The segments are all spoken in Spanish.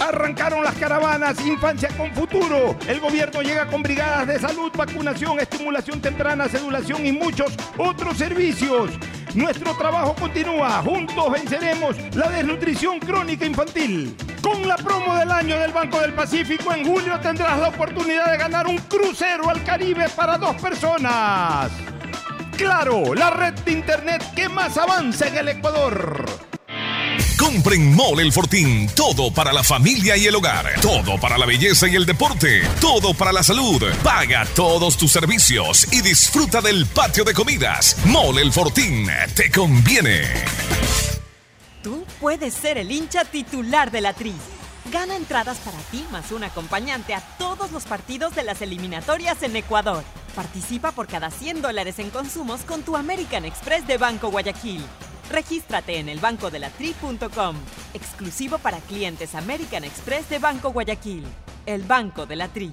Arrancaron las caravanas Infancia con Futuro. El gobierno llega con brigadas de salud, vacunación, estimulación temprana, sedulación y muchos otros servicios. Nuestro trabajo continúa. Juntos venceremos la desnutrición crónica infantil. Con la promo del año del Banco del Pacífico, en julio tendrás la oportunidad de ganar un crucero al Caribe para dos personas. Claro, la red de internet que más avanza en el Ecuador. Compren Mole el Fortín. Todo para la familia y el hogar. Todo para la belleza y el deporte. Todo para la salud. Paga todos tus servicios y disfruta del patio de comidas. Mole el Fortín. Te conviene. Tú puedes ser el hincha titular de la Tri. Gana entradas para ti más un acompañante a todos los partidos de las eliminatorias en Ecuador. Participa por cada 100 dólares en consumos con tu American Express de Banco Guayaquil. Regístrate en elbancodelatri.com. Exclusivo para clientes American Express de Banco Guayaquil. El Banco de la Tri.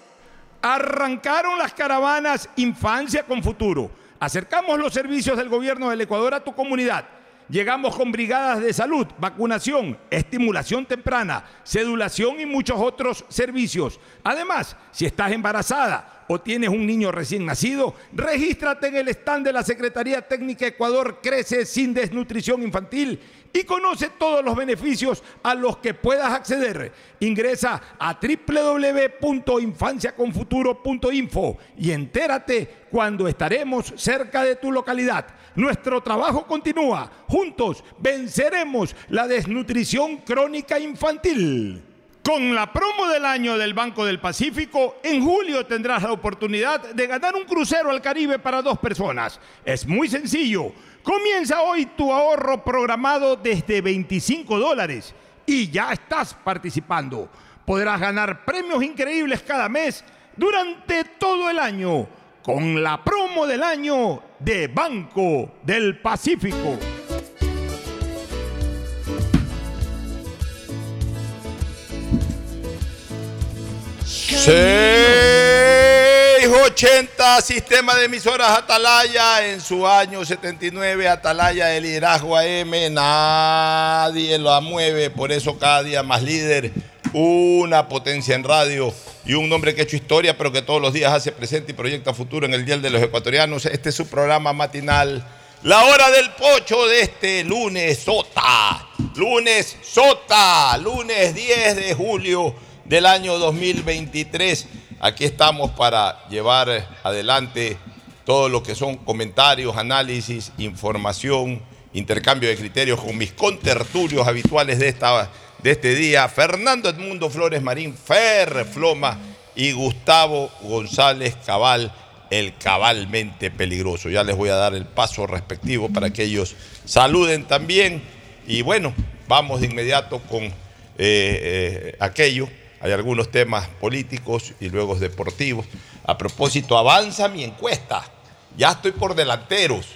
Arrancaron las caravanas Infancia con Futuro. Acercamos los servicios del gobierno del Ecuador a tu comunidad. Llegamos con brigadas de salud, vacunación, estimulación temprana, sedulación y muchos otros servicios. Además, si estás embarazada o tienes un niño recién nacido, regístrate en el stand de la Secretaría Técnica Ecuador Crece sin Desnutrición Infantil y conoce todos los beneficios a los que puedas acceder. Ingresa a www.infanciaconfuturo.info y entérate cuando estaremos cerca de tu localidad. Nuestro trabajo continúa. Juntos venceremos la desnutrición crónica infantil. Con la promo del año del Banco del Pacífico, en julio tendrás la oportunidad de ganar un crucero al Caribe para dos personas. Es muy sencillo. Comienza hoy tu ahorro programado desde 25 dólares y ya estás participando. Podrás ganar premios increíbles cada mes durante todo el año con la promo del año de Banco del Pacífico. 680 Sistema de Emisoras Atalaya en su año 79, Atalaya de liderazgo AM, nadie lo mueve, por eso cada día más líder, una potencia en radio y y un hombre que ha hecho historia, pero que todos los días hace presente y proyecta futuro en el Día de los Ecuatorianos. Este es su programa matinal, La Hora del Pocho de este lunes Sota. Lunes Sota, lunes 10 de julio del año 2023. Aquí estamos para llevar adelante todo lo que son comentarios, análisis, información, intercambio de criterios con mis contertulios habituales de, esta, de este día, Fernando Edmundo Flores Marín, Fer Floma y Gustavo González Cabal, el cabalmente peligroso. Ya les voy a dar el paso respectivo para que ellos saluden también. Y bueno, vamos de inmediato con eh, eh, aquello. Hay algunos temas políticos y luego deportivos. A propósito, avanza mi encuesta. Ya estoy por delanteros.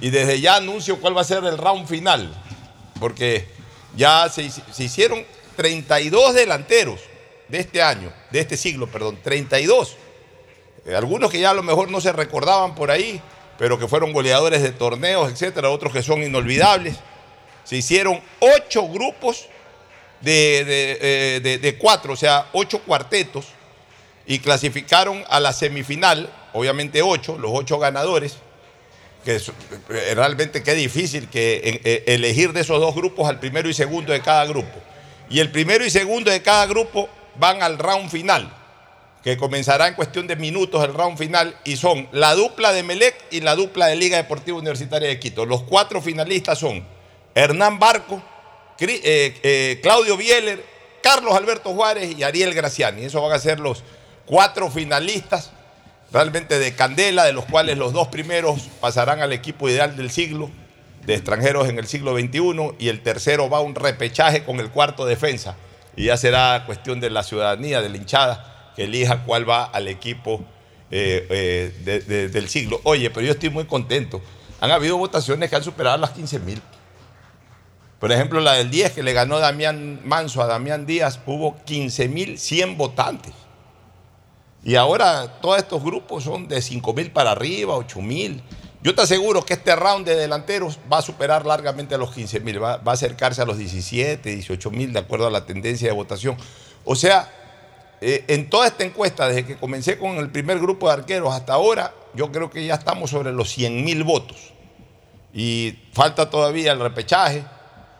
Y desde ya anuncio cuál va a ser el round final. Porque ya se, hicieron 32 delanteros de este año, de este siglo, perdón, 32. Eh, algunos que ya a lo mejor no se recordaban por ahí, pero que fueron goleadores de torneos, etcétera, otros que son inolvidables. Se hicieron ocho grupos de, de, de, cuatro, o sea, ocho cuartetos, y clasificaron a la semifinal, obviamente ocho, los ocho ganadores, que eh, realmente qué difícil que eh, elegir de esos dos grupos al primero y segundo de cada grupo. Y el primero y segundo de cada grupo van al round final, que comenzará en cuestión de minutos el round final, y son la dupla de Melec y la dupla de Liga Deportiva Universitaria de Quito. Los cuatro finalistas son Hernán Barco, eh, eh, Claudio Bieler, Carlos Alberto Juárez y Ariel Graciani. Esos van a ser los cuatro finalistas realmente de candela, de los cuales los dos primeros pasarán al equipo ideal del siglo, de extranjeros en el siglo XXI, y el tercero va a un repechaje con el cuarto defensa. Y ya será cuestión de la ciudadanía, de la hinchada, que elija cuál va al equipo eh, del siglo. Oye, pero yo estoy muy contento. Han habido votaciones que han superado las 15 mil. Por ejemplo, la del 10 que le ganó Damián Manso a Damián Díaz, hubo 15.100 votantes. Y ahora todos estos grupos son de 5.000 para arriba, 8.000. Yo te aseguro que este round de delanteros va a superar largamente a los 15.000, va, va, a acercarse a los 17, 18.000 de acuerdo a la tendencia de votación. O sea, eh, en toda esta encuesta, desde que comencé con el primer grupo de arqueros hasta ahora, yo creo que ya estamos sobre los 100.000 votos. Y falta todavía el repechaje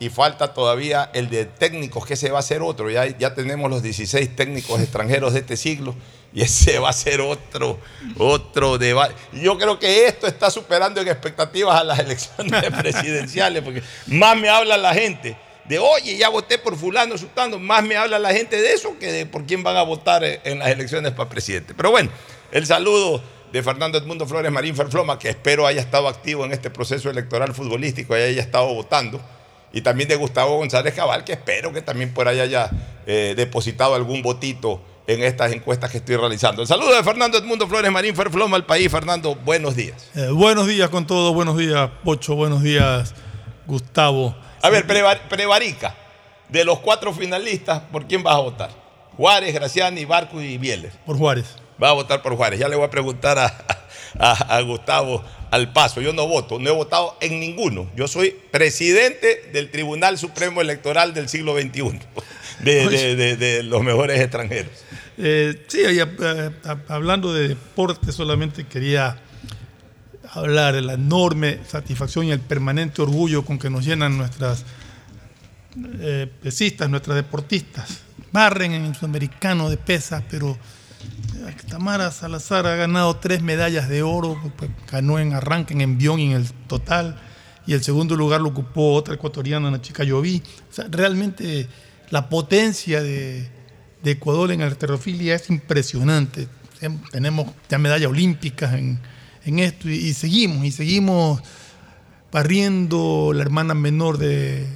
y falta todavía el de técnicos, que ese va a ser otro. Ya, ya tenemos los 16 técnicos extranjeros de este siglo y ese va a ser otro, otro debate. Yo creo que esto está superando en expectativas a las elecciones presidenciales, porque más me habla la gente de, oye, ya voté por fulano, sultano, más me habla la gente de eso que de por quién van a votar en las elecciones para presidente. Pero bueno, el saludo de Fernando Edmundo Flores Marín Ferfloma, que espero haya estado activo en este proceso electoral futbolístico y haya estado votando y también de Gustavo González Cabal, que espero que también por ahí haya eh, depositado algún votito en estas encuestas que estoy realizando. El saludo de Fernando Edmundo Flores Marín Ferfloma al país. Fernando, buenos días. Eh, buenos días con todo, buenos días Pocho, buenos días Gustavo. A ver, Prevarica, de los cuatro finalistas, ¿por quién vas a votar? Juárez, Graciani, Barco y Bieles. Por Juárez. Va a votar por Juárez. Ya le voy a preguntar a, a, a Gustavo al paso. Yo no voto, no he votado en ninguno. Yo soy presidente del Tribunal Supremo Electoral del siglo XXI, de, los mejores extranjeros. Eh, sí, eh, hablando de deporte, solamente quería hablar de la enorme satisfacción y el permanente orgullo con que nos llenan nuestras eh, pesistas, nuestras deportistas. Barren en el sudamericano de pesas, pero Tamara Salazar ha ganado tres medallas de oro, pues, ganó en arranque, en envión y en el total, y el segundo lugar lo ocupó otra ecuatoriana, una chica Lloví. O realmente la potencia de, Ecuador en alterofilia es impresionante. Tenemos ya medallas olímpicas en, esto y, seguimos, y seguimos barriendo la hermana menor de,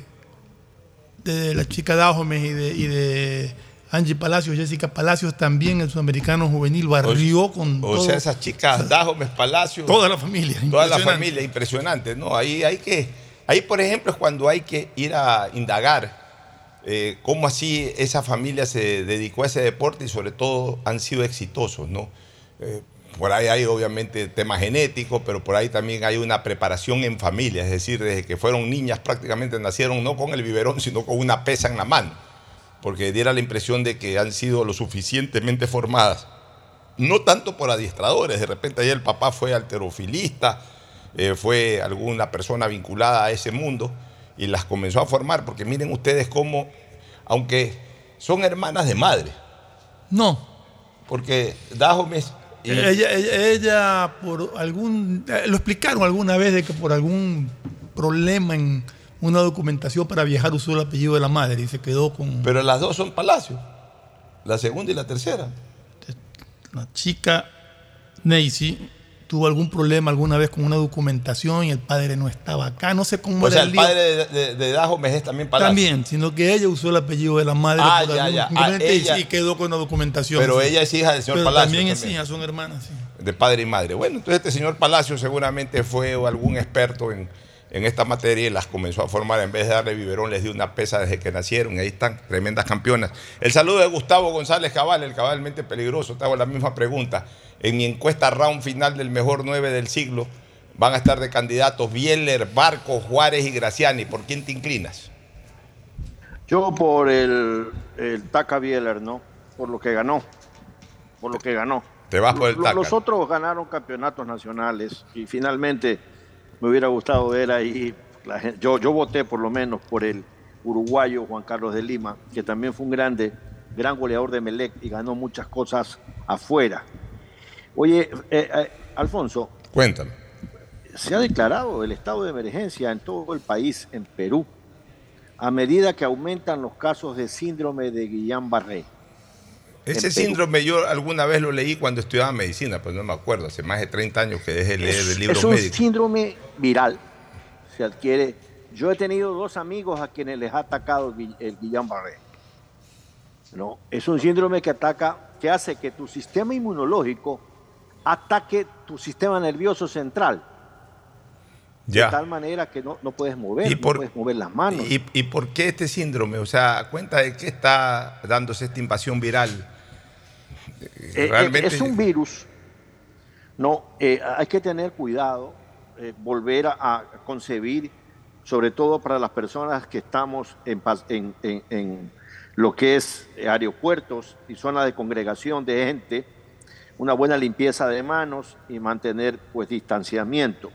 de la chica Dahomes y de Angie Palacios, Jessica Palacios, también el sudamericano juvenil barrió con. O sea, esas chicas, Dajomes Palacios. Toda la familia. Toda la familia, impresionante, ¿no? Ahí hay que. Ahí, por ejemplo, es cuando hay que ir a indagar eh, cómo así esa familia se dedicó a ese deporte y sobre todo han sido exitosos, ¿no? Eh, por ahí hay obviamente temas genéticos, pero por ahí también hay una preparación en familia, es decir, desde que fueron niñas prácticamente nacieron no con el biberón, sino con una pesa en la mano porque diera la impresión de que han sido lo suficientemente formadas. No tanto por adiestradores, de repente ayer el papá fue alterofilista, eh, fue alguna persona vinculada a ese mundo y las comenzó a formar, porque miren ustedes cómo, aunque son hermanas de madre. No. Porque Dajomes... y- Ella, ella, ella por algún, eh, lo explicaron alguna vez de que por algún problema en una documentación para viajar usó el apellido de la madre y se quedó con Pero las dos son Palacio, la segunda y la tercera. la chica Nancy tuvo algún problema alguna vez con una documentación y el padre no estaba acá, no sé cómo O era sea, el el padre de, de, de Dajomes es también Palacio. También, sino que ella usó el apellido de la madre Ah, por ya, algún ya. Ah, ella- y quedó con la documentación. Pero sí. ella es hija del señor Pero Palacio. También es también. hija, son hermanas, sí. de padre y madre. Bueno, entonces este señor Palacio seguramente fue algún experto en, en esta materia y las comenzó a formar. En vez de darle biberón, les dio una pesa desde que nacieron. Y ahí están, tremendas campeonas. El saludo de Gustavo González Cabal, el cabalmente peligroso. Te hago la misma pregunta. En mi encuesta round final del mejor 9 del siglo, van a estar de candidatos Bieler, Barco, Juárez y Graciani. ¿Por quién te inclinas? Yo por el, el Taca Bieler, ¿no? Por lo que ganó. Por lo que ganó. Te vas por el Taca. Los otros ganaron campeonatos nacionales y finalmente me hubiera gustado ver ahí. la gen- yo, yo voté por lo menos por el uruguayo Juan Carlos de Lima, que también fue un grande, gran goleador de Melec y ganó muchas cosas afuera. Oye, eh, eh, Alfonso, Cuéntame. se ha declarado el estado de emergencia en todo el país, en Perú, a medida que aumentan los casos de síndrome de Guillain-Barré. Ese síndrome yo alguna vez lo leí cuando estudiaba medicina, pero no me acuerdo. Hace más de 30 años que dejé de leer Es, el libro es un médico. síndrome viral, se adquiere. Yo he tenido dos amigos a quienes les ha atacado el, Gui- el Guillain-Barré. ¿no? Es un síndrome que ataca, que hace que tu sistema inmunológico ataque tu sistema nervioso central. Ya. De tal manera que no, no puedes mover, ¿Y no puedes mover las manos. ¿Y, y por qué este síndrome? O sea, ¿a cuenta de qué está dándose esta invasión viral? Eh, Realmente- eh, es un virus. No, eh, hay que tener cuidado, eh, volver a, a concebir, sobre todo para las personas que estamos en, en- en- en lo que es aeropuertos y zonas de congregación de gente, una buena limpieza de manos y mantener pues distanciamiento.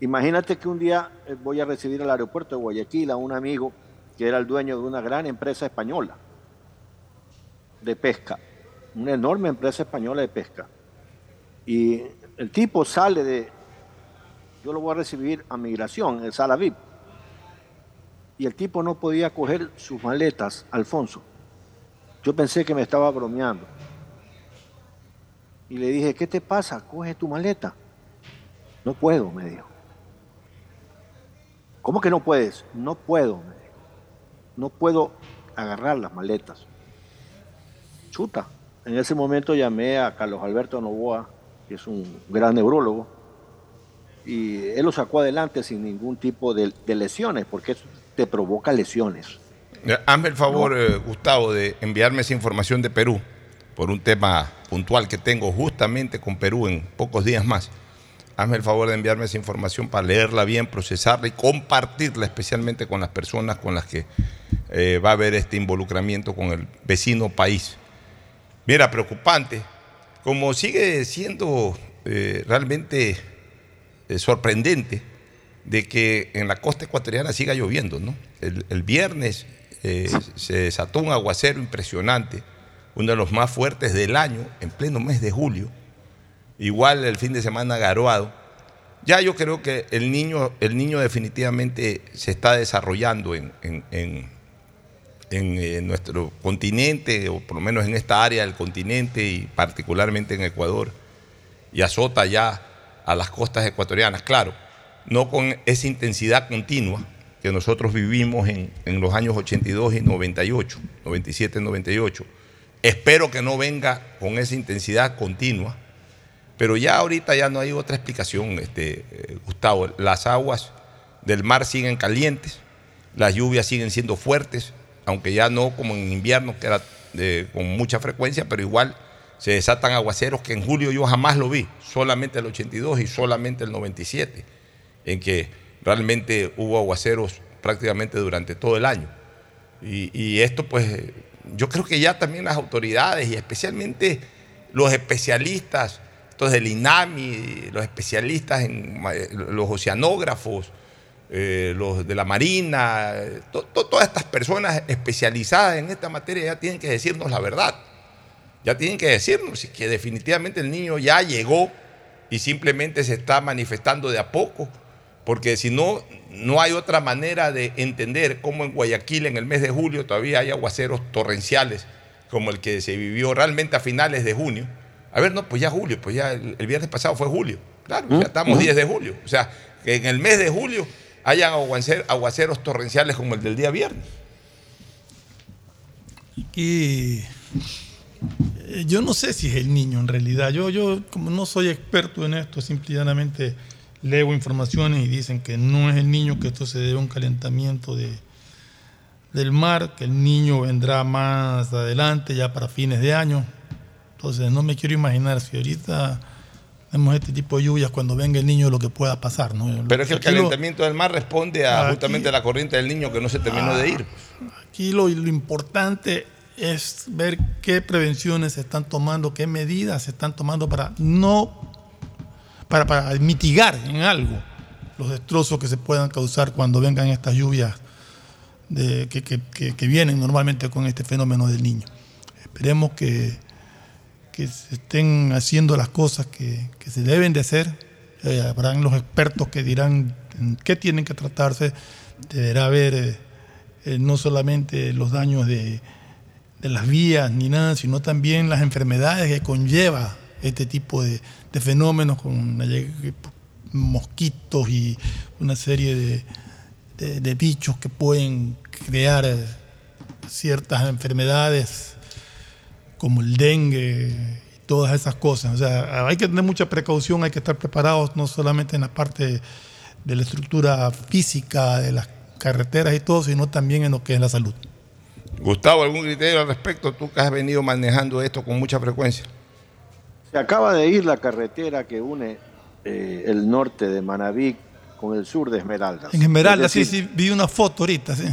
Imagínate que un día voy a recibir al aeropuerto de Guayaquil a un amigo que era el dueño de una gran empresa española de pesca, una enorme empresa española de pesca. Y el tipo sale de, yo lo voy a recibir a migración, en sala VIP. Y el tipo no podía coger sus maletas, Alfonso. Yo pensé que me estaba bromeando. Y le dije, ¿qué te pasa? Coge tu maleta. No puedo, me dijo. ¿Cómo que no puedes? No puedo, me dijo. No puedo agarrar las maletas. Chuta. En ese momento llamé a Carlos Alberto Novoa, que es un gran neurólogo, y él lo sacó adelante sin ningún tipo de, de lesiones, porque eso te provoca lesiones. Eh, Hazme el favor, eh, Gustavo, de enviarme esa información de Perú por un tema puntual que tengo justamente con Perú en pocos días más. Hazme el favor de enviarme esa información para leerla bien, procesarla y compartirla especialmente con las personas con las que eh, va a haber este involucramiento con el vecino país. Mira, preocupante, como sigue siendo eh, realmente eh, sorprendente de que en la costa ecuatoriana siga lloviendo, ¿no? El, viernes eh, se desató un aguacero impresionante, uno de los más fuertes del año, en pleno mes de julio. Igual el fin de semana garoado. Ya yo creo que el niño, el niño definitivamente se está desarrollando en- en, eh, nuestro continente, o por lo menos en esta área del continente y particularmente en Ecuador, y azota ya a las costas ecuatorianas. Claro, no con esa intensidad continua que nosotros vivimos en, en los años 82 y 98, 97 y 98. Espero que no venga con esa intensidad continua, pero ya ahorita ya no hay otra explicación, este, eh, Gustavo. Las aguas del mar siguen calientes, las lluvias siguen siendo fuertes, aunque ya no como en invierno, que era con mucha frecuencia, pero igual se desatan aguaceros que en julio yo jamás lo vi, solamente el 82 y solamente el 97, en que realmente hubo aguaceros prácticamente durante todo el año. Y, y esto pues yo creo que ya también las autoridades y especialmente los especialistas, estos del INAMI, los especialistas en los oceanógrafos, eh, los de la Marina, to- to- todas estas personas especializadas en esta materia ya tienen que decirnos la verdad. Ya tienen que decirnos que definitivamente el niño ya llegó y simplemente se está manifestando de a poco, porque si no, no hay otra manera de entender cómo en Guayaquil en el mes de julio todavía hay aguaceros torrenciales como el que se vivió realmente a finales de junio. A ver, no, pues ya julio, pues ya el, el viernes pasado fue julio. Claro, ya estamos 10 de julio. O sea, que en el mes de julio hayan aguacer- aguaceros torrenciales como el del día viernes. Y eh, yo no sé si es el niño en realidad. Yo, yo como no soy experto en esto, simplemente leo informaciones y dicen que no es el niño, que esto se debe a un calentamiento de, del mar, que el niño vendrá más adelante, ya para fines de año. Entonces no me quiero imaginar si ahorita vemos este tipo de lluvias, cuando venga el niño lo que pueda pasar. ¿no? Pero es que el lo- calentamiento del mar responde a Aquí- justamente la corriente del niño que no se terminó de ir. Aquí lo, lo importante es ver qué prevenciones se están tomando, qué medidas se están tomando para no para, para mitigar en algo los destrozos que se puedan causar cuando vengan estas lluvias de- que, que- que- que vienen normalmente con este fenómeno del niño. Esperemos que, que se estén haciendo las cosas que, que se deben de hacer. Eh, habrán los expertos que dirán en qué tienen que tratarse. Deberá haber eh, eh, no solamente los daños de, de las vías ni nada, sino también las enfermedades que conlleva este tipo de, de fenómenos con mosquitos y una serie de, de- bichos que pueden crear ciertas enfermedades como el dengue y todas esas cosas. O sea, hay que tener mucha precaución, hay que estar preparados no solamente en la parte de la estructura física de las carreteras y todo, sino también en lo que es la salud. Gustavo, ¿algún criterio al respecto? Tú que has venido manejando esto con mucha frecuencia. Se acaba de ir la carretera que une eh, el norte de Manabí con el sur de Esmeraldas. En Esmeralda, Es sí, sí, vi una foto ahorita, sí.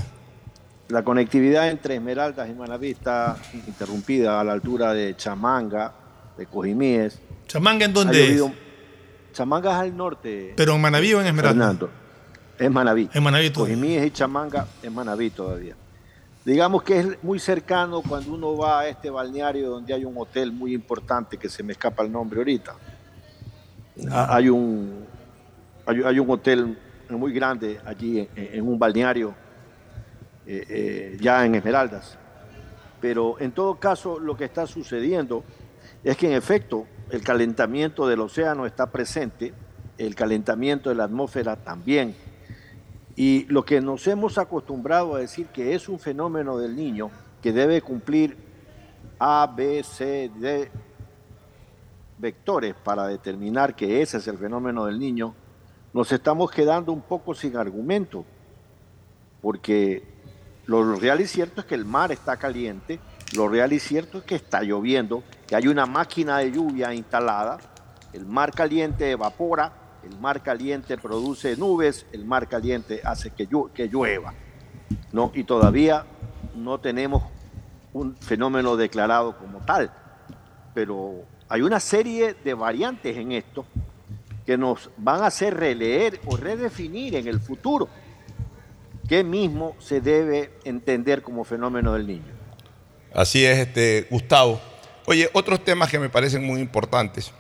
La conectividad entre Esmeraldas y Manabí está interrumpida a la altura de Chamanga, de Cojimíes. ¿Chamanga en dónde es? Chamanga es al norte. ¿Pero en Manabí o en Esmeralda? Fernando. Es Manabí. En Manabí todavía. Cojimíes y Chamanga es Manabí todavía. Digamos que es muy cercano cuando uno va a este balneario donde hay un hotel muy importante que se me escapa el nombre ahorita. Ah, Hay un, hay, hay un hotel muy grande allí en, en un balneario eh, eh, ya en Esmeraldas. Pero en todo caso lo que está sucediendo es que en efecto el calentamiento del océano está presente, el calentamiento de la atmósfera también. Y lo que nos hemos acostumbrado a decir que es un fenómeno del niño que debe cumplir A, B, C, D vectores para determinar que ese es el fenómeno del niño, nos estamos quedando un poco sin argumento, porque lo real y cierto es que el mar está caliente, lo real y cierto es que está lloviendo, que hay una máquina de lluvia instalada, el mar caliente evapora, el mar caliente produce nubes, el mar caliente hace que, que llueva, ¿no? Y todavía no tenemos un fenómeno declarado como tal, pero hay una serie de variantes en esto que nos van a hacer releer o redefinir en el futuro qué mismo se debe entender como fenómeno del niño. Así es, este, Gustavo. Oye, otros temas que me parecen muy importantes.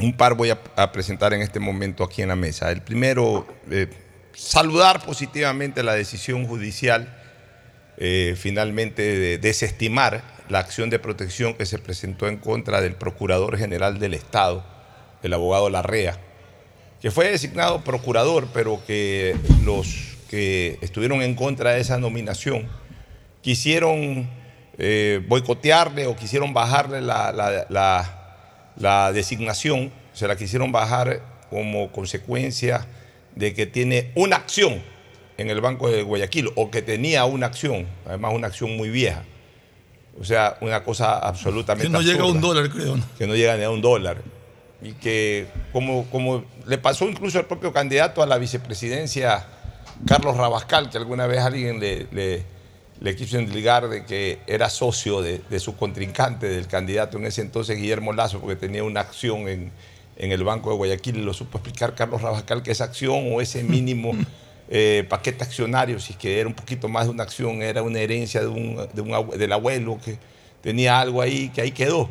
Un par voy a, a presentar en este momento aquí en la mesa. El primero, eh, saludar positivamente la decisión judicial eh, finalmente de desestimar la acción de protección que se presentó en contra del Procurador General del Estado, el abogado Larrea, que fue designado procurador, pero que los que estuvieron en contra de esa nominación quisieron eh, boicotearle o quisieron bajarle la, la- la- la designación, se la quisieron bajar como consecuencia de que tiene una acción en el Banco de Guayaquil o que tenía una acción, además una acción muy vieja. O sea, una cosa absolutamente Que no llega a un dólar, creo. ¿no? que no llega ni a un dólar. Y que, como, como le pasó incluso al propio candidato a la vicepresidencia, Carlos Rabascal, que alguna vez alguien le, le- le quiso endilgar de que era socio de, de su contrincante, del candidato en ese entonces, Guillermo Lazo, porque tenía una acción en, en el Banco de Guayaquil y lo supo explicar Carlos Rabascal que esa acción o ese mínimo eh, paquete accionario, si es que era un poquito más de una acción, era una herencia de un, de un abue- del abuelo que tenía algo ahí que ahí quedó,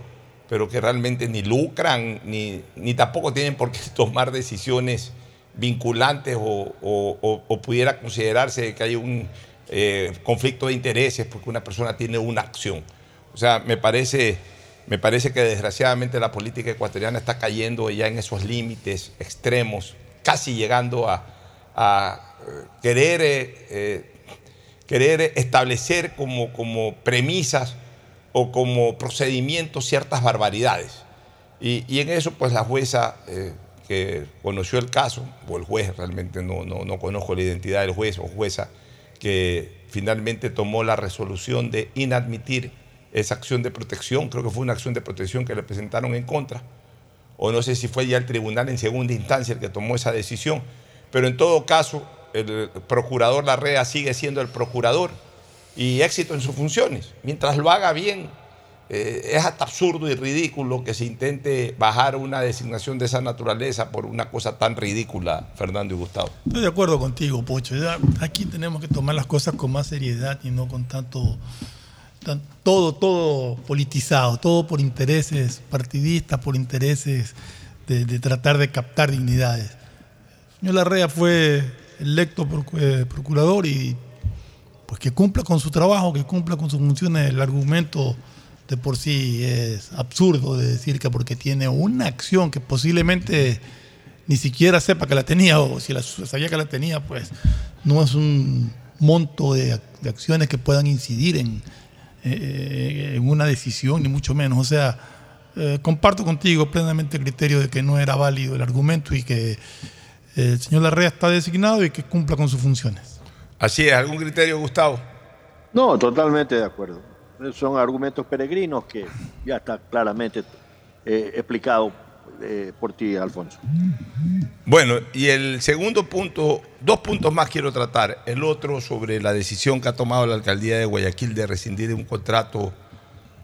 pero que realmente ni lucran ni, ni tampoco tienen por qué tomar decisiones vinculantes o, o- o- pudiera considerarse que hay un eh, conflicto de intereses porque una persona tiene una acción. O sea, me parece, me parece que desgraciadamente la política ecuatoriana está cayendo ya en esos límites extremos, casi llegando a, a, eh, querer, eh, eh, querer establecer como, como premisas o como procedimientos ciertas barbaridades. Y, y en eso, pues la jueza eh, que conoció el caso, o el juez, realmente no, no, no conozco la identidad del juez o jueza, que finalmente tomó la resolución de inadmitir esa acción de protección, creo que fue una acción de protección que le presentaron en contra, o no sé si fue ya el tribunal en segunda instancia el que tomó esa decisión, pero en todo caso el procurador Larrea sigue siendo el procurador y éxito en sus funciones. Mientras lo haga bien, eh, es hasta absurdo y ridículo que se intente bajar una designación de esa naturaleza por una cosa tan ridícula, Fernando y Gustavo. Estoy de acuerdo contigo, Pocho. Aquí tenemos que tomar las cosas con más seriedad y no con tanto, tan- todo, todo politizado, todo por intereses partidistas, por intereses de, tratar de captar dignidades. El señor Larrea fue electo eh, procurador y pues que cumpla con su trabajo, que cumpla con sus funciones. El argumento de por sí es absurdo de decir que porque tiene una acción que posiblemente ni siquiera sepa que la tenía o si la sabía que la tenía, pues no es un monto de, ac- de acciones que puedan incidir en, eh, en una decisión, ni mucho menos. O sea, eh, comparto contigo plenamente el criterio de que no era válido el argumento y que eh, el señor Larrea está designado y que cumpla con sus funciones. Así es, ¿algún criterio, Gustavo? No, totalmente de acuerdo. Son argumentos peregrinos que ya está claramente eh, explicado eh, por ti, Alfonso. Bueno, y el segundo punto, dos puntos más quiero tratar. El otro sobre la decisión que ha tomado la alcaldía de Guayaquil de rescindir un contrato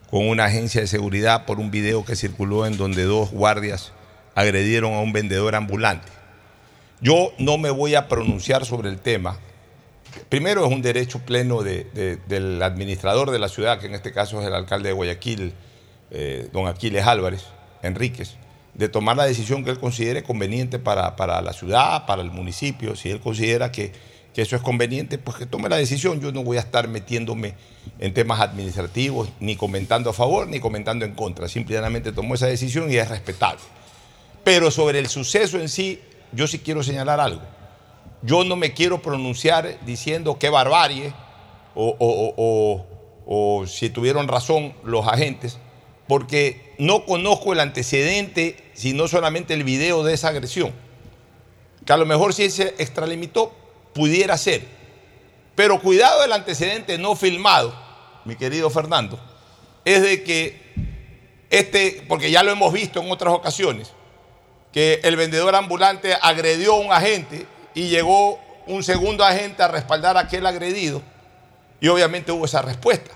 con una agencia de seguridad por un video que circuló en donde dos guardias agredieron a un vendedor ambulante. Yo no me voy a pronunciar sobre el tema. Primero es un derecho pleno de- de- del administrador de la ciudad, que en este caso es el alcalde de Guayaquil, eh, don Aquiles Álvarez Enríquez, de tomar la decisión que él considere conveniente para, para la ciudad, para el municipio. Si él considera que, que eso es conveniente, pues que tome la decisión. Yo no voy a estar metiéndome en temas administrativos, ni comentando a favor, ni comentando en contra. Simplemente tomó esa decisión y es respetable. Pero sobre el suceso en sí, yo sí quiero señalar algo. Yo no me quiero pronunciar diciendo qué barbarie o, o- si tuvieron razón los agentes, porque no conozco el antecedente, sino solamente el video de esa agresión. Que a lo mejor si se extralimitó, pudiera ser. Pero cuidado del antecedente no filmado, mi querido Fernando, es de que este, porque ya lo hemos visto en otras ocasiones, que el vendedor ambulante agredió a un agente y llegó un segundo agente a respaldar a aquel agredido y obviamente hubo esa respuesta.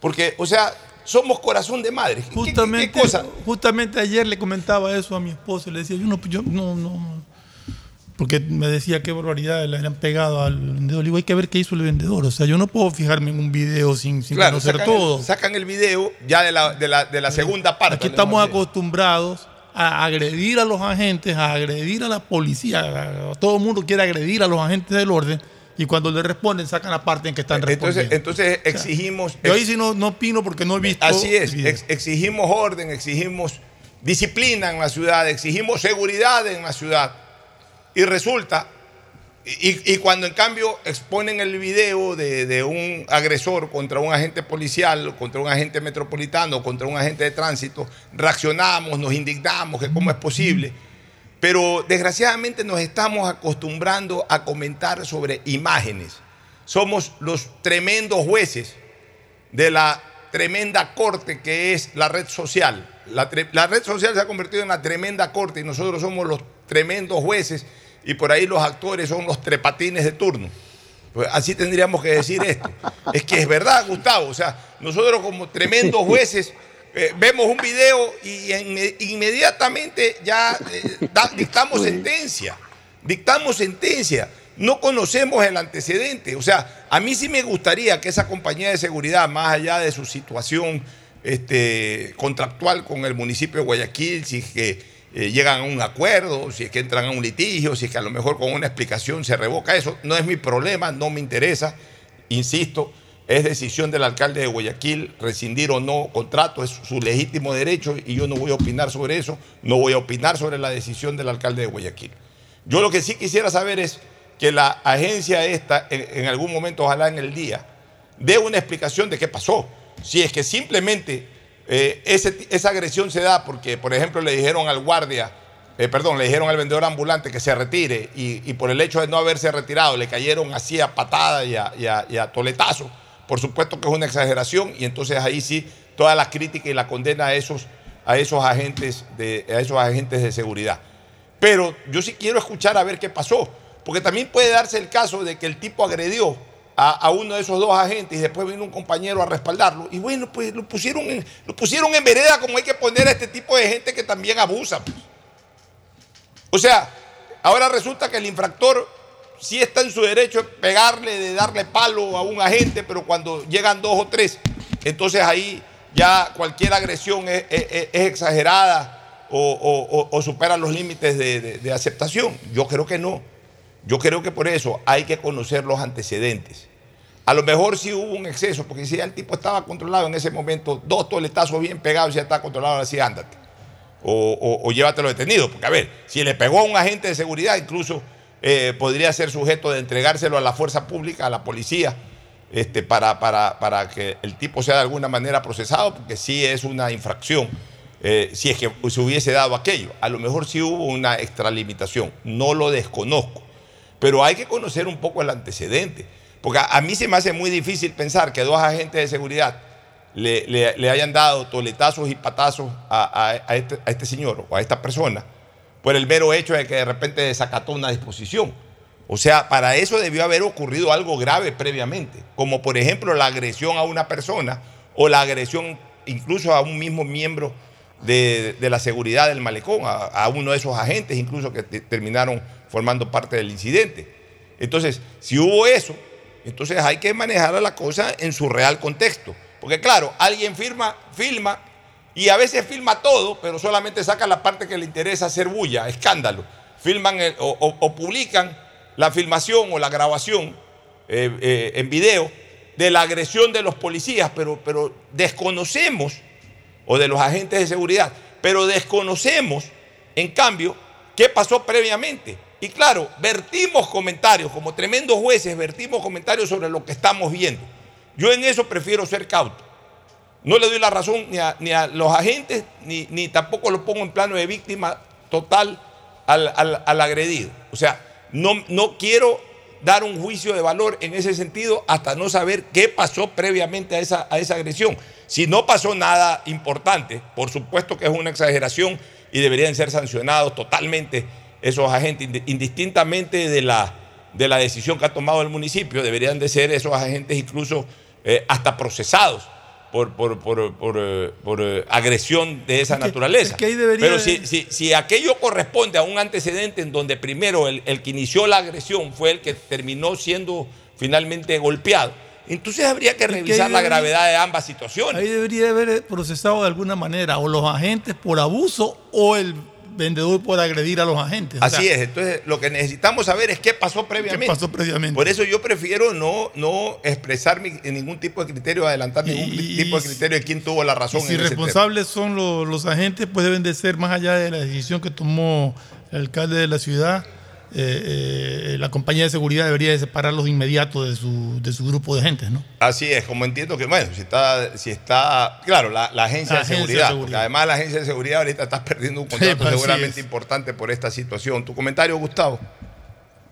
Porque, o sea, somos corazón de madre. ¿Qué- qué- Justamente, qué cosa? justamente ayer le comentaba eso a mi esposo, le decía, yo no, yo no, no, porque me decía qué barbaridad le habían pegado al vendedor. Le digo, hay que ver qué hizo el vendedor. O sea, yo no puedo fijarme en un video sin, sin Claro, conocer sacan, todo. El, sacan el video ya de la, de la, de la segunda parte. Aquí estamos acostumbrados a agredir a los agentes, a agredir a la policía. A, todo el mundo quiere agredir a los agentes del orden y cuando le responden sacan la parte en que están Entonces, respondiendo. entonces exigimos. Yo ahí sí no, no opino porque no he visto. Así es, ex- exigimos orden, exigimos disciplina en la ciudad, exigimos seguridad en la ciudad. Y resulta, y, cuando en cambio exponen el video de, un agresor contra un agente policial, contra un agente metropolitano, contra un agente de tránsito, reaccionamos, nos indignamos, que cómo es posible. Pero desgraciadamente nos estamos acostumbrando a comentar sobre imágenes. Somos los tremendos jueces de la tremenda corte que es la red social. La, la red social se ha convertido en la tremenda corte y nosotros somos los tremendos jueces y por ahí los actores son los trepatines de turno. Pues así tendríamos que decir esto. Es que es verdad, Gustavo. O sea, nosotros como tremendos jueces eh, vemos un video y inmediatamente ya eh, dictamos sentencia. Dictamos sentencia. No conocemos el antecedente. O sea, a mí sí me gustaría que esa compañía de seguridad, más allá de su situación este, contractual con el municipio de Guayaquil, si es que eh, llegan a un acuerdo, si es que entran a un litigio, si es que a lo mejor con una explicación se revoca eso, no es mi problema, no me interesa, insisto, es decisión del alcalde de Guayaquil rescindir o no contrato, es su legítimo derecho y yo no voy a opinar sobre eso, no voy a opinar sobre la decisión del alcalde de Guayaquil. Yo lo que sí quisiera saber es que la agencia esta, en algún momento, ojalá en el día, dé una explicación de qué pasó si es que simplemente eh, esa agresión se da porque, por ejemplo, le dijeron al guardia, eh, perdón, le dijeron al vendedor ambulante que se retire y, por el hecho de no haberse retirado le cayeron así a patada y a, toletazo, por supuesto que es una exageración y entonces ahí sí toda la crítica y la condena a esos, a esos, agentes, de, a esos agentes de seguridad. Pero yo sí quiero escuchar a ver qué pasó, porque también puede darse el caso de que el tipo agredió a, uno de esos dos agentes y después vino un compañero a respaldarlo. Y bueno, pues lo pusieron, en, lo pusieron en vereda como hay que poner a este tipo de gente que también abusa. Pues. O sea, ahora resulta que el infractor sí está en su derecho de pegarle, de darle palo a un agente, pero cuando llegan dos o tres, entonces ahí ya cualquier agresión es, exagerada o, supera los límites de aceptación. Yo creo que no. Yo creo que por eso hay que conocer los antecedentes. A lo mejor sí hubo un exceso, porque si el tipo estaba controlado en ese momento, dos toletazos bien pegados ya está controlado, así ándate. O, llévatelo detenido. Porque a ver, si le pegó a un agente de seguridad, incluso eh, podría ser sujeto de entregárselo a la fuerza pública, a la policía, este, para, para, que el tipo sea de alguna manera procesado, porque sí es una infracción. Eh, si es que se hubiese dado aquello. A lo mejor sí hubo una extralimitación, no lo desconozco. Pero hay que conocer un poco el antecedente. Porque a, mí se me hace muy difícil pensar que dos agentes de seguridad le, hayan dado toletazos y patazos este, a, este, señor o a esta persona por el mero hecho de que de repente desacató una disposición. O sea, para eso debió haber ocurrido algo grave previamente, como por ejemplo la agresión a una persona o la agresión incluso a un mismo miembro de, la seguridad del malecón, a, uno de esos agentes incluso que terminaron formando parte del incidente. Entonces, si hubo eso, entonces hay que manejar la cosa en su real contexto. Porque claro, alguien firma, filma y a veces filma todo, pero solamente saca la parte que le interesa hacer bulla, escándalo. Filman o, publican la filmación o la grabación eh, eh, en video de la agresión de los policías, pero, pero desconocemos, o de los agentes de seguridad, pero desconocemos, en cambio, qué pasó previamente. Y claro, vertimos comentarios, como tremendos jueces, vertimos comentarios sobre lo que estamos viendo. Yo en eso prefiero ser cauto. No le doy la razón ni a, los agentes, ni, tampoco lo pongo en plano de víctima total al, agredido. O sea, no, no quiero dar un juicio de valor en ese sentido hasta no saber qué pasó previamente a esa, a esa agresión. Si no pasó nada importante, por supuesto que es una exageración y deberían ser sancionados totalmente esos agentes, indistintamente de la, de la decisión que ha tomado el municipio, deberían de ser esos agentes incluso eh, hasta procesados por, por, eh, eh, agresión de esa naturaleza. Pero si, si, si, aquello corresponde a un antecedente en donde primero el, el que inició la agresión fue el que terminó siendo finalmente golpeado, entonces habría que revisar la gravedad de ambas situaciones. Ahí debería haber procesado de alguna manera o los agentes por abuso o el vendedor por agredir a los agentes. Así es, entonces lo que necesitamos saber es qué pasó previamente. ¿Qué pasó previamente? Por eso yo prefiero no, no expresar ningún tipo de criterio, adelantar ningún tipo de criterio de quién tuvo la razón. si responsables son los, los agentes, pues deben de ser más allá de la decisión que tomó el alcalde de la ciudad eh, eh, la compañía de seguridad debería de separarlos de inmediato de su, de su grupo de gente, ¿no? Así es, como entiendo que, bueno, si está, si está claro, la, agencia, de, seguridad, además la agencia de seguridad ahorita está perdiendo un contrato pues, seguramente importante por esta situación. ¿Tu comentario, Gustavo?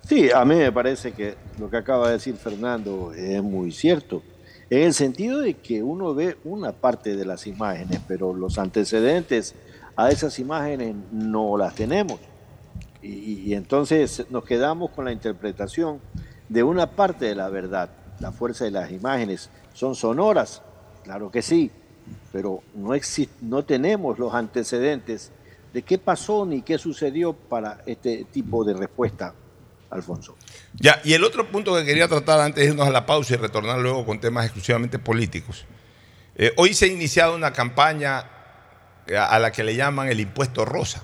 Sí, a mí me parece que lo que acaba de decir Fernando es muy cierto, en el sentido de que uno ve una parte de las imágenes, pero los antecedentes a esas imágenes no las tenemos y, entonces nos quedamos con la interpretación de una parte de la verdad. La fuerza de las imágenes son sonoras, claro que sí, pero no, no tenemos los antecedentes de qué pasó ni qué sucedió para este tipo de respuesta, Alfonso. Ya, y el otro punto que quería tratar antes de irnos a la pausa y retornar luego con temas exclusivamente políticos. Eh, hoy se ha iniciado una campaña a la que le llaman el impuesto rosa.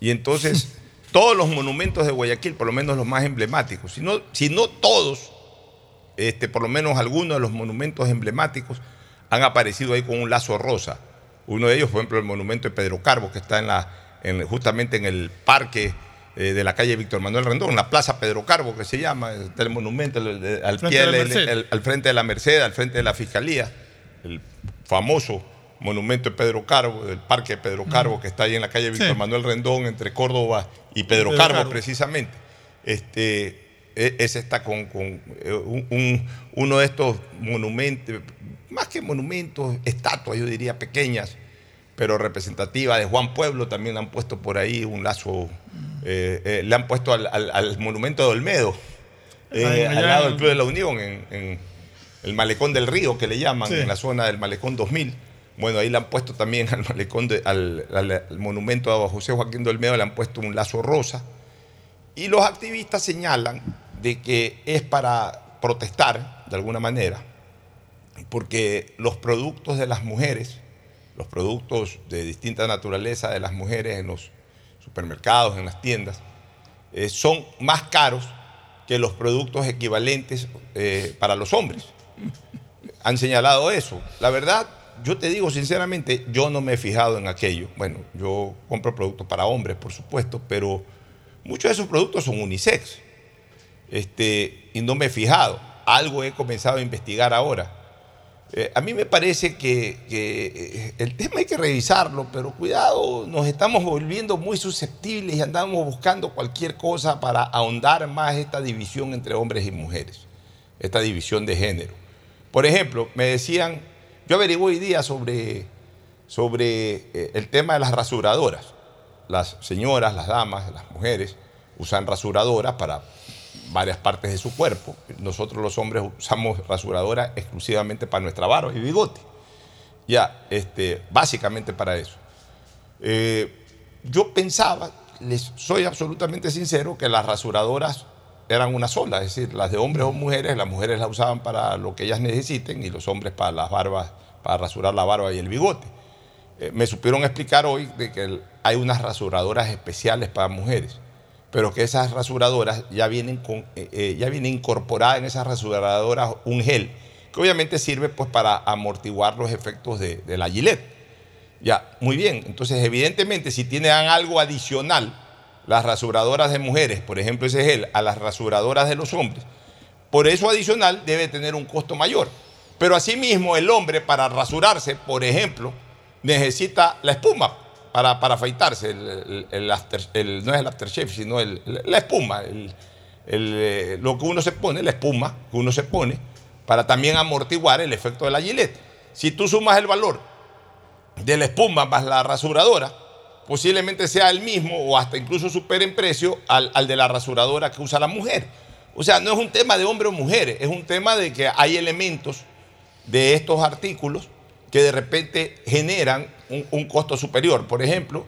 Y entonces todos los monumentos de Guayaquil, por lo menos los más emblemáticos, si no, si no todos, este, por lo menos algunos de los monumentos emblemáticos han aparecido ahí con un lazo rosa. Uno de ellos, por ejemplo, el monumento de Pedro Carbo, que está en la, justamente en el parque eh, de la calle Víctor Manuel Rendón, la Plaza Pedro Carbo, que se llama, está el monumento al, pie, al frente de la Merced, al frente de la Fiscalía, el famoso monumento de Pedro Carbo, del parque de Pedro Carbo, que está ahí en la calle Víctor Manuel Rendón, entre Córdoba y Pedro, Carbo, precisamente. Este, e, ese está con, eh, uno de estos monumentos, más que monumentos, estatuas, yo diría pequeñas, pero representativas de Juan Pueblo, también han puesto por ahí un lazo, eh, eh, le han puesto al, monumento de Olmedo, al lado del Club de la Unión, en, el Malecón del Río, que le llaman, en la zona del Malecón 2000 bueno, ahí le han puesto también al malecón, al, monumento a José Joaquín Dolmedo, le han puesto un lazo rosa. Y los activistas señalan de que es para protestar, de alguna manera, porque los productos de las mujeres, los productos de distinta naturaleza de las mujeres en los supermercados, en las tiendas, eh, son más caros que los productos equivalentes eh, para los hombres. Han señalado eso. La verdad, yo te digo sinceramente, yo no me he fijado en aquello. Bueno, yo compro productos para hombres, por supuesto, pero muchos de esos productos son unisex. Este, y no me he fijado. Algo he comenzado a investigar ahora. Eh, a mí me parece que, eh, el tema hay que revisarlo, pero cuidado, nos estamos volviendo muy susceptibles y andamos buscando cualquier cosa para ahondar más esta división entre hombres y mujeres, esta división de género. Por ejemplo, me decían yo averigué hoy día sobre, sobre eh, el tema de las rasuradoras. Las señoras, las damas, las mujeres usan rasuradoras para varias partes de su cuerpo. Nosotros los hombres usamos rasuradoras exclusivamente para nuestra barba y bigote. Ya, este, básicamente para eso. Eh, yo pensaba, les soy absolutamente sincero, que las rasuradoras eran una sola, es decir, las de hombres o mujeres, las mujeres las usaban para lo que ellas necesiten y los hombres para las barbas, para rasurar la barba y el bigote. Eh, me supieron explicar hoy de que hay unas rasuradoras especiales para mujeres, pero que esas rasuradoras ya vienen, con, eh, eh, ya incorporada en esas rasuradoras un gel, que obviamente sirve pues para amortiguar los efectos de, de la gilet. Ya, muy bien, entonces evidentemente si tienen algo adicional, las rasuradoras de mujeres, por ejemplo ese gel, a las rasuradoras de los hombres, por eso adicional debe tener un costo mayor. Pero asimismo el hombre para rasurarse, por ejemplo, necesita la espuma para, para afeitarse, el, no es el aftershave, sino la espuma, eh, lo que uno se pone, la espuma que uno se pone, para también amortiguar el efecto de la gilet. Si tú sumas el valor de la espuma más la rasuradora, posiblemente sea el mismo o hasta incluso supere en precio al, de la rasuradora que usa la mujer. O sea, no es un tema de hombre o mujer, es un tema de que hay elementos de estos artículos que de repente generan un, un, costo superior. Por ejemplo,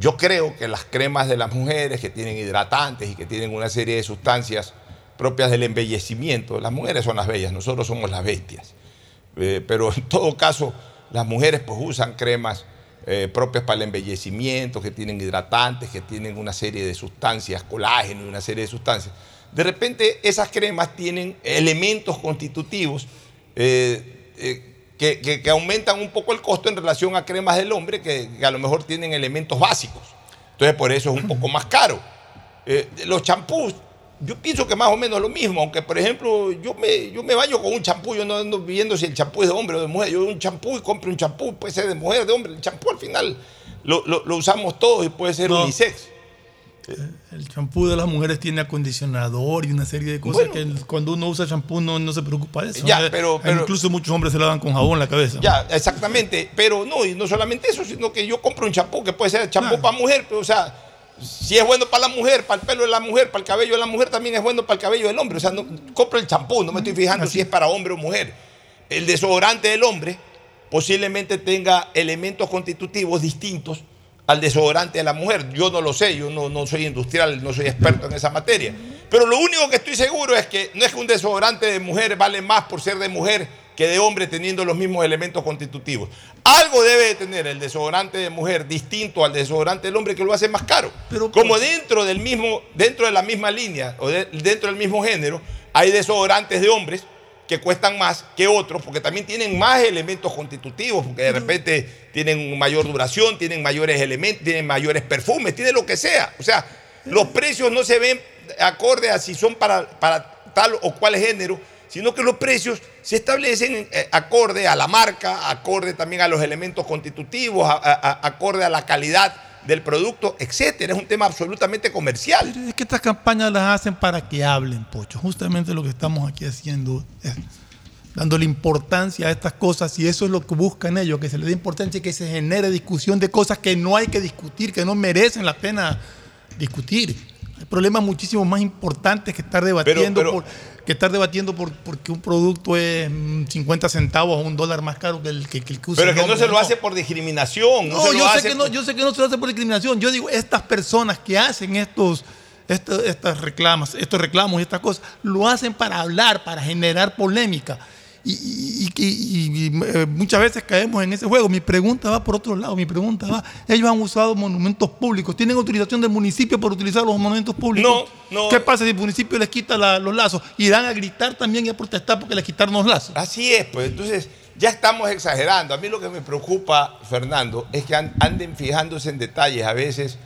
yo creo que las cremas de las mujeres que tienen hidratantes y que tienen una serie de sustancias propias del embellecimiento, las mujeres son las bellas, nosotros somos las bestias. Eh, pero en todo caso, las mujeres pues usan cremas eh, propias para el embellecimiento, que tienen hidratantes, que tienen una serie de sustancias, colágeno y una serie de sustancias. De repente esas cremas tienen elementos constitutivos eh, eh, que, aumentan un poco el costo en relación a cremas del hombre que, a lo mejor tienen elementos básicos. Entonces por eso es un poco más caro. los champús yo pienso que más o menos lo mismo, aunque por ejemplo yo me, yo me baño con un champú, yo no ando viendo si el champú es de hombre o de mujer, yo un champú y compro un champú, puede ser de mujer, de hombre, el champú al final lo, usamos todos y puede ser unisex. El champú de las mujeres tiene acondicionador y una serie de cosas que cuando uno usa champú no, no se preocupa de eso. Ya, pero, Incluso muchos hombres se lavan con jabón la cabeza. Ya, exactamente. Pero no, y no solamente eso, sino que yo compro un champú que puede ser champú para mujer, pero o sea, si es bueno para la mujer, para el pelo de la mujer, para el cabello de la mujer, también es bueno para el cabello del hombre. O sea, no, compro el champú, no me estoy fijando si es para hombre o mujer. El desodorante del hombre posiblemente tenga elementos constitutivos distintos al desodorante de la mujer. Yo no lo sé, yo no, no soy industrial, no soy experto en esa materia. Pero lo único que estoy seguro es que no es que un desodorante de mujer vale más por ser de mujer que de hombre teniendo los mismos elementos constitutivos. Algo debe de tener el desodorante de mujer distinto al desodorante del hombre que lo hace más caro. Pero, Como dentro del mismo, dentro de la misma línea o dentro del mismo género, hay desodorantes de hombres que cuestan más que otros, porque también tienen más elementos constitutivos, porque de repente tienen mayor duración, tienen mayores elementos, tienen mayores perfumes, tienen lo que sea. O sea, los precios no se ven acorde a si son para, para tal o cual género, sino que los precios se establecen eh, acorde a la marca, acorde también a los elementos constitutivos, acorde a la calidad del producto, etcétera. Es un tema absolutamente comercial. es que estas campañas las hacen para que hablen, Pocho. Justamente lo que estamos aquí haciendo es dándole importancia a estas cosas y eso es lo que buscan ellos, que se le dé importancia y que se genere discusión de cosas que no hay que discutir, que no merecen la pena discutir. Hay problemas muchísimo más importantes que estar debatiendo por que estar debatiendo por porque un producto es 50 mm, centavos o un dólar más caro que el que, que, usa Pero que no se lo hace por discriminación. No, yo, sé que no yo sé que no se lo hace por discriminación. Yo digo, estas personas que hacen estos, estos, estas reclamas, estos reclamos y estas cosas, lo hacen para hablar, para generar polémica y, eh, muchas veces caemos en ese juego. Mi pregunta va por otro lado, mi pregunta va, ellos han usado monumentos públicos, ¿tienen autorización del municipio por utilizar los monumentos públicos? No, no. ¿Qué pasa si el municipio les quita los lazos? Y dan a gritar también y a protestar porque les quitaron los lazos. Así es, pues entonces ya estamos exagerando. A mí lo que me preocupa, Fernando, es que anden fijándose en detalles a veces.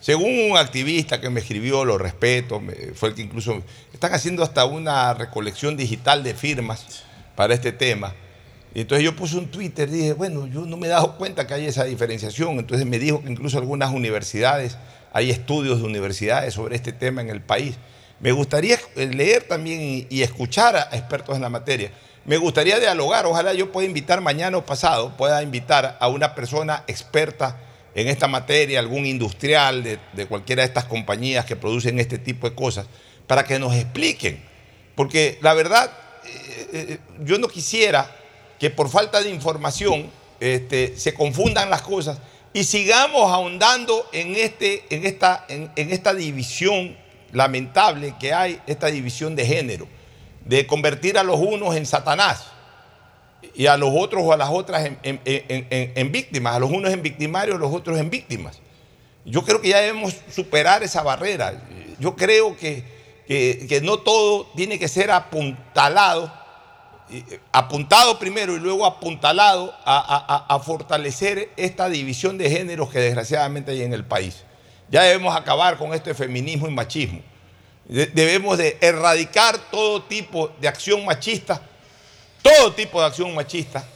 Según un activista que me escribió, lo respeto, fue el que incluso están haciendo hasta una recolección digital de firmas para este tema. Y entonces yo puse un Twitter, dije, bueno, yo no me he dado cuenta que hay esa diferenciación. Entonces me dijo que incluso algunas universidades, hay estudios de universidades sobre este tema en el país. Me gustaría leer también y escuchar a expertos en la materia. Me gustaría dialogar, ojalá yo pueda invitar mañana o pasado, pueda invitar a una persona experta en esta materia, algún industrial de, de cualquiera de estas compañías que producen este tipo de cosas, para que nos expliquen. Porque la verdad, eh, eh, yo no quisiera que por falta de información este, se confundan las cosas y sigamos ahondando en, este, en, esta, en, esta división lamentable que hay, esta división de género, de convertir a los unos en Satanás y a los otros o a las otras en, víctimas, a los unos en victimarios, a los otros en víctimas. Yo creo que ya debemos superar esa barrera. Yo creo que, que no todo tiene que ser apuntalado eh, apuntado primero y luego apuntalado a, fortalecer esta división de géneros que desgraciadamente hay en el país. Ya debemos acabar con este feminismo y machismo. debemos de erradicar todo tipo de acción machista, todo tipo de acción machista,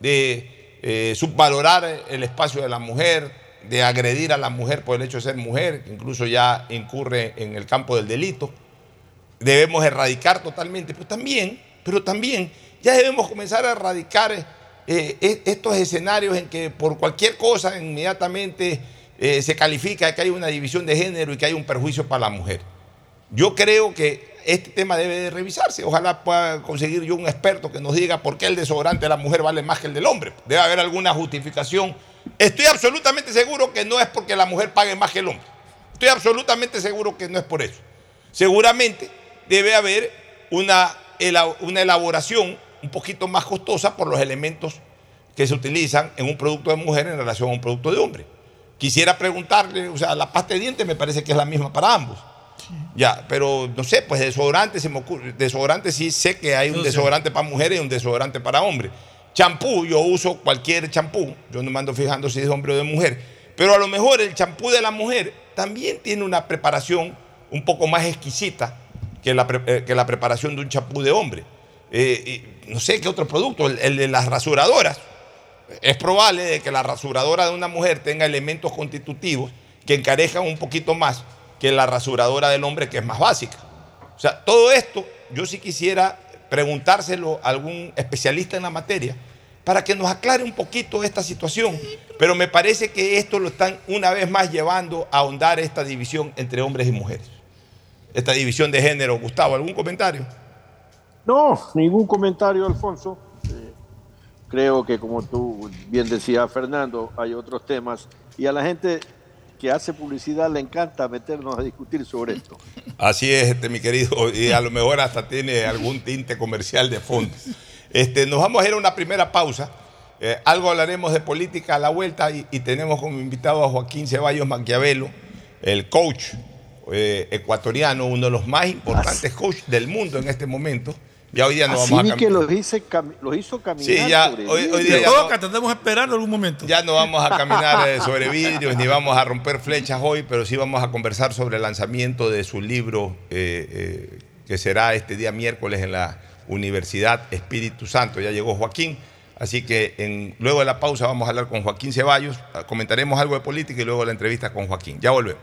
de eh, subvalorar el espacio de la mujer, de agredir a la mujer por el hecho de ser mujer, que incluso ya incurre en el campo del delito. Debemos erradicar totalmente, pero también pero también ya debemos comenzar a erradicar eh, e, estos escenarios en que por cualquier cosa inmediatamente eh, se califica que hay una división de género y que hay un perjuicio para la mujer. Yo creo que este tema debe de revisarse. Ojalá pueda conseguir yo un experto que nos diga por qué el desodorante de la mujer vale más que el del hombre. Debe haber alguna justificación. Estoy absolutamente seguro que no es porque la mujer pague más que el hombre. Estoy absolutamente seguro que no es por eso. Seguramente debe haber una una elaboración un poquito más costosa por los elementos que se utilizan en un producto de mujer en relación a un producto de hombre. Quisiera preguntarle, o sea, la pasta de dientes me parece que es la misma para ambos. Ya, pero no sé, pues desodorante se me ocurre. Desodorante sí sé que hay un desodorante para mujeres y un desodorante para hombres. Champú, yo uso cualquier champú, yo no me ando fijando si es hombre o de mujer. Pero a lo mejor el champú de la mujer también tiene una preparación un poco más exquisita eh, que la, preparación de un chapú de hombre. Eh, no sé qué otro producto, el, de las rasuradoras. Es probable que la rasuradora de una mujer tenga elementos constitutivos que encarejan un poquito más que la rasuradora del hombre, que es más básica. O sea, todo esto yo sí quisiera preguntárselo a algún especialista en la materia para que nos aclare un poquito esta situación. Pero me parece que esto lo están una vez más llevando a ahondar esta división entre hombres y mujeres. Esta división de género. Gustavo, ¿algún comentario? No, ningún comentario, Alfonso. Eh, creo que como tú bien decías, Fernando, hay otros temas y a la gente que hace publicidad le encanta meternos a discutir sobre esto. Así es, este, mi querido, y a lo mejor hasta tiene algún tinte comercial de fondo. Este, nos vamos a ir a una primera pausa. Eh, algo hablaremos de política a la vuelta y, tenemos como invitado a Joaquín Ceballos Maquiavelo, el coach eh, ecuatoriano, uno de los más importantes coaches del mundo en este momento. Ya hoy día no vamos a caminar. que los, hice los hizo caminar. Sí, ya, hoy, hoy, día. Ya tratamos de esperar algún momento. Ya no vamos a caminar eh, sobre vidrios ni vamos a romper flechas hoy, pero sí vamos a conversar sobre el lanzamiento de su libro que será este día miércoles en la Universidad Espíritu Santo. Ya llegó Joaquín. Así que en, luego de la pausa vamos a hablar con Joaquín Ceballos, comentaremos algo de política y luego la entrevista con Joaquín. Ya volvemos.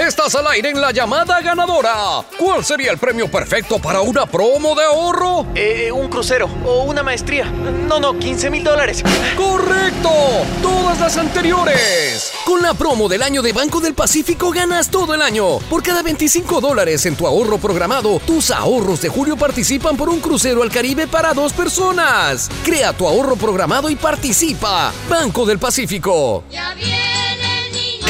Estás al aire en la llamada ganadora. ¿Cuál sería el premio perfecto para una promo de ahorro? Eh, un crucero o una maestría. No, no, 15 mil dólares. ¡Correcto! Todas las anteriores. Con la promo del año de Banco del Pacífico ganas todo el año. Por cada 25 dólares en tu ahorro programado, tus ahorros de julio participan por un crucero al Caribe para dos personas. Crea tu ahorro programado y participa. Banco del Pacífico. Ya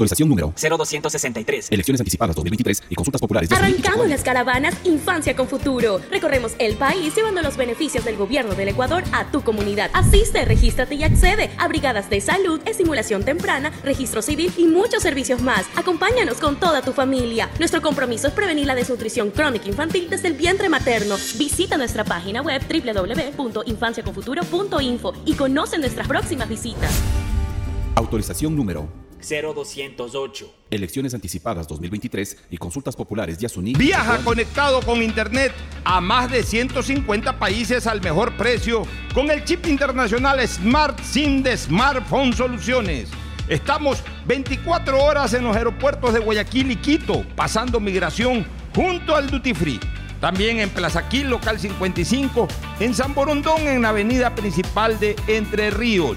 Autorización número 0263. Elecciones anticipadas 2023 y consultas populares. Arrancamos las caravanas Infancia con Futuro. Recorremos el país llevando los beneficios del gobierno del Ecuador a tu comunidad. Asiste, regístrate y accede a brigadas de salud, estimulación temprana, registro civil y muchos servicios más. Acompáñanos con toda tu familia. Nuestro compromiso es prevenir la desnutrición crónica infantil desde el vientre materno. Visita nuestra página web www.infanciaconfuturo.info y conoce nuestras próximas visitas. Autorización número 0208. Elecciones anticipadas 2023 y consultas populares de Yasuní. Viaja conectado con Internet a más de 150 países al mejor precio con el chip internacional Smart SIM de Smartphone Soluciones. Estamos 24 horas en los aeropuertos de Guayaquil y Quito, pasando migración junto al Duty Free. También en Plaza Quil, local 55, en San Borondón, en la avenida principal de Entre Ríos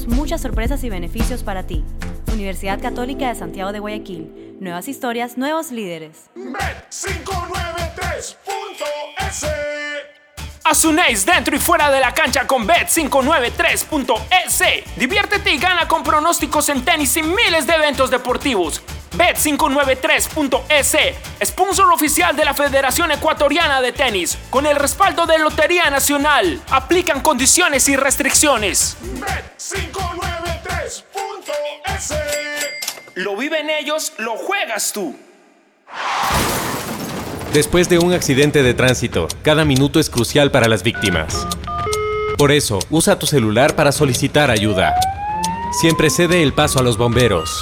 muchas sorpresas y beneficios para ti. Universidad Católica de Santiago de Guayaquil. Nuevas historias, nuevos líderes. Bet593.es Asunéis dentro y fuera de la cancha con Bet593.es. Diviértete y gana con pronósticos en tenis y miles de eventos deportivos. Bet593.es, sponsor oficial de la Federación Ecuatoriana de Tenis, con el respaldo de Lotería Nacional. Aplican condiciones y restricciones. Bet593.es. Lo viven ellos, lo juegas tú. Después de un accidente de tránsito, cada minuto es crucial para las víctimas. Por eso, usa tu celular para solicitar ayuda. Siempre cede el paso a los bomberos.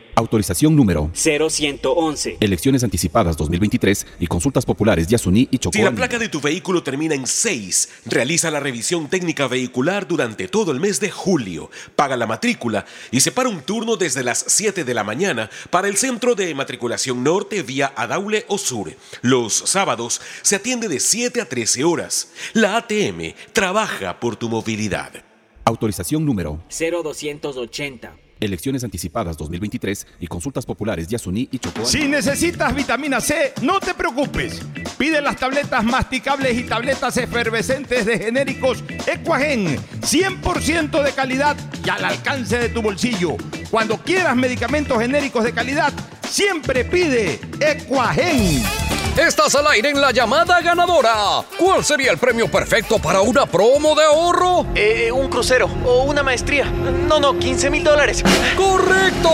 Autorización número 0111. Elecciones anticipadas 2023 y consultas populares Yasuní y Chocó. Si la placa de tu vehículo termina en 6, realiza la revisión técnica vehicular durante todo el mes de julio. Paga la matrícula y separa un turno desde las 7 de la mañana para el centro de matriculación norte vía Adaule o Sur. Los sábados se atiende de 7 a 13 horas. La ATM trabaja por tu movilidad. Autorización número 0280. Elecciones anticipadas 2023 y consultas populares Yasuní y Chocó. Si necesitas vitamina C, no te preocupes. Pide las tabletas masticables y tabletas efervescentes de genéricos Equagen, 100% de calidad y al alcance de tu bolsillo. Cuando quieras medicamentos genéricos de calidad, siempre pide Equagen. Estás al aire en la llamada ganadora. ¿Cuál sería el premio perfecto para una promo de ahorro? Eh, un crucero o una maestría. No, no, 15 mil dólares. ¡Correcto!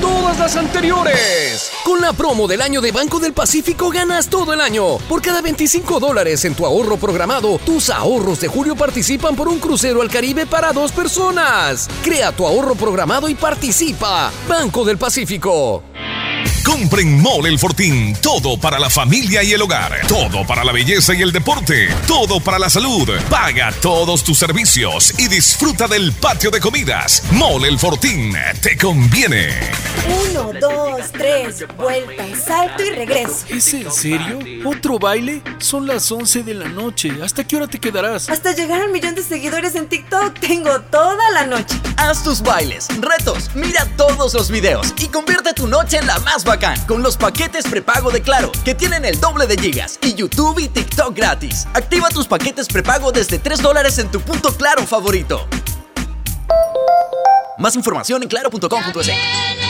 Todas las anteriores. Con la promo del año de Banco del Pacífico ganas todo el año. Por cada 25 dólares en tu ahorro programado, tus ahorros de julio participan por un crucero al Caribe para dos personas. Crea tu ahorro programado y participa. Banco del Pacífico. Compren Mole el Fortín. Todo para la familia y el hogar. Todo para la belleza y el deporte. Todo para la salud. Paga todos tus servicios y disfruta del patio de comidas. Mole el Fortín. Te conviene. Uno, dos, tres, vuelta, salto y regreso. ¿Es en serio? ¿Otro baile? Son las 11 de la noche. ¿Hasta qué hora te quedarás? Hasta llegar al millón de seguidores en TikTok tengo toda la noche. Haz tus bailes, retos, mira todos los videos y convierte tu noche en la más bacán con los paquetes prepago de Claro, que tienen el doble de gigas y YouTube y TikTok gratis. Activa tus paquetes prepago desde 3 dólares en tu punto Claro favorito. Más información en claro.com.es.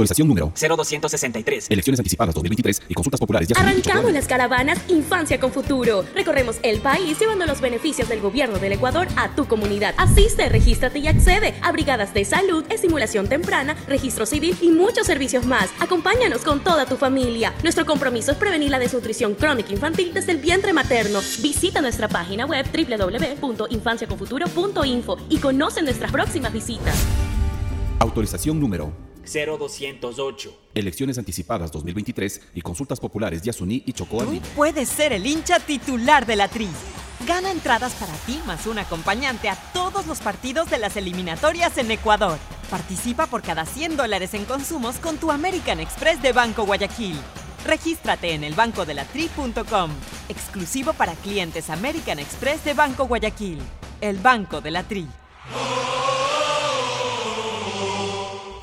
Autorización número 0263. Elecciones anticipadas 2023 y consultas populares Yasuní y Chocó. Arrancamos las caravanas Infancia con Futuro. Recorremos el país llevando los beneficios del gobierno del Ecuador a tu comunidad. Asiste, regístrate y accede a brigadas de salud, estimulación temprana, registro civil y muchos servicios más. Acompáñanos con toda tu familia. Nuestro compromiso es prevenir la desnutrición crónica infantil desde el vientre materno. Visita nuestra página web www.infanciaconfuturo.info y conoce nuestras próximas visitas. Autorización número 0208. Elecciones anticipadas 2023 y consultas populares Yasuní y Chocó. Tú puedes ser el hincha titular de la Tri. Gana entradas para ti más un acompañante a todos los partidos de las eliminatorias en Ecuador. Participa por cada 100 dólares en consumos con tu American Express de Banco Guayaquil. Regístrate en elbancodelatri.com. Exclusivo para clientes American Express de Banco Guayaquil. El Banco de la Tri.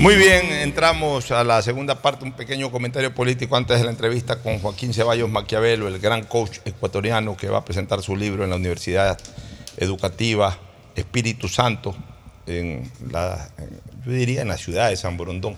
Muy bien, entramos a la segunda parte, un pequeño comentario político antes de la entrevista con Joaquín Ceballos Maquiavelo, el gran coach ecuatoriano que va a presentar su libro en la Universidad educativa Espíritu Santo, en la, yo diría en la ciudad de San Borondón.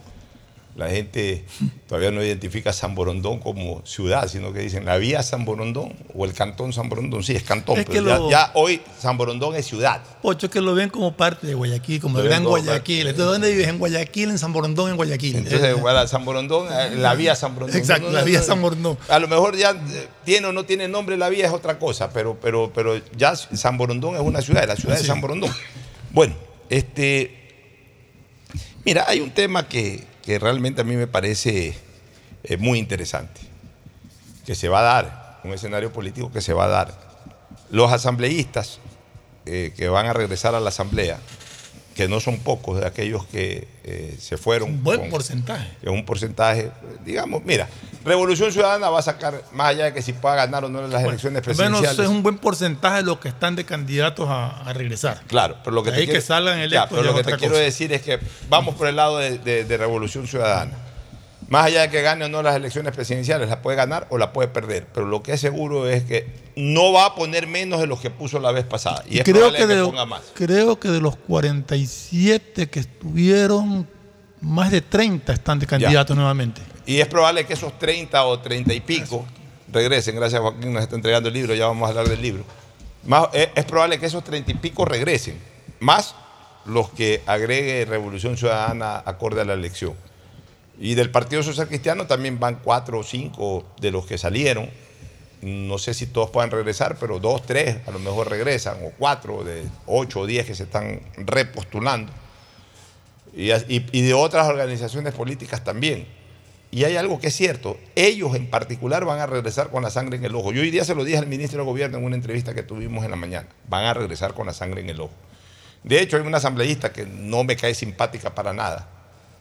La gente todavía no identifica San Borondón como ciudad, sino que dicen la vía San Borondón o el cantón San Borondón. Sí, es cantón, Es pero ya, lo- ya hoy San Borondón es ciudad. Pocho, que lo ven como parte de Guayaquil, como Lo Gran Guayaquil. Entonces, ¿dónde vives? En Guayaquil, en San Borondón, en Guayaquil. Entonces, Eh, San Borondón, eh, la vía San Borondón. Exacto, la vía San Borondón. A lo mejor ya eh, tiene o no tiene nombre la vía es otra cosa, pero, pero, pero ya San Borondón es una ciudad, es la ciudad de. San Borondón. Bueno, este. Mira, hay un tema que, que realmente a mí me parece eh, muy interesante, que se va a dar, un escenario político que se va a dar. Los asambleístas eh, que van a regresar a la asamblea, que no son pocos de aquellos que eh, se fueron. Un buen con- porcentaje. es un porcentaje, digamos, mira, Revolución Ciudadana va a sacar, más allá de que si pueda ganar o no en las elecciones Al menos presidenciales. es un buen porcentaje de los que están de candidatos a, a regresar. Claro, pero lo que De te ahí que quiero- Ya, pero lo que te quiero decir es que vamos por el lado de, de- de Revolución Ciudadana. Más allá de que gane o no las elecciones presidenciales, la puede ganar o la puede perder. Pero lo que es seguro es que no va a poner menos de los que puso la vez pasada. Y, es creo que, que, de, ponga más. creo que de los 47 que estuvieron, más de 30 están de candidatos nuevamente. Y es probable que esos 30 o 30 y pico regresen. Gracias, Joaquín, nos está entregando el libro, ya vamos a hablar del libro. Más, es, es probable que esos 30 y pico regresen, más los que agregue Revolución Ciudadana acorde a la elección. Y del Partido Social Cristiano también van cuatro o cinco de los que salieron. No sé si todos puedan regresar, pero dos, tres a lo mejor regresan, o cuatro de ocho o diez que se están repostulando. Y, y de otras organizaciones políticas también. Y hay algo que es cierto, ellos en particular van a regresar con la sangre en el ojo. Yo hoy día se lo dije al ministro de Gobierno en una entrevista que tuvimos en la mañana, van a regresar con la sangre en el ojo. De hecho, hay una asambleísta que no me cae simpática para nada,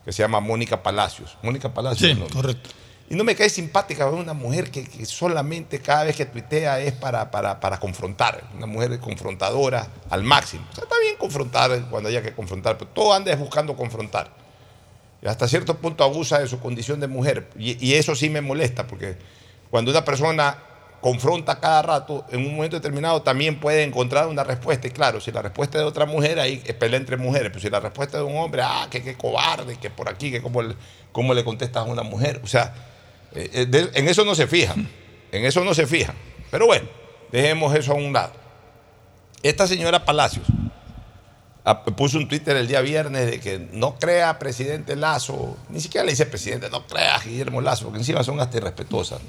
que se llama Mónica Palacios. Mónica Palacios. Sí, ¿no? correcto. Y no me cae simpática, es una mujer que, que solamente cada vez que tuitea es para, para, para confrontar, una mujer confrontadora al máximo. O sea, está bien confrontar cuando haya que confrontar, pero todo anda es buscando confrontar. Y hasta cierto punto abusa de su condición de mujer. Y, y eso sí me molesta, porque cuando una persona confronta cada rato, en un momento determinado también puede encontrar una respuesta. Y claro, si la respuesta es de otra mujer, ahí es pelea entre mujeres. Pero si la respuesta es de un hombre, ah, que qué cobarde, que por aquí, que cómo le, cómo le contestas a una mujer. O sea, eh, eh, en eso no se fijan. En eso no se fijan. Pero bueno, dejemos eso a un lado. Esta señora Palacios ah, puso un Twitter el día viernes de que no crea presidente Lazo, ni siquiera le dice presidente, no crea Guillermo Lazo, porque encima son hasta irrespetuosas.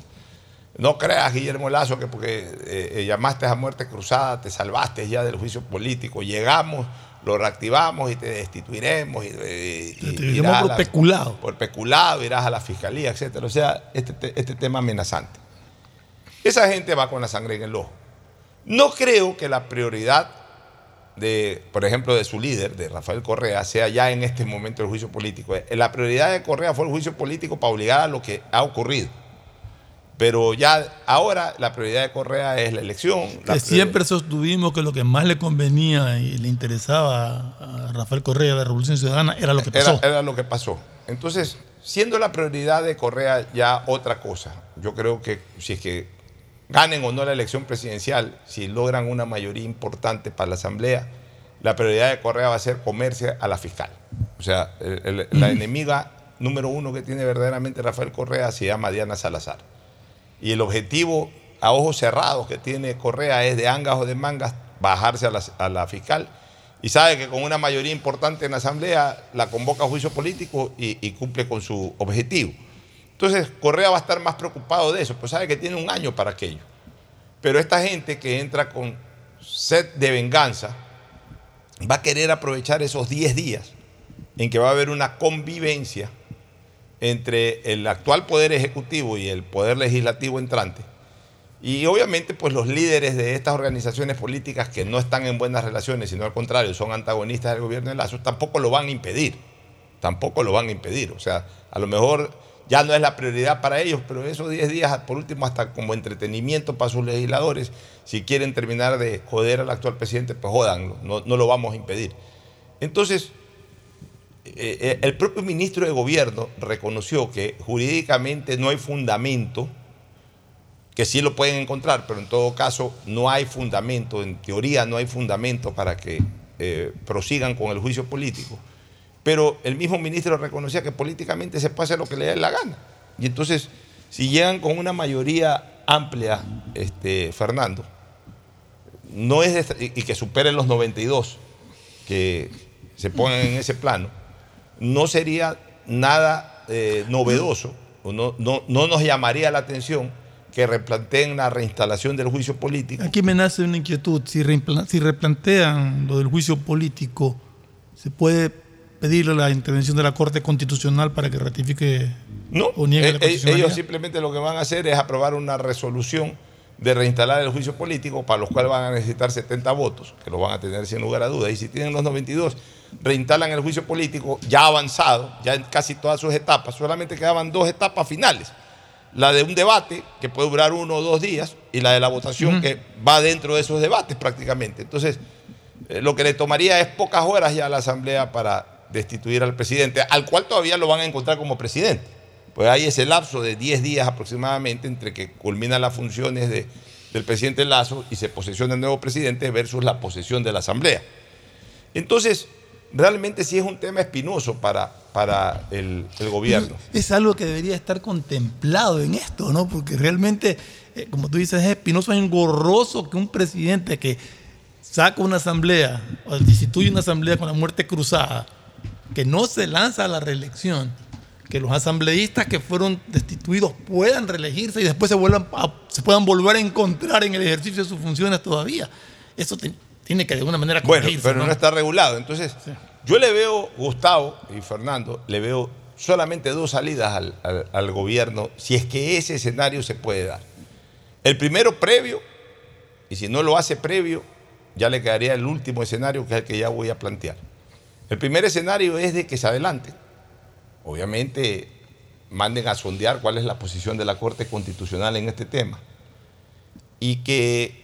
No creas, Guillermo Lazo, que porque eh, eh, llamaste a muerte cruzada, te salvaste ya del juicio político. Llegamos, lo reactivamos y te destituiremos. Y, eh, y- irás por la- peculado. Por peculado, irás a la fiscalía, etcétera. O sea, este, te- este tema amenazante. Esa gente va con la sangre en el ojo. No creo que la prioridad de, por ejemplo, de su líder, de Rafael Correa, sea ya en este momento el juicio político. La prioridad de Correa fue el juicio político para obligar a lo que ha ocurrido. Pero ya ahora la prioridad de Correa es la elección. la Que siempre sostuvimos que lo que más le convenía y le interesaba a Rafael Correa de la Revolución Ciudadana era lo que Era, pasó. era lo que pasó. Entonces, siendo la prioridad de Correa ya otra cosa, yo creo que si es que ganen o no la elección presidencial, si logran una mayoría importante para la Asamblea, la prioridad de Correa va a ser comerse a la fiscal. O sea, el- el- la enemiga número uno que tiene verdaderamente Rafael Correa se llama Diana Salazar. Y el objetivo a ojos cerrados que tiene Correa es de angas o de mangas bajarse a la, fiscal. Y sabe que con una mayoría importante en la Asamblea la convoca a juicio político y, y cumple con su objetivo. Entonces Correa va a estar más preocupado de eso, pues sabe que tiene un año para aquello. Pero esta gente que entra con sed de venganza va a querer aprovechar esos 10 días en que va a haber una convivencia entre el actual poder ejecutivo y el poder legislativo entrante. Y obviamente pues los líderes de estas organizaciones políticas que no están en buenas relaciones, sino al contrario, son antagonistas del gobierno de Lazo, tampoco lo van a impedir. Tampoco lo van a impedir. O sea, a lo mejor ya no es la prioridad para ellos, pero esos 10 días, por último, hasta como entretenimiento para sus legisladores, si quieren terminar de joder al actual presidente, pues jodanlo, no, no lo vamos a impedir. Entonces, eh, eh, el propio ministro de Gobierno reconoció que jurídicamente no hay fundamento que sí lo pueden encontrar, pero en todo caso no hay fundamento, en teoría no hay fundamento para que eh, prosigan con el juicio político. Pero el mismo ministro reconocía que políticamente se hacer lo que le dé la gana. Y entonces, si llegan con una mayoría amplia, este, Fernando, no es y que superen los 92 que se pongan en ese plano, no sería nada eh, novedoso, o no, no, no nos llamaría la atención que replanteen la reinstalación del juicio político. Aquí me nace una inquietud. Si, si replantean lo del juicio político, ¿se puede pedirle la intervención de la Corte Constitucional para que ratifique No, o niegue eh, la eh, ellos simplemente lo que van a hacer es aprobar una resolución de reinstalar el juicio político, para los cuales van a necesitar 70 votos, que los van a tener sin lugar a dudas. Y si tienen los 92, reinstalan el juicio político ya avanzado, ya en casi todas sus etapas, solamente quedaban dos etapas finales. La de un debate, que puede durar uno o dos días, y la de la votación, que va dentro de esos debates prácticamente. Entonces, eh, lo que le tomaría es pocas horas ya a la Asamblea para destituir al presidente, al cual todavía lo van a encontrar como presidente. Pues hay ese lapso de 10 días aproximadamente entre que culminan las funciones de- del presidente Lazo y se posesiona el nuevo presidente versus la posesión de la Asamblea. Entonces, realmente sí es un tema espinoso para, para el, el gobierno. Es algo que debería estar contemplado en esto, ¿no? Porque realmente, eh, como tú dices, es espinoso, es engorroso que un presidente que saca una asamblea o destituye una asamblea con la muerte cruzada, que no se lanza a la reelección, que los asambleístas que fueron destituidos puedan reelegirse y después se, vuelvan a- se puedan volver a encontrar en el ejercicio de sus funciones todavía. Eso te- tiene que de alguna manera Bueno, corregirse, pero no está regulado. Entonces, yo le veo, Gustavo y Fernando, le veo solamente dos salidas al, al- al gobierno, si es que ese escenario se puede dar. El primero previo, y si no lo hace previo, ya le quedaría el último escenario, que es el que ya voy a plantear. El primer escenario es de que se adelante. Obviamente, manden a sondear cuál es la posición de la Corte Constitucional en este tema. Y que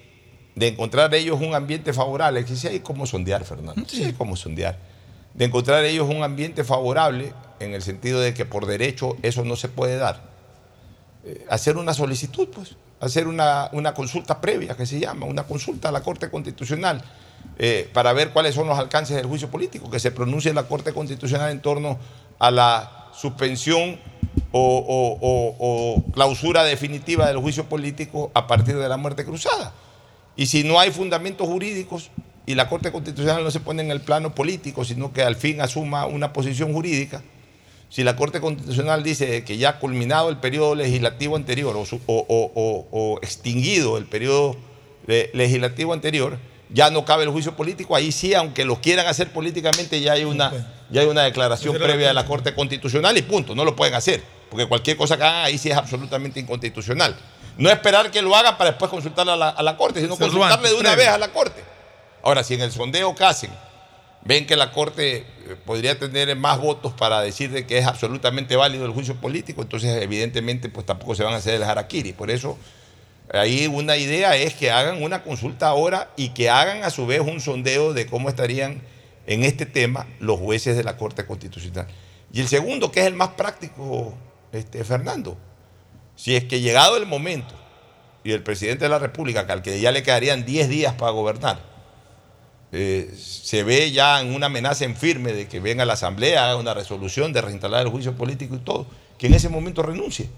de encontrar ellos un ambiente favorable, que sí hay como sondear, Fernando, sí hay como sondear, de encontrar ellos un ambiente favorable en el sentido de que por derecho eso no se puede dar. Eh, hacer una solicitud, pues, hacer una, consulta previa, que se llama, una consulta a la Corte Constitucional, eh, para ver cuáles son los alcances del juicio político, que se pronuncie la Corte Constitucional en torno a la suspensión o clausura definitiva del juicio político a partir de la muerte cruzada. Y si no hay fundamentos jurídicos y la Corte Constitucional no se pone en el plano político, sino que al fin asuma una posición jurídica, si la Corte Constitucional dice que ya culminado el periodo legislativo anterior o, o- o- o- o extinguido el periodo le- legislativo anterior, ya no cabe el juicio político, ahí sí, aunque lo quieran hacer políticamente, ya hay una, ya hay una declaración previa de la. Corte Constitucional y punto, no lo pueden hacer, porque cualquier cosa que hagan ahí sí es absolutamente inconstitucional. No esperar que lo hagan para después consultar a la, a la Corte, sino consultarle de una previo. vez a la Corte. Ahora, si en el sondeo que hacen ven que la Corte eh, podría tener más votos para decir de que es absolutamente válido el juicio político, entonces evidentemente pues tampoco se van a hacer el harakiri. Por eso ahí una idea es que hagan una consulta ahora y que hagan a su vez un sondeo de cómo estarían en este tema los jueces de la Corte Constitucional. Y el segundo, que es el más práctico, este, Fernando, si es que llegado el momento y el presidente de la República, que al que ya le quedarían 10 días para gobernar, eh, se ve ya en una amenaza en firme de que venga la Asamblea, haga una resolución de reinstalar el juicio político y todo, que en ese momento renuncie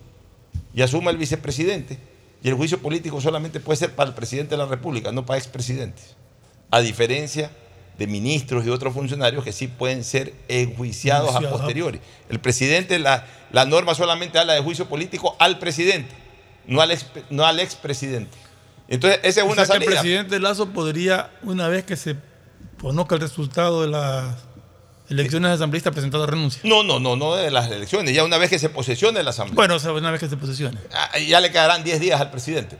y asuma el vicepresidente. Y el juicio político solamente puede ser para el presidente de la República, no para expresidentes. A diferencia de ministros y otros funcionarios que sí pueden ser enjuiciados a posteriori. El presidente, la, la norma solamente habla de juicio político al presidente, no al, ex, no al expresidente. Entonces, esa es O una que el presidente Lazo podría, una vez que se conozca el resultado de las elecciones asambleístas, presentar la renuncia. No, no, no, no de las elecciones. Ya una vez que se posesione la Asamblea. Bueno, o sea, una vez que se posesione. Ah, ya le quedarán 10 días al presidente.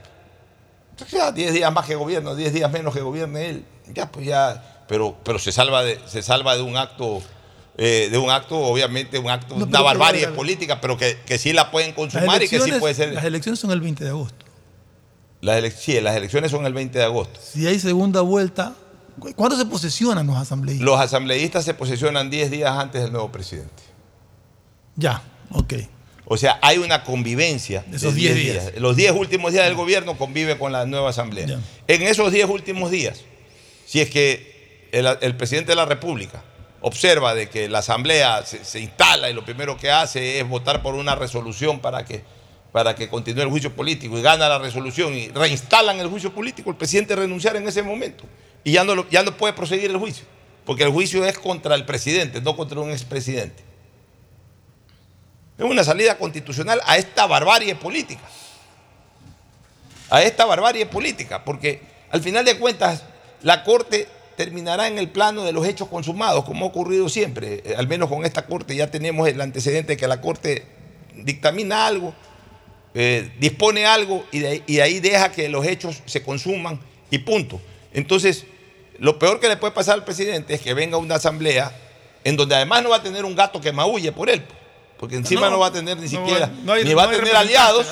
Entonces, ya 10 días más que gobierno, 10 días menos que gobierne él. Ya, pues ya. Pero, pero se salva de, se salva de un acto, eh, de un acto, obviamente, un acto, No, una barbarie política, pero que, que sí la pueden consumar y que sí puede ser. las elecciones son el 20 de agosto. Las sí, las elecciones son el 20 de agosto. Si hay segunda vuelta, ¿cu- ¿cuándo se posesionan los asambleístas? Los asambleístas se posesionan 10 días antes del nuevo presidente. Ya, ok. O sea, hay una convivencia. Esos de 10 10 días. Los 10 últimos días del gobierno convive con la nueva asamblea. En esos 10 últimos días, si es que el, el presidente de la República observa de que la asamblea se, se instala y lo primero que hace es votar por una resolución para que, para que continúe el juicio político y gana la resolución y reinstalan el juicio político, el presidente renunciar en ese momento y ya no, ya no puede proseguir el juicio, porque el juicio es contra el presidente, no contra un expresidente. Es una salida constitucional a esta barbarie política. A esta barbarie política, porque al final de cuentas la Corte terminará en el plano de los hechos consumados, como ha ocurrido siempre. Eh, Al menos con esta Corte ya tenemos el antecedente de que la Corte dictamina algo, eh, dispone algo y de, ahí- deja que los hechos se consuman y punto. Entonces, lo peor que le puede pasar al presidente es que venga una asamblea en donde además no va a tener un gato que maulle por él, porque encima no, No, va a tener ni siquiera, va- no hay- ni va a tener aliados,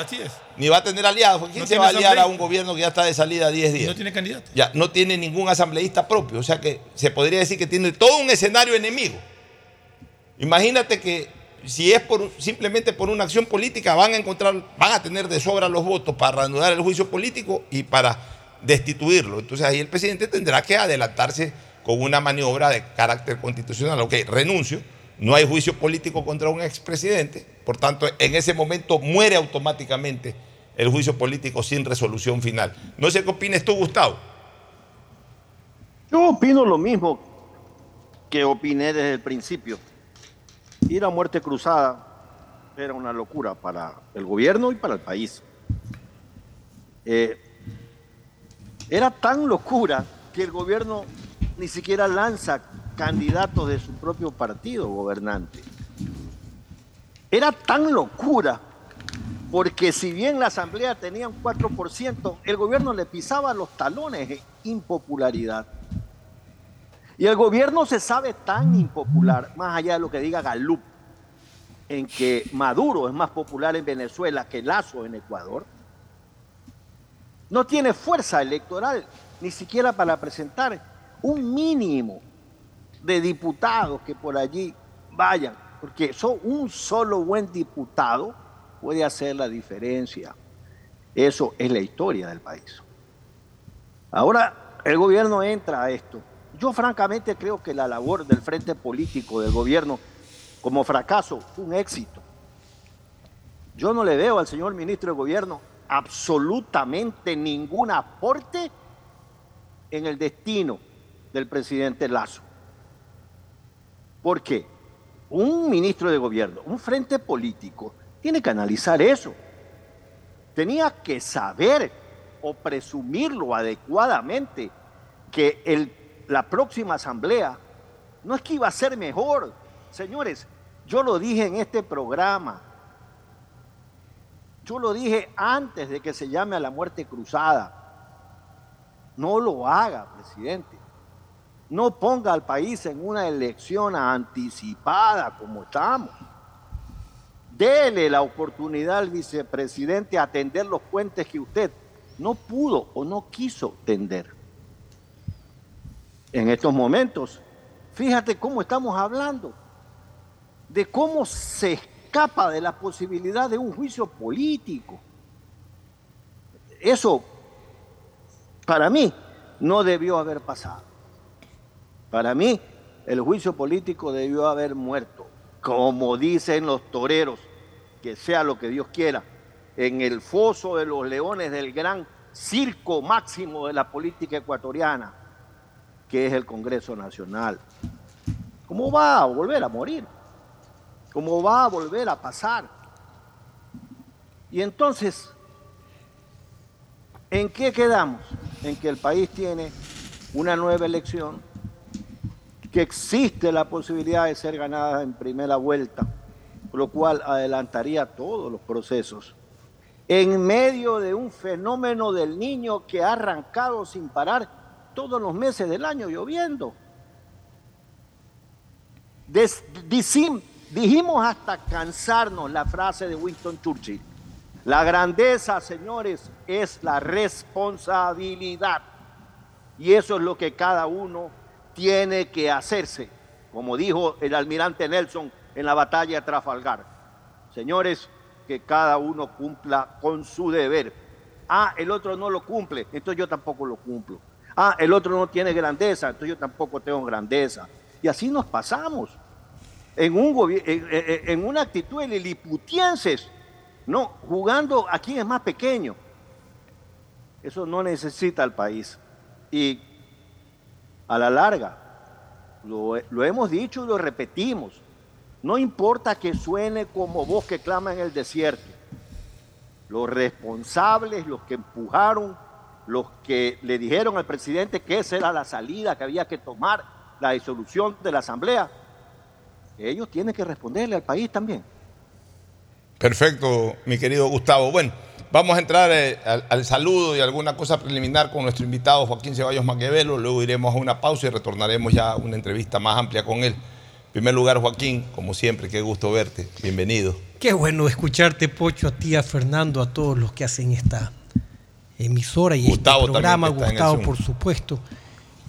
ni va a tener aliados. ¿Quién se va a aliar a un gobierno que ya está de salida 10 días? No tiene candidato. Ya, no tiene ningún asambleísta propio, o sea que se podría decir que tiene todo un escenario enemigo. Imagínate que si es por, simplemente por una acción política, van a encontrar, van a tener de sobra los votos para reanudar el juicio político y para destituirlo. Entonces ahí el presidente tendrá que adelantarse con una maniobra de carácter constitucional. Ok, renuncio, no hay juicio político contra un expresidente, por tanto, en ese momento muere automáticamente el juicio político sin resolución final. No sé qué opinas tú, Gustavo. Yo opino lo mismo que opiné desde el principio. Ir a muerte cruzada era una locura para el gobierno y para el país. Eh, era tan locura que el gobierno ni siquiera lanza candidatos de su propio partido gobernante. Era tan locura porque si bien la asamblea tenía un 4%, el gobierno le pisaba los talones en impopularidad. Y el gobierno se sabe tan impopular, más allá de lo que diga Galup, en que Maduro es más popular en Venezuela que Lazo en Ecuador, no tiene fuerza electoral ni siquiera para presentar un mínimo de diputados que por allí vayan, porque un solo buen diputado puede hacer la diferencia. Eso es la historia del país. Ahora el gobierno entra a esto. Yo francamente creo que la labor del frente político del gobierno como fracaso fue un éxito. Yo no le veo al señor ministro de gobierno absolutamente ningún aporte en el destino del presidente Lazo. ¿Por qué? Un ministro de gobierno, un frente político, tiene que analizar eso. Tenía que saber o presumirlo adecuadamente que la próxima asamblea no es que iba a ser mejor. Señores, yo lo dije en este programa. Yo lo dije antes de que se llame a la muerte cruzada. No lo haga, presidente. No ponga al país en una elección anticipada como estamos. Dele la oportunidad al vicepresidente a atender los puentes que usted no pudo o no quiso tender. En estos momentos, fíjate cómo estamos hablando de cómo se escapa de la posibilidad de un juicio político. Eso, para mí, no debió haber pasado. Para mí, el juicio político debió haber muerto. Como dicen los toreros, que sea lo que Dios quiera, en el foso de los leones del gran circo máximo de la política ecuatoriana, que es el Congreso Nacional. ¿Cómo va a volver a morir? ¿Cómo va a volver a pasar? Y entonces, ¿en qué quedamos? En que el país tiene una nueva elección, que existe la posibilidad de ser ganada en primera vuelta, lo cual adelantaría todos los procesos. En medio de un fenómeno del niño que ha arrancado sin parar todos los meses del año lloviendo. Dijimos hasta cansarnos la frase de Winston Churchill. La grandeza, señores, es la responsabilidad. Y eso es lo que cada uno tiene que hacerse, como dijo el almirante Nelson en la batalla de Trafalgar. Señores, que cada uno cumpla con su deber. Ah, el otro no lo cumple, entonces yo tampoco lo cumplo. Ah, el otro no tiene grandeza, entonces yo tampoco tengo grandeza. Y así nos pasamos. En, un en, una actitud de liliputienses, no, jugando a quien es más pequeño. Eso no necesita el país. Y a la larga, lo, hemos dicho y lo repetimos, no importa que suene como voz que clama en el desierto. Los responsables, los que empujaron, los que le dijeron al presidente que esa era la salida que había que tomar, la disolución de la asamblea, ellos tienen que responderle al país también. Perfecto, mi querido Gustavo. Bueno, vamos a entrar eh, al, al, saludo y alguna cosa preliminar con nuestro invitado Joaquín Ceballos Maquiavelo. Luego iremos a una pausa y retornaremos ya a una entrevista más amplia con él. En primer lugar, Joaquín, como siempre, qué gusto verte. Bienvenido. Qué bueno escucharte, Pocho, a ti, a Fernando, a todos los que hacen esta emisora y Gustavo este programa. Gustavo, por supuesto.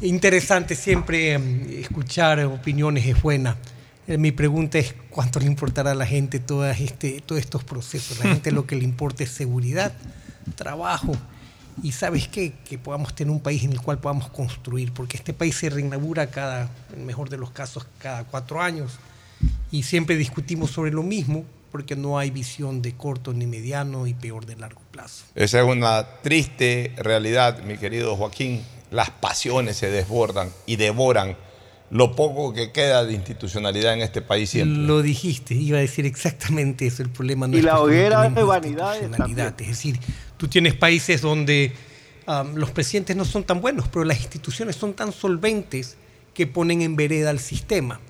Interesante siempre eh, escuchar opiniones, es buena. Eh, Mi pregunta es cuánto le importará a la gente este, todos estos procesos. La gente lo que le importa es seguridad, trabajo y sabes qué, que podamos tener un país en el cual podamos construir, porque este país se reinaugura cada, en mejor de los casos, cada cuatro años y siempre discutimos sobre lo mismo porque no hay visión de corto ni mediano y peor de largo plazo. Esa es una triste realidad, mi querido Joaquín. Las pasiones se desbordan y devoran lo poco que queda de institucionalidad en este país siempre. Lo dijiste, iba a decir exactamente eso. El problema no Y es la hoguera de vanidades. Es decir, tú tienes países donde um, los presidentes no son tan buenos, pero las instituciones son tan solventes que ponen en vereda al sistema.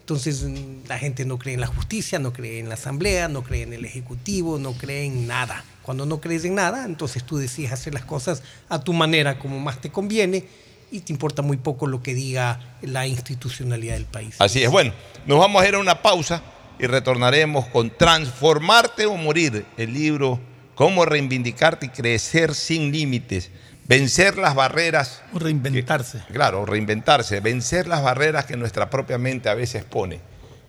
Entonces mm, la gente no cree en la justicia, no cree en la asamblea, no cree en el ejecutivo, no cree en nada. Cuando no crees en nada, entonces tú decides hacer las cosas a tu manera, como más te conviene, y te importa muy poco lo que diga la institucionalidad del país. Así es. Bueno, nos vamos a ir a una pausa y retornaremos con Transformarte o Morir, el libro Cómo reivindicarte y crecer sin límites, vencer las barreras. O reinventarse. que- claro, reinventarse, vencer las barreras que nuestra propia mente a veces pone.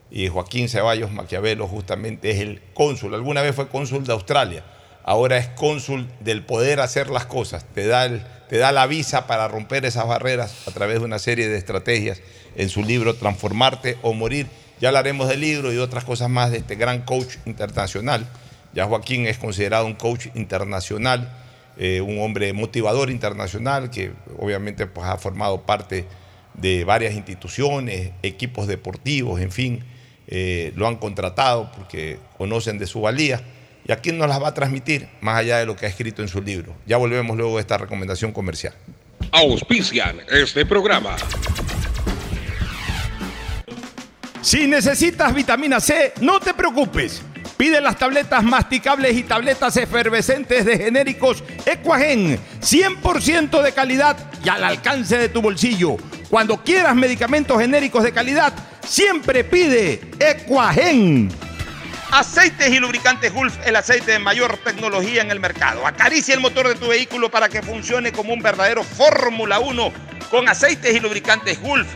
Y Joaquín Ceballos Maquiavelo justamente es el cónsul. Alguna vez fue cónsul de Australia, ahora es cónsul del poder hacer las cosas. Te da, el- te da la visa para romper esas barreras a través de una serie de estrategias en su libro Transformarte o Morir. Ya hablaremos del libro y otras cosas más de este gran coach internacional. Ya Joaquín es considerado un coach internacional, eh, un hombre motivador internacional que obviamente pues, ha formado parte de varias instituciones, equipos deportivos, en fin, eh, lo han contratado porque conocen de su valía. Y aquí nos las va a transmitir más allá de lo que ha escrito en su libro. Ya volvemos luego de esta recomendación comercial. Auspician este programa. Si necesitas vitamina C, no te preocupes. Pide las tabletas masticables y tabletas efervescentes de genéricos Equagen, 100% de calidad y al alcance de tu bolsillo. Cuando quieras medicamentos genéricos de calidad, siempre pide Equagen. Aceites y lubricantes Gulf, el aceite de mayor tecnología en el mercado. Acaricia el motor de tu vehículo para que funcione como un verdadero Fórmula 1 con aceites y lubricantes Gulf.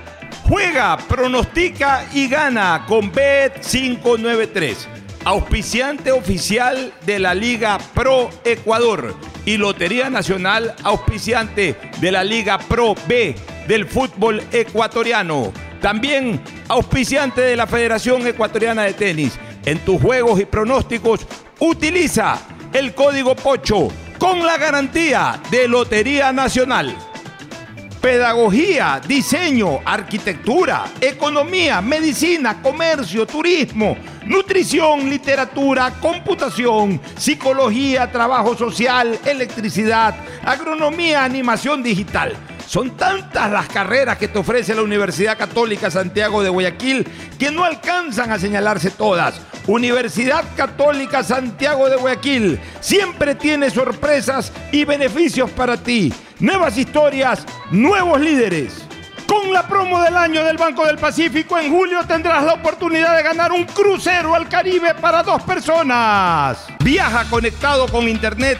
Juega, pronostica y gana con Bet593, auspiciante oficial de la Liga Pro Ecuador y Lotería Nacional, auspiciante de la Liga Pro B del fútbol ecuatoriano. También auspiciante de la Federación Ecuatoriana de Tenis. En tus juegos y pronósticos, utiliza el código POCHO con la garantía de Lotería Nacional. Pedagogía, diseño, arquitectura, economía, medicina, comercio, turismo, nutrición, literatura, computación, psicología, trabajo social, electricidad, agronomía, animación digital. Son tantas las carreras que te ofrece la Universidad Católica Santiago de Guayaquil que no alcanzan a señalarse todas. Universidad Católica Santiago de Guayaquil siempre tiene sorpresas y beneficios para ti. Nuevas historias, nuevos líderes. Con la promo del año del Banco del Pacífico, en julio tendrás la oportunidad de ganar un crucero al Caribe para dos personas. Viaja conectado con Internet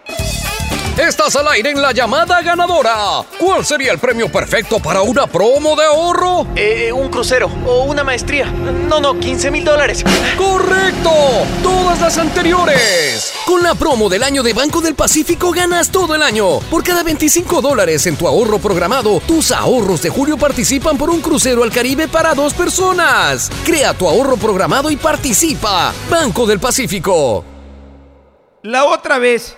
Estás al aire en la llamada ganadora. ¿Cuál sería el premio perfecto para una promo de ahorro? Eh, un crucero o una maestría. No, no, 15 mil dólares. ¡Correcto! Todas las anteriores. Con la promo del año de Banco del Pacífico ganas todo el año. Por cada 25 dólares en tu ahorro programado, tus ahorros de julio participan por un crucero al Caribe para dos personas. Crea tu ahorro programado y participa. Banco del Pacífico. La otra vez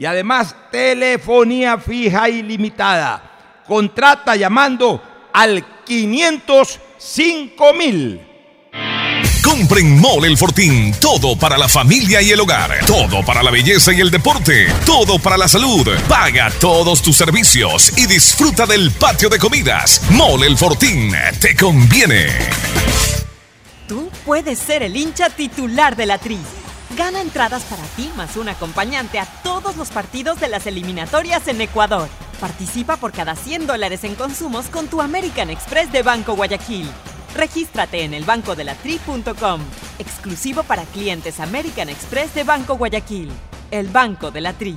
y además telefonía fija ilimitada. Contrata llamando al 505 mil. Compren Mole el Fortín. Todo para la familia y el hogar. Todo para la belleza y el deporte. Todo para la salud. Paga todos tus servicios y disfruta del patio de comidas. Mole el Fortín. Te conviene. Tú puedes ser el hincha titular de la Tri. Gana entradas para ti más un acompañante a todos los partidos de las eliminatorias en Ecuador. Participa por cada 100 dólares en consumos con tu American Express de Banco Guayaquil. Regístrate en elbancodelatri.com. Exclusivo para clientes American Express de Banco Guayaquil. El Banco de la Tri.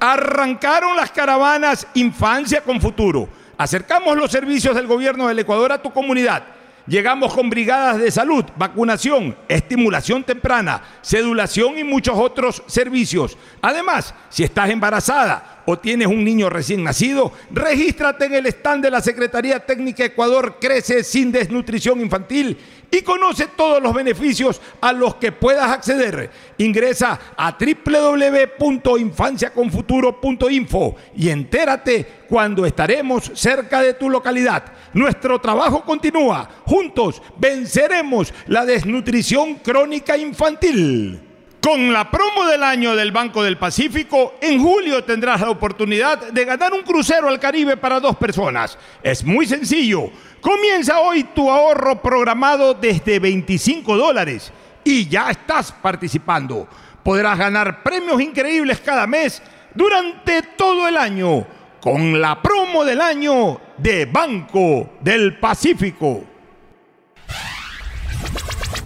Arrancaron las caravanas Infancia con Futuro. Acercamos los servicios del gobierno del Ecuador a tu comunidad. Llegamos con brigadas de salud, vacunación, estimulación temprana, sedulación y muchos otros servicios. Además, si estás embarazada o tienes un niño recién nacido, regístrate en el stand de la Secretaría Técnica Ecuador Crece sin Desnutrición Infantil y conoce todos los beneficios a los que puedas acceder. Ingresa a www.infanciaconfuturo.info y entérate cuando estaremos cerca de tu localidad. Nuestro trabajo continúa. Juntos venceremos la desnutrición crónica infantil. Con la promo del año del Banco del Pacífico, en julio tendrás la oportunidad de ganar un crucero al Caribe para dos personas. Es muy sencillo. Comienza hoy tu ahorro programado desde 25 dólares y ya estás participando. Podrás ganar premios increíbles cada mes durante todo el año con la promo del año de Banco del Pacífico.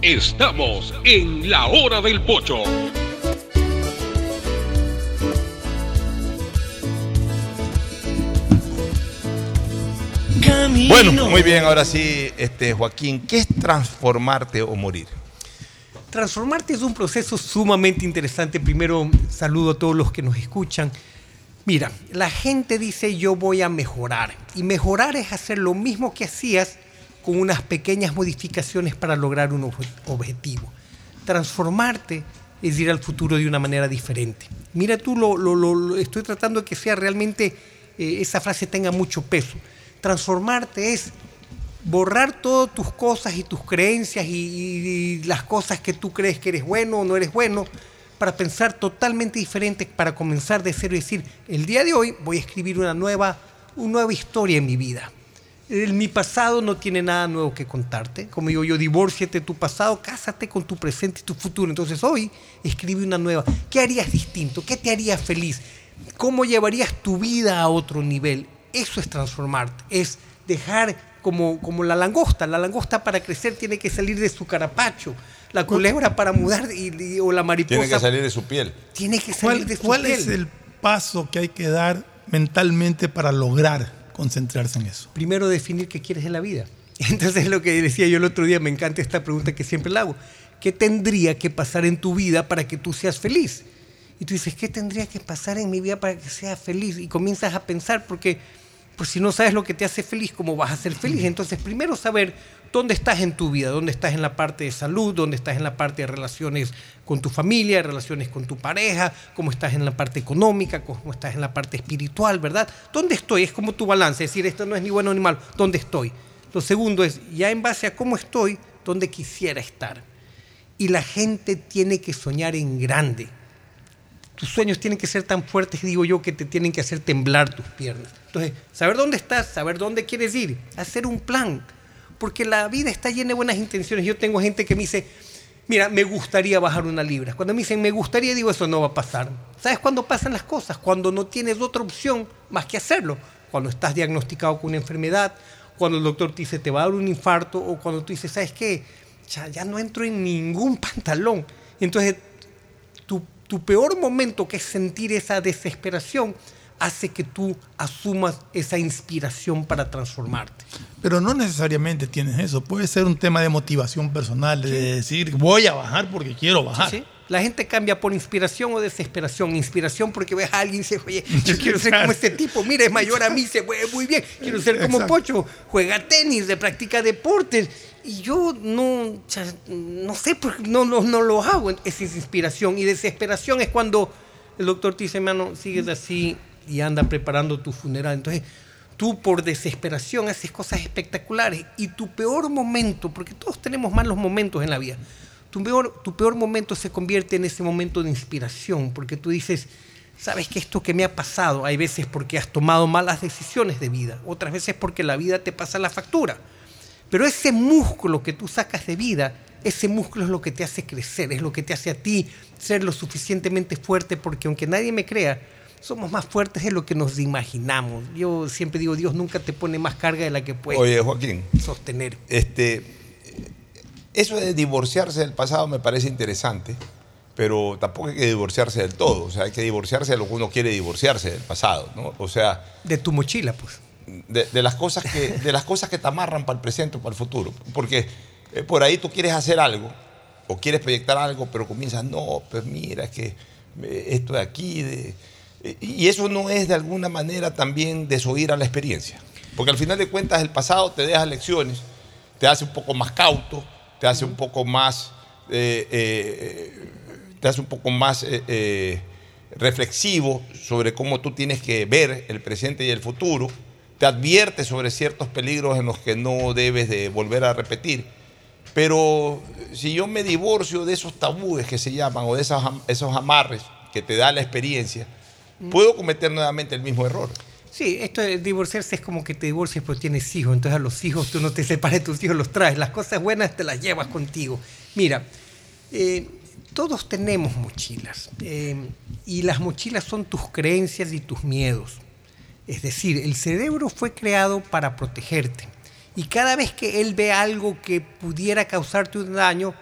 Estamos en la hora del pocho. Bueno, muy bien, ahora sí, este, Joaquín, ¿qué es transformarte o morir? Transformarte es un proceso sumamente interesante. Primero, saludo a todos los que nos escuchan. Mira, la gente dice yo voy a mejorar. Y mejorar es hacer lo mismo que hacías con unas pequeñas modificaciones para lograr un obje- objetivo. Transformarte es ir al futuro de una manera diferente. Mira tú, lo, lo- lo- lo- estoy tratando de que sea realmente, eh, esa frase tenga mucho peso. Transformarte es borrar todas tus cosas y tus creencias y, las cosas que tú crees que eres bueno o no eres bueno para pensar totalmente diferente, para comenzar de cero y decir, el día de hoy voy a escribir una nueva, una nueva historia en mi vida. El- mi pasado no tiene nada nuevo que contarte. Como digo yo, divórciate tu pasado, cásate con tu presente y tu futuro. Entonces hoy escribe una nueva. ¿Qué harías distinto? ¿Qué te haría feliz? ¿Cómo llevarías tu vida a otro nivel? Eso es transformarte, es dejar como, como la langosta. La langosta para crecer tiene que salir de su carapacho. La culebra para mudar y- y- o la mariposa Tiene que salir de su piel. tiene que salir ¿Cuál, de su cuál piel. es el paso que hay que dar mentalmente para lograr concentrarse en eso? primero definir qué quieres en la vida. Entonces lo que decía yo el otro día, me encanta esta pregunta que siempre le hago. ¿Qué tendría que pasar en tu vida para que tú seas feliz? Y tú dices, ¿qué tendría que pasar en mi vida para que sea feliz? Y comienzas a pensar, porque pues si no sabes lo que te hace feliz, ¿cómo vas a ser feliz? Entonces primero saber dónde estás en tu vida, dónde estás en la parte de salud, dónde estás en la parte de relaciones con tu familia, relaciones con tu pareja, cómo estás en la parte económica, cómo estás en la parte espiritual, ¿verdad? ¿Dónde estoy? Es como tu balance, es decir, esto no es ni bueno ni malo, ¿dónde estoy? Lo segundo es, ya en base a cómo estoy, ¿dónde quisiera estar? Y la gente tiene que soñar en grande. Tus sueños tienen que ser tan fuertes, digo yo, que te tienen que hacer temblar tus piernas. Entonces, saber dónde estás, saber dónde quieres ir, hacer un plan. Porque la vida está llena de buenas intenciones. Yo tengo gente que me dice, mira, me gustaría bajar una libra. Cuando me dicen, me gustaría, digo, eso no va a pasar. ¿Sabes cuándo pasan las cosas? Cuando no tienes otra opción más que hacerlo. Cuando estás diagnosticado con una enfermedad, cuando el doctor te dice, te va a dar un infarto, o cuando tú dices, ¿sabes qué? Ya, ya no entro en ningún pantalón. Entonces, tu, tu peor momento, que es sentir esa desesperación, hace que tú asumas esa inspiración para transformarte. Pero no necesariamente tienes eso. Puede ser un tema de motivación personal, de decir, voy a bajar porque quiero bajar. Sí, sí. La gente cambia por inspiración o desesperación. Inspiración porque ves a alguien y dices, oye, yo quiero ser como este tipo, mira, es mayor a mí, se mueve muy bien, quiero ser como Exacto. Pocho, juega tenis, de practica deportes. Y yo no, no sé, no, no, no lo hago. Esa es inspiración. Y desesperación es cuando el doctor te dice, hermano, sigues así y anda preparando tu funeral. Entonces, tú por desesperación haces cosas espectaculares. Y tu peor momento, porque todos tenemos malos momentos en la vida, tu peor, tu peor momento se convierte en ese momento de inspiración, porque tú dices, sabes que esto que me ha pasado, hay veces porque has tomado malas decisiones de vida, otras veces porque la vida te pasa la factura. Pero ese músculo que tú sacas de vida, ese músculo es lo que te hace crecer, es lo que te hace a ti ser lo suficientemente fuerte, porque aunque nadie me crea, somos más fuertes de lo que nos imaginamos. Yo siempre digo, Dios nunca te pone más carga de la que puedes Oye, Joaquín, sostener. este, eso de divorciarse del pasado me parece interesante, pero tampoco hay que divorciarse del todo. O sea, hay que divorciarse de lo que uno quiere divorciarse del pasado, ¿no? O sea, De tu mochila, pues. de, de las cosas que, de las cosas que te amarran para el presente o para el futuro. Porque eh, por ahí tú quieres hacer algo o quieres proyectar algo, pero comienzas, no, pues mira, es que eh, esto de aquí, de... y eso no es de alguna manera también desoír a la experiencia. Porque al final de cuentas el pasado te deja lecciones, te hace un poco más cauto, te hace un poco más, eh, eh, te hace un poco más eh, eh, reflexivo sobre cómo tú tienes que ver el presente y el futuro, te advierte sobre ciertos peligros en los que no debes de volver a repetir. Pero si yo me divorcio de esos tabúes que se llaman o de esos, am- esos amarres que te da la experiencia, puedo cometer nuevamente el mismo error. Sí, esto divorciarse es como que te divorcias pero tienes hijos, entonces a los hijos tú no te separas de tus hijos, los traes, las cosas buenas te las llevas contigo. Mira, eh, todos tenemos mochilas eh, y las mochilas son tus creencias y tus miedos. Es decir, el cerebro fue creado para protegerte y cada vez que él ve algo que pudiera causarte un daño,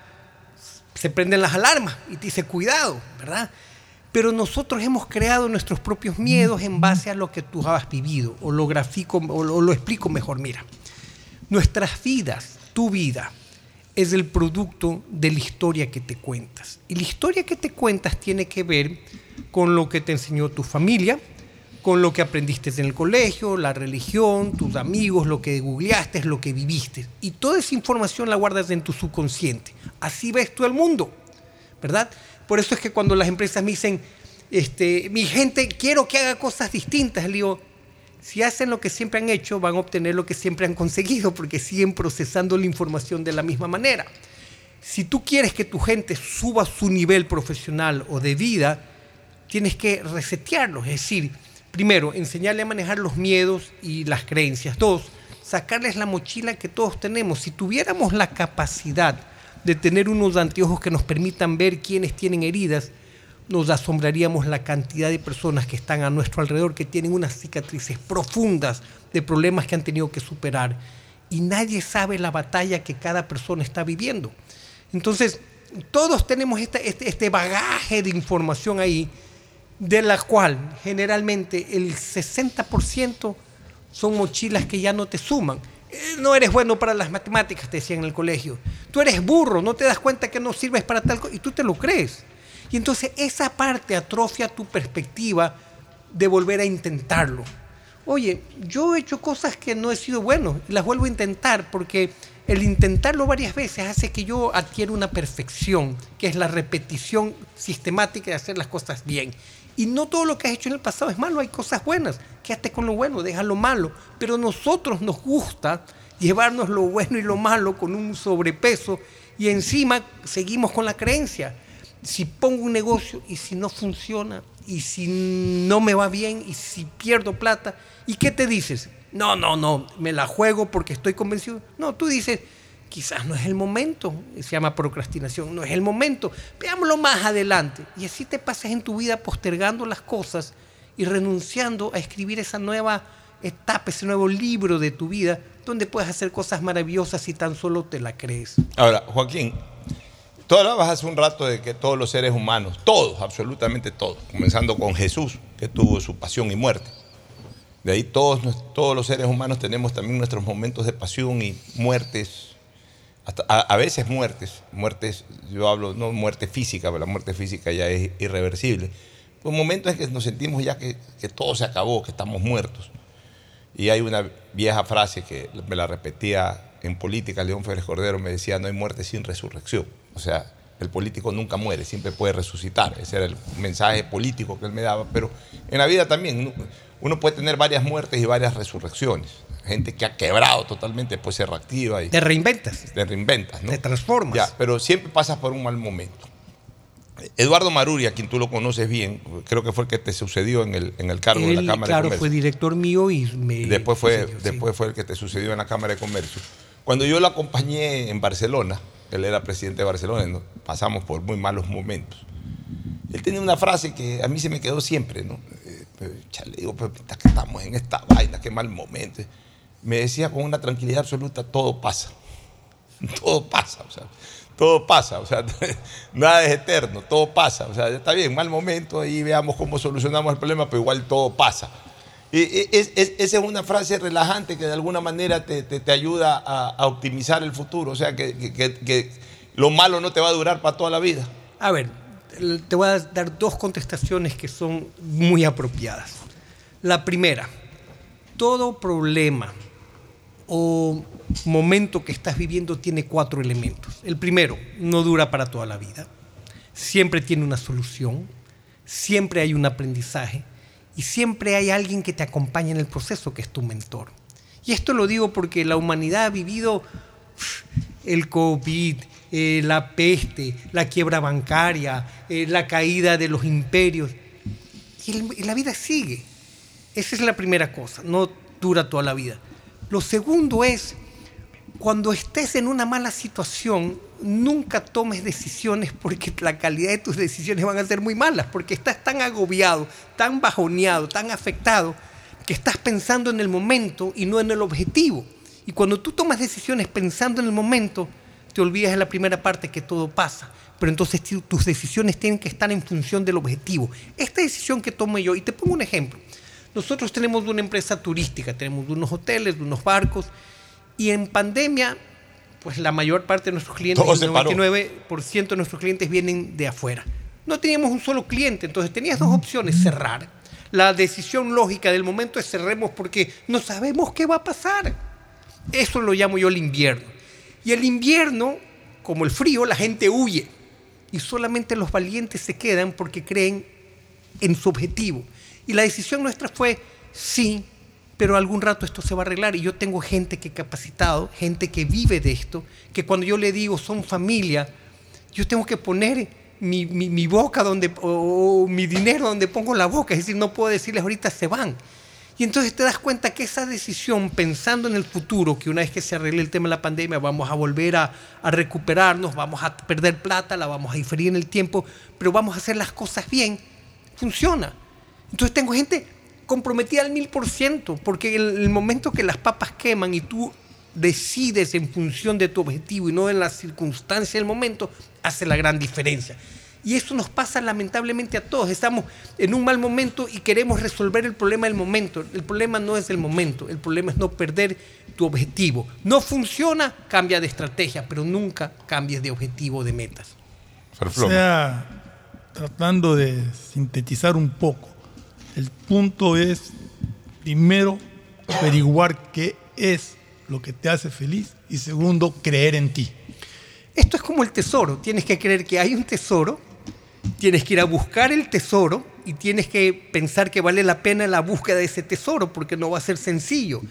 se prenden las alarmas y te dice cuidado, ¿verdad? Pero nosotros hemos creado nuestros propios miedos en base a lo que tú has vivido, o lo grafico, o lo, explico mejor. Mira, nuestras vidas, tu vida, es el producto de la historia que te cuentas. Y la historia que te cuentas tiene que ver con lo que te enseñó tu familia, con lo que aprendiste en el colegio, la religión, tus amigos, lo que googleaste, lo que viviste. Y toda esa información la guardas en tu subconsciente. Así ves tú el mundo, ¿verdad? Por eso es que cuando las empresas me dicen, este, mi gente, quiero que haga cosas distintas, le digo, si hacen lo que siempre han hecho, van a obtener lo que siempre han conseguido, porque siguen procesando la información de la misma manera. Si tú quieres que tu gente suba su nivel profesional o de vida, tienes que resetearlos, es decir, primero, enseñarle a manejar los miedos y las creencias. Dos, sacarles la mochila que todos tenemos. Si tuviéramos la capacidad de tener unos anteojos que nos permitan ver quiénes tienen heridas, nos asombraríamos la cantidad de personas que están a nuestro alrededor, que tienen unas cicatrices profundas de problemas que han tenido que superar. Y nadie sabe la batalla que cada persona está viviendo. Entonces, todos tenemos este, este, este bagaje de información ahí, de la cual generalmente el 60% son mochilas que ya no te suman. Eh, No eres bueno para las matemáticas, te decían en el colegio. Tú eres burro, no te das cuenta que no sirves para tal cosa y tú te lo crees. Y entonces esa parte atrofia tu perspectiva de volver a intentarlo. Oye, yo he hecho cosas que no he sido bueno y las vuelvo a intentar porque el intentarlo varias veces hace que yo adquiera una perfección, que es la repetición sistemática de hacer las cosas bien. Y no todo lo que has hecho en el pasado es malo, hay cosas buenas. Quédate con lo bueno, deja lo malo. Pero a nosotros nos gusta llevarnos lo bueno y lo malo con un sobrepeso y encima seguimos con la creencia. Si pongo un negocio y si no funciona, y si no me va bien, y si pierdo plata, ¿y qué te dices? No, no, no, me la juego porque estoy convencido. No, tú dices, quizás no es el momento, se llama procrastinación, no es el momento, veámoslo más adelante. Y así te pasas en tu vida postergando las cosas y renunciando a escribir esa nueva etapa, ese nuevo libro de tu vida, donde puedes hacer cosas maravillosas si tan solo te la crees. Ahora, Joaquín, tú hablabas hace un rato de que todos los seres humanos, todos, absolutamente todos, comenzando con Jesús, que tuvo su pasión y muerte. De ahí todos, todos los seres humanos tenemos también nuestros momentos de pasión y muertes, hasta- a, a veces muertes, muertes, yo hablo, no muerte física, pero la muerte física ya es irreversible. Un momento en que nos sentimos ya que, que todo se acabó, que estamos muertos. Y hay una vieja frase que me la repetía en política, León Férez Cordero me decía, no hay muerte sin resurrección. O sea, el político nunca muere, siempre puede resucitar. Ese era el mensaje político que él me daba. Pero en la vida también uno puede tener varias muertes y varias resurrecciones. Gente que ha quebrado totalmente, después se reactiva y Te reinventas. te reinventas, ¿no? Te transformas. Ya, pero siempre pasas por un mal momento. Eduardo Maruri, a quien tú lo conoces bien, creo que fue el que te sucedió en el, en el cargo de la Cámara de claro, Comercio. fue director mío y me... Después fue, sí, sí. después fue el que te sucedió en la Cámara de Comercio. Cuando yo lo acompañé en Barcelona, él era presidente de Barcelona, ¿no? pasamos por muy malos momentos. Él tenía una frase que a mí se me quedó siempre, ¿no? Eh, chale, digo, que estamos en esta vaina, qué mal momento. Me decía con una tranquilidad absoluta, todo pasa. Todo pasa, o sea, todo pasa, o sea, nada es eterno, todo pasa, o sea, está bien, mal momento, ahí veamos cómo solucionamos el problema, pero igual todo pasa. Y, es- es- esa es una frase relajante que de alguna manera te, ayuda a, optimizar el futuro, o sea, que- que lo malo no te va a durar para toda la vida. A ver, te voy a dar dos contestaciones que son muy apropiadas. La primera, todo problema o momento que estás viviendo tiene cuatro elementos. El primero, no dura para toda la vida. Siempre tiene una solución, siempre hay un aprendizaje y siempre hay alguien que te acompaña en el proceso, que es tu mentor. Y esto lo digo porque la humanidad ha vivido el COVID, eh, la peste, la quiebra bancaria, eh, la caída de los imperios. Y, la vida sigue. Esa es la primera cosa, no dura toda la vida. Lo segundo es, cuando estés en una mala situación, nunca tomes decisiones porque la calidad de tus decisiones van a ser muy malas, porque estás tan agobiado, tan bajoneado, tan afectado, que estás pensando en el momento y no en el objetivo. Y cuando tú tomas decisiones pensando en el momento, te olvidas de la primera parte que todo pasa. Pero entonces tu- tus decisiones tienen que estar en función del objetivo. Esta decisión que tomo yo, y te pongo un ejemplo. Nosotros tenemos una empresa turística, tenemos unos hoteles, unos barcos, y en pandemia, pues la mayor parte de nuestros clientes, Todo el se paró. 99% de nuestros clientes vienen de afuera. No teníamos un solo cliente, entonces tenías dos opciones, cerrar. La decisión lógica del momento es cerremos porque no sabemos qué va a pasar. Eso lo llamo yo el invierno. Y el invierno, como el frío, la gente huye. Y solamente los valientes se quedan porque creen en su objetivo. Y la decisión nuestra fue, sí, pero algún rato esto se va a arreglar. Y yo tengo gente que he capacitado, gente que vive de esto, que cuando yo le digo son familia, yo tengo que poner mi, boca donde, o, o mi dinero donde pongo la boca. Es decir, no puedo decirles ahorita se van. Y entonces te das cuenta que esa decisión, pensando en el futuro, que una vez que se arregle el tema de la pandemia, vamos a volver a, a recuperarnos, vamos a perder plata, la vamos a diferir en el tiempo, pero vamos a hacer las cosas bien, funciona. Entonces tengo gente comprometida al mil por ciento, porque en el momento que las papas queman y tú decides en función de tu objetivo y no en la circunstancia del momento, hace la gran diferencia. Y eso nos pasa lamentablemente a todos. Estamos en un mal momento y queremos resolver el problema del momento. El problema no es el momento, el problema es no perder tu objetivo. No funciona, cambia de estrategia, pero nunca cambies de objetivo o de metas. O sea, tratando de sintetizar un poco, el punto es, primero, averiguar qué es lo que te hace feliz y segundo, creer en ti. Esto es como el tesoro. Tienes que creer que hay un tesoro, tienes que ir a buscar el tesoro y tienes que pensar que vale la pena la búsqueda de ese tesoro porque no va a ser sencillo.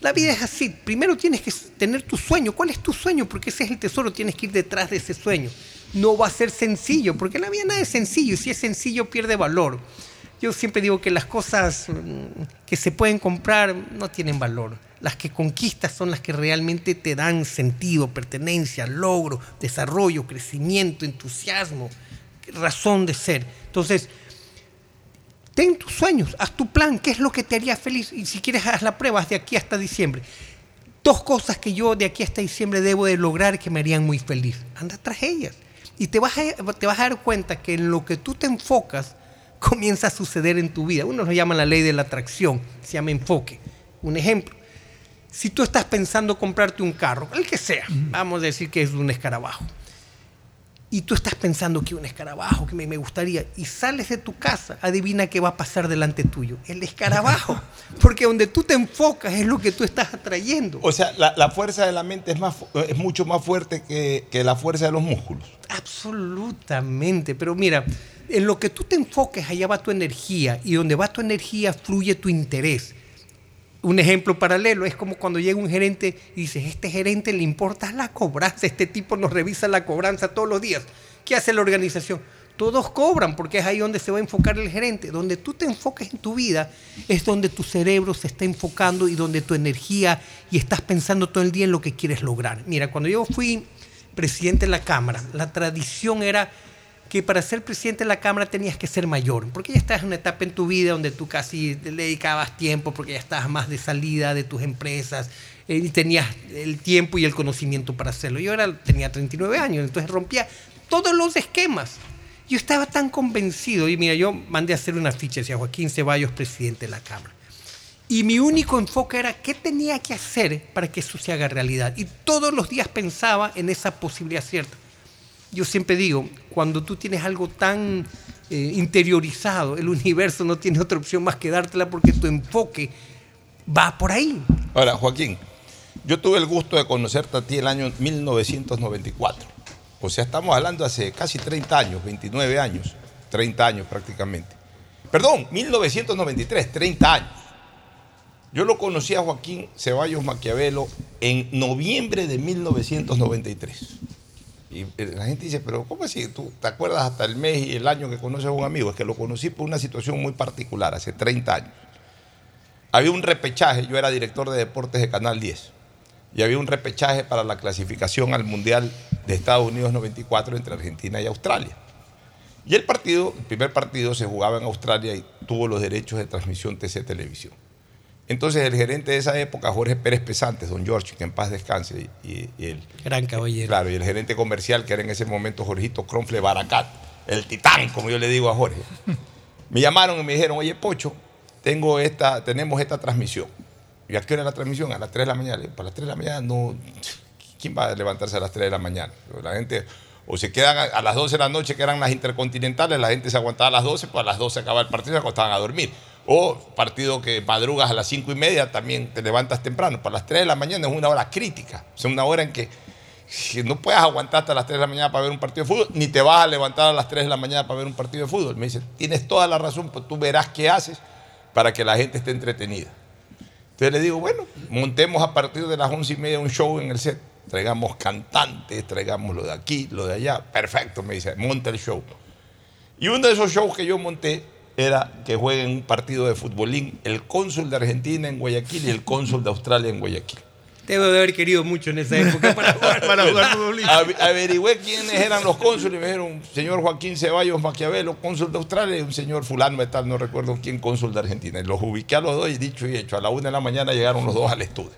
La vida es así. Primero tienes que tener tu sueño. ¿Cuál es tu sueño? Porque ese es el tesoro. Tienes que ir detrás de ese sueño. No va a ser sencillo, porque la vida nada es sencillo. Y si es sencillo, pierde valor. Yo siempre digo que las cosas mm, que se pueden comprar no tienen valor. Las que conquistas son las que realmente te dan sentido, pertenencia, logro, desarrollo, crecimiento, entusiasmo, razón de ser. Entonces, ten tus sueños, haz tu plan, qué es lo que te haría feliz. Y si quieres, haz la prueba de aquí hasta diciembre. Dos cosas que yo de aquí hasta diciembre debo de lograr que me harían muy feliz. Anda tras ellas. Y te vas te vas a dar cuenta que en lo que tú te enfocas comienza a suceder en tu vida. Uno lo llama la ley de la atracción, se llama enfoque. Un ejemplo, si tú estás pensando comprarte un carro, el que sea, vamos a decir que es un escarabajo, y tú estás pensando que un escarabajo, que me, me gustaría, y sales de tu casa, adivina qué va a pasar delante tuyo, el escarabajo, porque donde tú te enfocas es lo que tú estás atrayendo. O sea, la, la fuerza de la mente es, más, es mucho más fuerte que, que la fuerza de los músculos. Absolutamente, pero mira, en lo que tú te enfoques, allá va tu energía, y donde va tu energía fluye tu interés. Un ejemplo paralelo es como cuando llega un gerente y dices, este gerente le importa la cobranza, este tipo nos revisa la cobranza todos los días. ¿Qué hace la organización? Todos cobran porque es ahí donde se va a enfocar el gerente. Donde tú te enfoques en tu vida es donde tu cerebro se está enfocando y donde tu energía y estás pensando todo el día en lo que quieres lograr. Mira, cuando yo fui presidente de la Cámara, la tradición era que para ser presidente de la Cámara tenías que ser mayor, porque ya estás en una etapa en tu vida donde tú casi le dedicabas tiempo, porque ya estabas más de salida de tus empresas eh, y tenías el tiempo y el conocimiento para hacerlo. Yo era, tenía 39 años, entonces rompía todos los esquemas. Yo estaba tan convencido, y mira, yo mandé a hacer una ficha, decía Joaquín Ceballos, presidente de la Cámara. Y mi único enfoque era qué tenía que hacer para que eso se haga realidad. Y todos los días pensaba en esa posibilidad cierta. Yo siempre digo, cuando tú tienes algo tan eh, interiorizado, el universo no tiene otra opción más que dártela porque tu enfoque va por ahí. Ahora, Joaquín, yo tuve el gusto de conocerte a ti el año 1994. O sea, estamos hablando hace casi 30 años, 29 años, 30 años prácticamente. Perdón, 1993, 30 años. Yo lo conocí a Joaquín Ceballos Maquiavelo en noviembre de 1993. Y eh, la gente dice, pero ¿cómo así? ¿Tú te acuerdas hasta el mes y el año que conoces a un amigo? Es que lo conocí por una situación muy particular, hace 30 años. Había un repechaje, yo era director de deportes de Canal 10, y había un repechaje para la clasificación al Mundial de Estados Unidos 94 entre Argentina y Australia. Y el partido, el primer partido se jugaba en Australia y tuvo los derechos de transmisión TC Televisión. Entonces el gerente de esa época, Jorge Pérez Pesantes, don George, que en paz descanse, y, y el, Gran caballero. claro, y el gerente comercial, que era en ese momento Jorgito Cronfle Baracat, el titán, como yo le digo a Jorge, me llamaron y me dijeron, oye Pocho, tengo esta, tenemos esta transmisión. ¿Y a qué hora la transmisión? A las 3 de la mañana. Para las 3 de la mañana no. ¿Quién va a levantarse a las 3 de la mañana? La gente, o se quedan a, las 12 de la noche, que eran las intercontinentales, la gente se aguantaba a las 12, pues a las 12 acaba el partido y se acostaban a dormir. O partido que madrugas a las 5 y media, también te levantas temprano. Para las 3 de la mañana es una hora crítica. Sea, una hora en que que no puedes aguantar hasta las 3 de la mañana para ver un partido de fútbol, ni te vas a levantar a las 3 de la mañana para ver un partido de fútbol. Me dice, tienes toda la razón, pues tú verás qué haces para que la gente esté entretenida. Entonces le digo, bueno, montemos a partir de las 11 y media un show en el set. Traigamos cantantes, traigamos lo de aquí, lo de allá. Perfecto, me dice, monta el show. Y uno de esos shows que yo monté era que jueguen un partido de futbolín el cónsul de Argentina en Guayaquil y el cónsul de Australia en Guayaquil. Debo de haber querido mucho en esa época para jugar, para jugar futbolín. Ave- Averigüé quiénes eran los cónsules y me dijeron, señor Joaquín Ceballos Maquiavelo, cónsul de Australia, y un señor fulano de tal, no recuerdo quién, cónsul de Argentina. Y los ubiqué a los dos y dicho y hecho, a la una de la mañana llegaron los dos al estudio.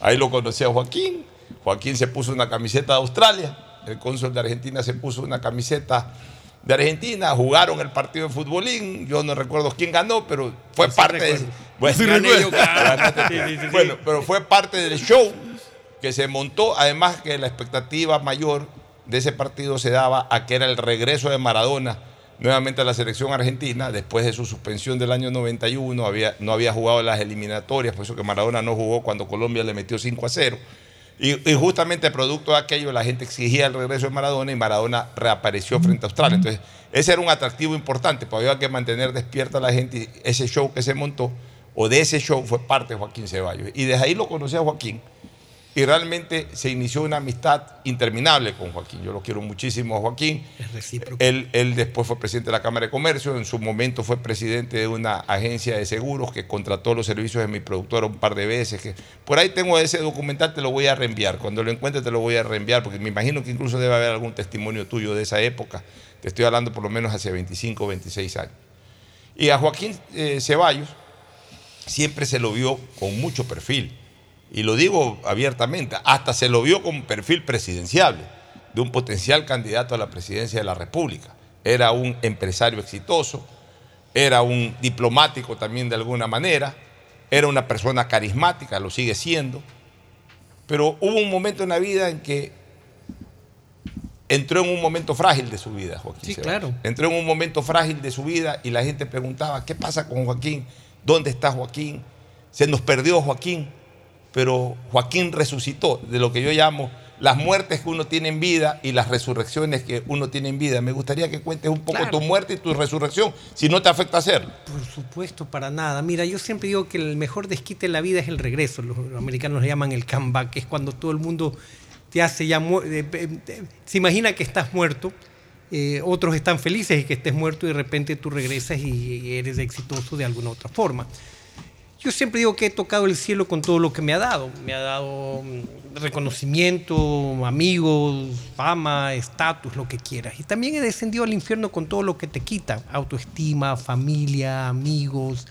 Ahí lo conocí a Joaquín, Joaquín se puso una camiseta de Australia, el cónsul de Argentina se puso una camiseta de Argentina, jugaron el partido de futbolín, yo no recuerdo quién ganó, pero fue parte de... Sí yo, sí. Bueno, pero fue parte del show que se montó, además que la expectativa mayor de ese partido se daba a que era el regreso de Maradona nuevamente a la selección argentina, después de su suspensión del año 91, había, no había jugado las eliminatorias, por eso que Maradona no jugó cuando Colombia le metió 5 a 0. Y, y justamente producto de aquello la gente exigía el regreso de Maradona y Maradona reapareció frente a Australia. Entonces, ese era un atractivo importante, porque había que mantener despierta a la gente y ese show que se montó, o de ese show fue parte de Joaquín Ceballos. Y desde ahí lo conocí a Joaquín y realmente se inició una amistad interminable con Joaquín. Yo lo quiero muchísimo a Joaquín. Es recíproco. Él, él después fue presidente de la Cámara de Comercio, en su momento fue presidente de una agencia de seguros que contrató los servicios de mi productora un par de veces. Que por ahí tengo ese documental, te lo voy a reenviar. Cuando lo encuentre te lo voy a reenviar, porque me imagino que incluso debe haber algún testimonio tuyo de esa época. Te estoy hablando por lo menos hace 25 o 26 años. Y a Joaquín eh, Ceballos siempre se lo vio con mucho perfil. Y lo digo abiertamente, hasta se lo vio con perfil presidenciable, de un potencial candidato a la presidencia de la República. Era un empresario exitoso, era un diplomático también de alguna manera, era una persona carismática, lo sigue siendo, pero hubo un momento en la vida en que entró en un momento frágil de su vida, Joaquín. Sí, claro. Entró en un momento frágil de su vida y la gente preguntaba, ¿qué pasa con Joaquín? ¿Dónde está Joaquín? Se nos perdió Joaquín, pero Joaquín resucitó de lo que yo llamo las muertes que uno tiene en vida y las resurrecciones que uno tiene en vida. Me gustaría que cuentes un poco Claro. tu muerte y tu resurrección, si no te afecta hacerlo. Por supuesto, para nada. Mira, yo siempre digo que el mejor desquite en la vida es el regreso. Los americanos le llaman el comeback, que es cuando todo el mundo te hace ya... eh, eh, eh, Se imagina que estás muerto, eh, otros están felices de que estés muerto y de repente tú regresas y eres exitoso de alguna otra forma. Yo siempre digo que he tocado el cielo con todo lo que me ha dado. Me ha dado mm, reconocimiento, amigos, fama, estatus, lo que quieras. Y también he descendido al infierno con todo lo que te quita. Autoestima, familia, amigos,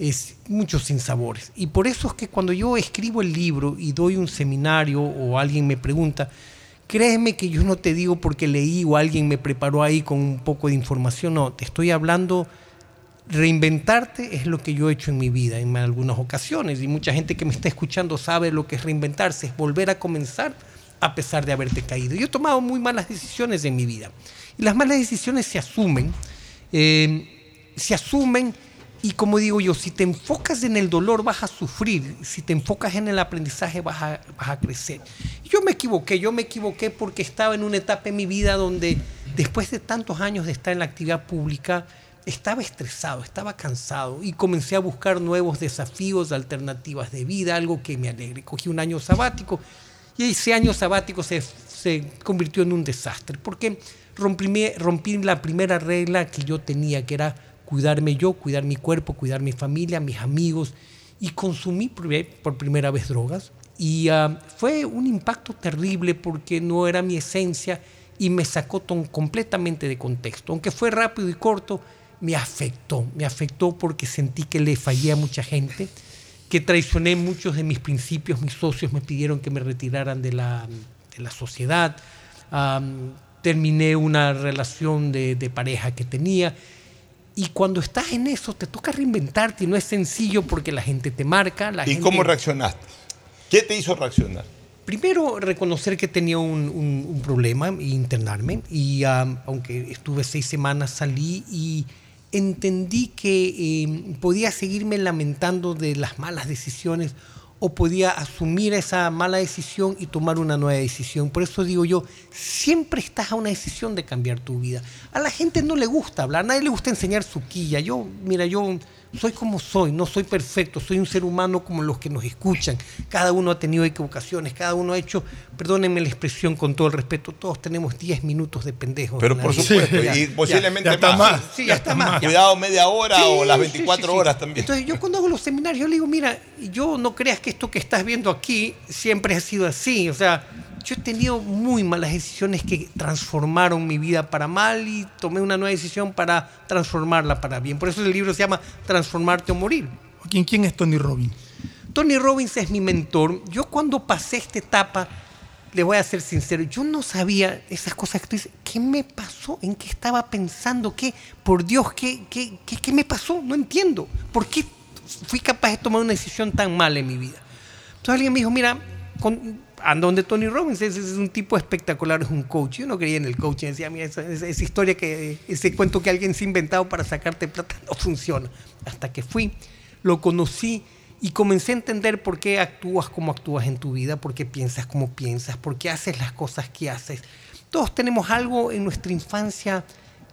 es muchos sinsabores. Y por eso es que cuando yo escribo el libro y doy un seminario o alguien me pregunta, créeme que yo no te digo porque leí o alguien me preparó ahí con un poco de información, no, te estoy hablando reinventarte es lo que yo he hecho en mi vida en algunas ocasiones y mucha gente que me está escuchando sabe lo que es reinventarse, es volver a comenzar a pesar de haberte caído. Yo he tomado muy malas decisiones en mi vida y las malas decisiones se asumen, eh, se asumen y como digo yo, si te enfocas en el dolor vas a sufrir, si te enfocas en el aprendizaje vas a, vas a crecer. Yo me equivoqué, yo me equivoqué porque estaba en una etapa en mi vida donde después de tantos años de estar en la actividad pública, estaba estresado, estaba cansado y comencé a buscar nuevos desafíos, alternativas de vida, algo que me alegre. Cogí un año sabático y ese año sabático se, se convirtió en un desastre porque rompí, rompí la primera regla que yo tenía, que era cuidarme yo, cuidar mi cuerpo, cuidar mi familia, mis amigos y consumí por primera vez drogas y ah, fue un impacto terrible porque no era mi esencia y me sacó ton- completamente de contexto. Aunque fue rápido y corto, me afectó. Me afectó porque sentí que le fallé a mucha gente, que traicioné muchos de mis principios. Mis socios me pidieron que me retiraran de la, de la sociedad. Terminé una relación de, de pareja que tenía. Y cuando estás en eso, te toca reinventarte y no es sencillo porque la gente te marca. La ¿Y gente- cómo reaccionaste? ¿Qué te hizo reaccionar? Primero, reconocer que tenía un, un- un problema e internarme. Y aunque estuve seis semanas, salí y entendí que eh, podía seguirme lamentando de las malas decisiones o podía asumir esa mala decisión y tomar una nueva decisión. Por eso digo yo, siempre estás a una decisión de cambiar tu vida. A la gente no le gusta hablar, a nadie le gusta enseñar su quilla. Yo, mira, yo soy como soy, no soy perfecto, soy un ser humano como los que nos escuchan. Cada uno ha tenido equivocaciones, cada uno ha hecho, perdónenme la expresión con todo el respeto, todos tenemos 10 minutos de pendejos. Pero por supuesto, y ya, posiblemente ya está más. Sí, ya está más. Cuidado, media hora Sí, o las sí, 24 sí, sí. horas también. Entonces yo cuando hago los seminarios, yo le digo, mira, yo no creas que esto que estás viendo aquí siempre ha sido así. O sea, yo he tenido muy malas decisiones que transformaron mi vida para mal y tomé una nueva decisión para transformarla para bien. Por eso el libro se llama Transformarte o Morir. ¿Quién, quién es Tony Robbins? Tony Robbins es mi mentor. Yo cuando pasé esta etapa, le voy a ser sincero, yo no sabía esas cosas que tú dices. ¿Qué me pasó? ¿En qué estaba pensando? ¿Qué? Por Dios, ¿qué, qué, qué, qué me pasó? No entiendo. ¿Por qué fui capaz de tomar una decisión tan mala en mi vida? Entonces alguien me dijo, mira, con, anda donde Tony Robbins, ese es un tipo espectacular, es un coach. Yo no creía en el coaching, decía, mira, esa, esa- esa historia, que ese cuento que alguien se ha inventado para sacarte plata no funciona. Hasta que fui, lo conocí y comencé a entender por qué actúas como actúas en tu vida, por qué piensas como piensas, por qué haces las cosas que haces. Todos tenemos algo en nuestra infancia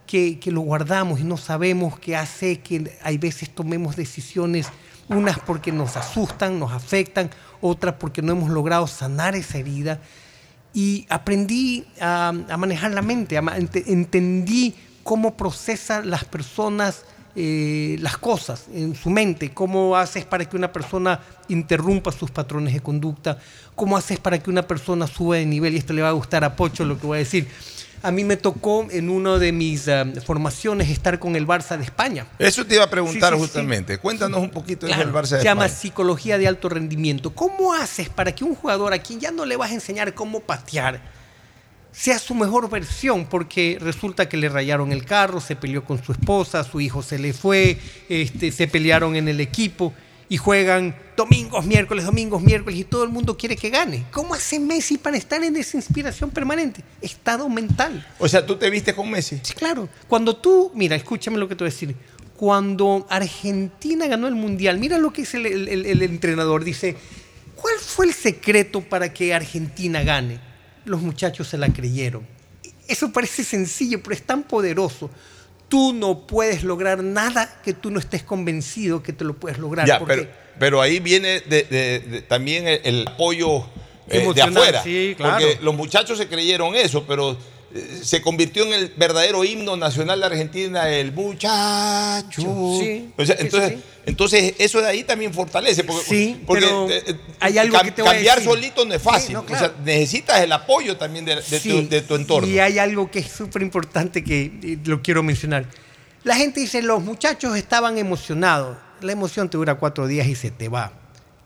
que, que lo guardamos y no sabemos que hace que hay veces tomemos decisiones, unas porque nos asustan, nos afectan, otras porque no hemos logrado sanar esa herida. Y aprendí a, manejar la mente, a entendí cómo procesan las personas eh, las cosas en su mente, cómo haces para que una persona interrumpa sus patrones de conducta, cómo haces para que una persona suba de nivel, y esto le va a gustar a Pocho lo que voy a decir. A mí me tocó en una de mis eh, formaciones estar con el Barça de España. Eso te iba a preguntar Sí, sí, sí. justamente. Cuéntanos un poquito Claro, del Barça de se llama España. psicología de alto rendimiento. ¿Cómo haces para que un jugador a quien ya no le vas a enseñar cómo patear sea su mejor versión? Porque resulta que le rayaron el carro, se peleó con su esposa, su hijo se le fue, este, se pelearon en el equipo y juegan domingos, miércoles, domingos, miércoles y todo el mundo quiere que gane. ¿Cómo hace Messi para estar en esa inspiración permanente? Estado mental. O sea, tú te viste con Messi. Sí, claro. Cuando tú, mira, escúchame lo que te voy a decir. Cuando Argentina ganó el Mundial, mira lo que dice el, el- el- el entrenador. Dice, ¿cuál fue el secreto para que Argentina gane? Los muchachos se la creyeron. Eso parece sencillo, pero es tan poderoso. Tú no puedes lograr nada que tú no estés convencido que te lo puedes lograr. Ya, porque- pero, pero ahí viene de- de- de- también el, el apoyo eh, de afuera. sí, claro. Porque los muchachos se creyeron eso, pero se convirtió en el verdadero himno nacional de Argentina, el muchacho. Sí, O sea, sí, entonces, sí, entonces, eso de ahí también fortalece. Porque, Sí, porque, pero eh, eh, hay algo que te voy a cambiar decir. solito no es fácil. no, O sea, necesitas el apoyo también de, tu, de tu entorno. Y hay algo que es súper importante que lo quiero mencionar. La gente dice, los muchachos estaban emocionados. La emoción te dura cuatro días y se te va.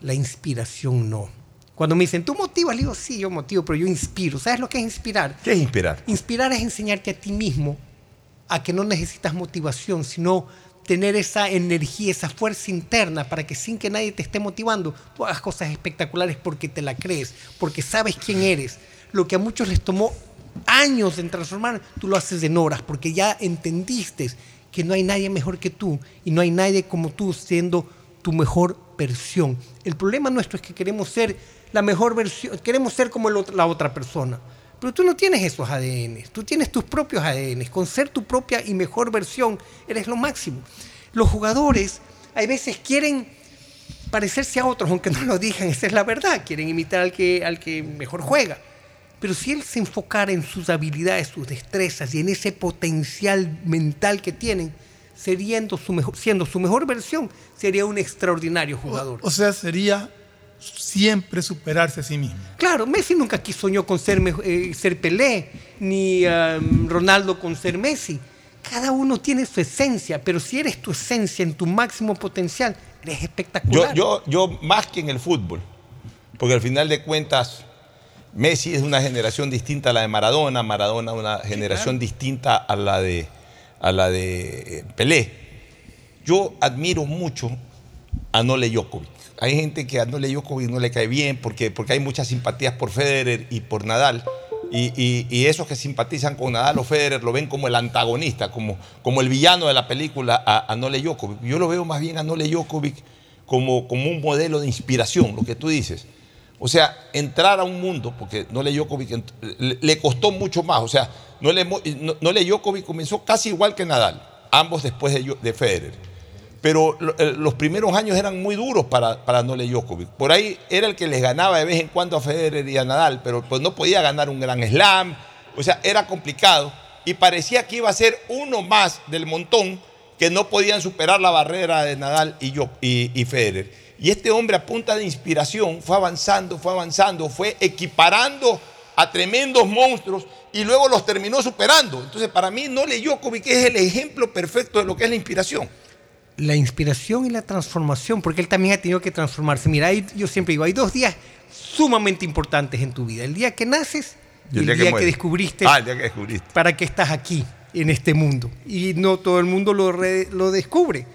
La inspiración no. Cuando me dicen, ¿tú motivas? Le digo, sí, yo motivo, pero yo inspiro. ¿Sabes lo que es inspirar? ¿Qué es inspirar? Inspirar es enseñarte a ti mismo a que no necesitas motivación, sino tener esa energía, esa fuerza interna para que sin que nadie te esté motivando, tú hagas cosas espectaculares porque te la crees, porque sabes quién eres. Lo que a muchos les tomó años en transformar, tú lo haces en horas, porque ya entendiste que no hay nadie mejor que tú y no hay nadie como tú siendo tu mejor versión. El problema nuestro es que queremos ser la mejor versión, queremos ser como la otra persona. Pero tú no tienes esos ADN, tú tienes tus propios ADN. Con ser tu propia y mejor versión eres lo máximo. Los jugadores hay veces quieren parecerse a otros, aunque no lo digan, esa es la verdad. Quieren imitar al que, al que mejor juega. Pero si él se enfocara en sus habilidades, sus destrezas y en ese potencial mental que tienen, siendo su mejor, siendo su mejor versión, sería un extraordinario jugador. O sea, sería siempre superarse a sí mismo. Claro, Messi nunca aquí soñó con ser, eh, ser Pelé, ni um, Ronaldo con ser Messi. Cada uno tiene su esencia, pero si eres tu esencia en tu máximo potencial, eres Yo, espectacular. yo, yo más que en el fútbol, porque al final de cuentas Messi es una generación distinta a la de Maradona, Maradona una generación distinta a la de, a la de eh, Pelé. Yo admiro mucho a Nole Djokovic. Hay gente que a Nole Djokovic no le cae bien porque, porque hay muchas simpatías por Federer y por Nadal. Y, y- esos que simpatizan con Nadal o Federer lo ven como el antagonista, como, como el villano de la película a, a Nole Djokovic. Yo lo veo más bien a Nole Djokovic como, como un modelo de inspiración, lo que tú dices. O sea, entrar a un mundo, porque Nole Djokovic le, costó mucho más. O sea, Nole, Nole Djokovic comenzó casi igual que Nadal, ambos después de, de Federer. Pero eh, los primeros años eran muy duros para, para Nole Djokovic. Por ahí era el que les ganaba de vez en cuando a Federer y a Nadal, pero pues no podía ganar un gran slam. O sea, era complicado. Y parecía que iba a ser uno más del montón que no podían superar la barrera de Nadal y, y Federer. Y este hombre a punta de inspiración fue avanzando, fue avanzando, fue equiparando a tremendos monstruos y luego los terminó superando. Entonces, para mí, Nole Djokovic es el ejemplo perfecto de lo que es la inspiración. La inspiración y la transformación, porque él también ha tenido que transformarse. Mira, yo siempre digo, hay dos días sumamente importantes en tu vida. El día que naces y el, día, que, descubriste Ah, el día que descubriste. para qué estás aquí, en este mundo. Y no todo el mundo lo, re- lo descubre.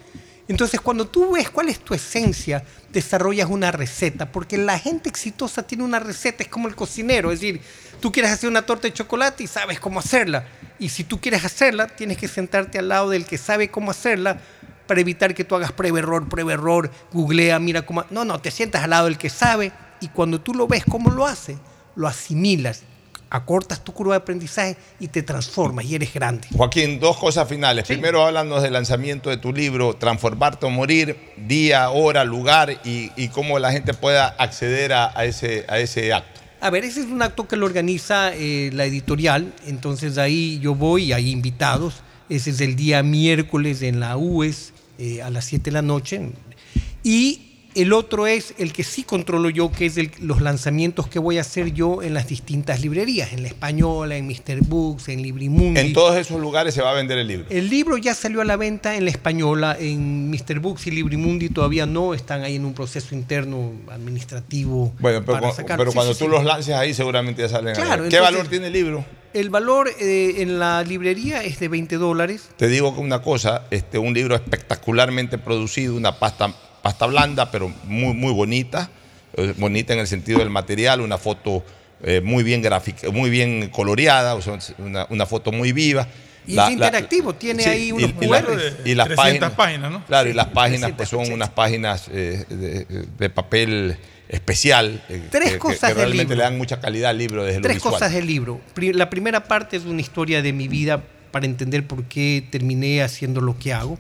Entonces, cuando tú ves cuál es tu esencia, desarrollas una receta, porque la gente exitosa tiene una receta, es como el cocinero, es decir, tú quieres hacer una torta de chocolate y sabes cómo hacerla. Y si tú quieres hacerla, tienes que sentarte al lado del que sabe cómo hacerla para evitar que tú hagas prueba error, prueba error, googlea, mira cómo... No, no, te sientas al lado del que sabe y cuando tú lo ves cómo lo hace, lo asimilas, acortas tu curva de aprendizaje y te transformas y eres grande. Joaquín, dos cosas finales. Primero, háblanos del lanzamiento de tu libro, Transformarte o Morir, día, hora, lugar y, y cómo la gente pueda acceder a, a ese, a ese acto. A ver, ese es un acto que lo organiza eh, la editorial, entonces ahí yo voy, hay invitados. Ese es el día miércoles en la UES eh, a las 7 de la noche. Y el otro es el que sí controlo yo, que es el- los lanzamientos que voy a hacer yo en las distintas librerías, en La Española, en Mr. Books, en Librimundi. En todos esos lugares se va a vender el libro. El libro ya salió a la venta en La Española, en Mr. Books y Librimundi todavía no, están ahí en un proceso interno administrativo Bueno, pero, para sacar. pero Sí, cuando sí, tú sí. los lances ahí seguramente ya salen. a la Claro, venta. ¿Qué entonces- valor tiene el libro? El valor eh, en la librería es de 20 dólares. Te digo una cosa, este, un libro espectacularmente producido, una pasta, pasta blanda, pero muy, muy bonita, eh, bonita en el sentido del material, una foto eh, muy bien gráfica, muy bien coloreada, o sea, una, una foto muy viva. Y es interactivo, tiene sí, ahí unos y, la- y las 300 páginas, páginas, ¿no? Claro, y las páginas 300, pues son 80. unas páginas eh, de, de papel especial. eh, Tres que- cosas que realmente libro. le dan mucha calidad al libro desde Tres cosas del libro. La primera parte es una historia de mi vida para entender por qué terminé haciendo lo que hago.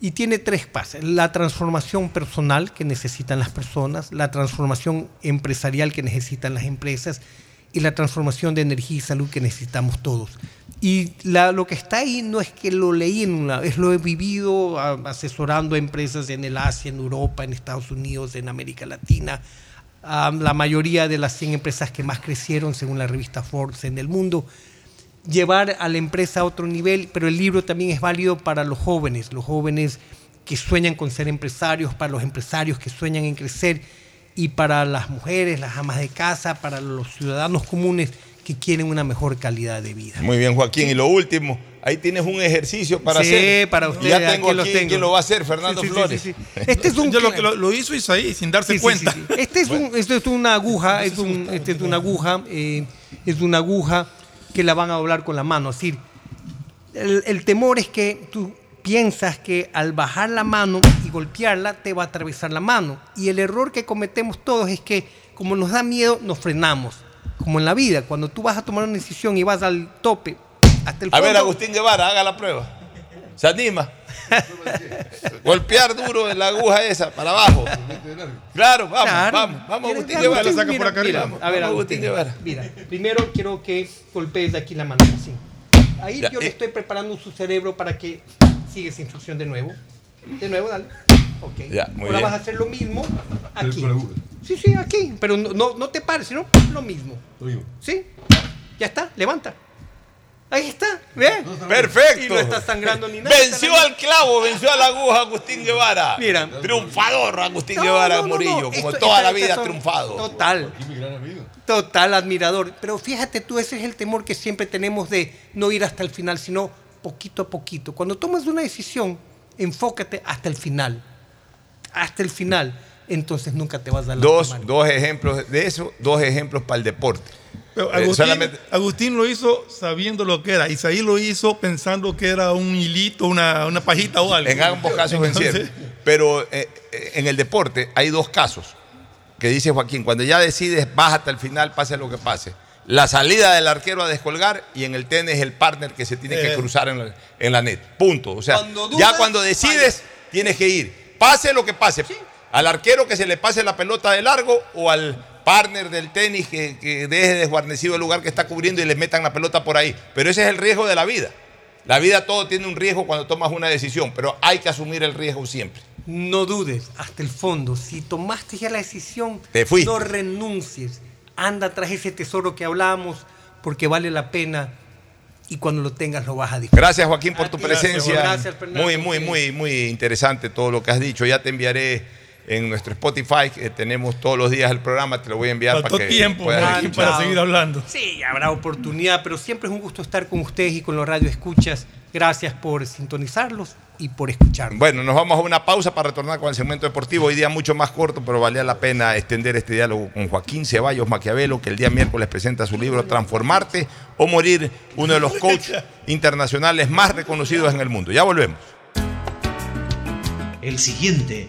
Y tiene tres pasos. La transformación personal que necesitan las personas, la transformación empresarial que necesitan las empresas y la transformación de energía y salud que necesitamos todos. Y lo que está ahí no es que lo leí en un lado, es lo he vivido asesorando a empresas en el Asia, en Europa, en Estados Unidos, en América Latina. la mayoría de las 100 empresas que más crecieron según la revista Forbes en el mundo llevar a la empresa a otro nivel, pero el libro también es válido para los jóvenes, los jóvenes que sueñan con ser empresarios, para los empresarios que sueñan en crecer y para las mujeres, las amas de casa, para los ciudadanos comunes que quieren una mejor calidad de vida. Muy bien, Joaquín. Y lo último, ahí tienes un ejercicio para Sí, hacer. para Y ustedes, Ya tengo aquí los aquí tengo. quién lo va a hacer, Fernando Sí, sí, sí, Flores. sí, sí. Este es un Yo lo, que lo, lo hizo Isaí sin darse Sí, sí, cuenta. sí, sí. Este es, un- esto es una aguja, es, un, este es una aguja, eh, es una aguja que la van a doblar con la mano. Es decir, el, el temor es que tú piensas que al bajar la mano y golpearla te va a atravesar la mano. Y el error que cometemos todos es que como nos da miedo, nos frenamos. Como en la vida, cuando tú vas a tomar una decisión y vas al tope, hasta el A ver, fondo, Agustín Guevara, haga la prueba. ¿Se anima? Golpear duro en la aguja esa, para abajo. Claro, vamos, Claro. vamos, vamos, Mira, Agustín Guevara. mira, saca por acá mira, arriba. A ver, Vamos, Agustín, Guevara. Mira, primero quiero que golpees de aquí la mano, así. Ahí Ya, yo le eh. estoy preparando su cerebro para que siga esa instrucción de nuevo. De nuevo, dale. Ok. Ya, muy Ahora bien. vas a hacer lo mismo aquí. Sí, sí, aquí. Pero no, no, no te pares, sino lo mismo. ¿Sí? Ya está, levanta. Ahí está, ¿ve? Perfecto. Y no está sangrando ni nada. Venció al clavo, venció a la aguja Agustín Guevara. Mira. Triunfador Agustín No, Guevara no, no, Murillo, no. como Esto- toda la vida ha triunfado. Total. Total admirador. Pero fíjate tú, ese es el temor que siempre tenemos de no ir hasta el final, sino poquito a poquito. Cuando tomas una decisión, enfócate hasta el final. Hasta el final. Entonces nunca te vas a dar la Dos, dos ejemplos de eso, dos ejemplos para el deporte. Pero Eh, Agustín, solamente- Agustín lo hizo sabiendo lo que era. Isaí lo hizo pensando que era un hilito, una, una pajita o algo. En ambos casos vencieron. Pero eh, eh, en el deporte hay dos casos que dice Joaquín. Cuando ya decides, vas hasta el final, pase lo que pase. La salida del arquero a descolgar y en el tenis el partner que se tiene que cruzar en la, en la net. Punto. O sea, Cuando ya cuando decides, tienes que ir. Pase lo que pase. Al arquero que se le pase la pelota de largo o al partner del tenis que, que deje desguarnecido el lugar que está cubriendo y le metan la pelota por ahí. Pero ese es el riesgo de la vida. La vida todo tiene un riesgo cuando tomas una decisión, pero hay que asumir el riesgo siempre. No dudes hasta el fondo. Si tomaste ya la decisión, Te no renuncies. Anda tras ese tesoro que hablamos porque vale la pena y cuando lo tengas lo vas a disfrutar. Gracias Joaquín por tu presencia. gracias, Fernando. muy, muy, muy, muy interesante todo lo que has dicho. Ya te enviaré en nuestro Spotify, que tenemos todos los días el programa, te lo voy a enviar Faltó para que tiempo puedas escuchar. para seguir hablando. Sí, habrá oportunidad, pero siempre es un gusto estar con ustedes y con los radio escuchas. Gracias por sintonizarlos y por escucharnos. Bueno, nos vamos a una pausa para retornar con el segmento deportivo. Hoy día mucho más corto, pero valía la pena extender este diálogo con Joaquín Ceballos Maquiavelo, que el día miércoles presenta su libro Transformarte o Morir, uno de los coaches internacionales más reconocidos en el mundo. Ya volvemos. El siguiente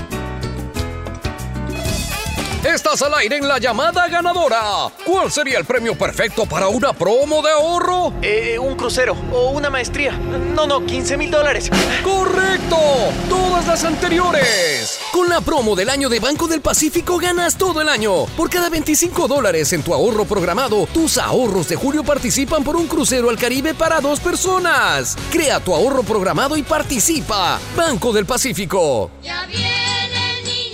Estás al aire en la llamada ganadora. ¿Cuál sería el premio perfecto para una promo de ahorro? Eh, un crucero o una maestría. No, no, 15 mil dólares. ¡Correcto! Todas las anteriores. Con la promo del año de Banco del Pacífico ganas todo el año. Por cada 25 dólares en tu ahorro programado, tus ahorros de julio participan por un crucero al Caribe para dos personas. Crea tu ahorro programado y participa. Banco del Pacífico.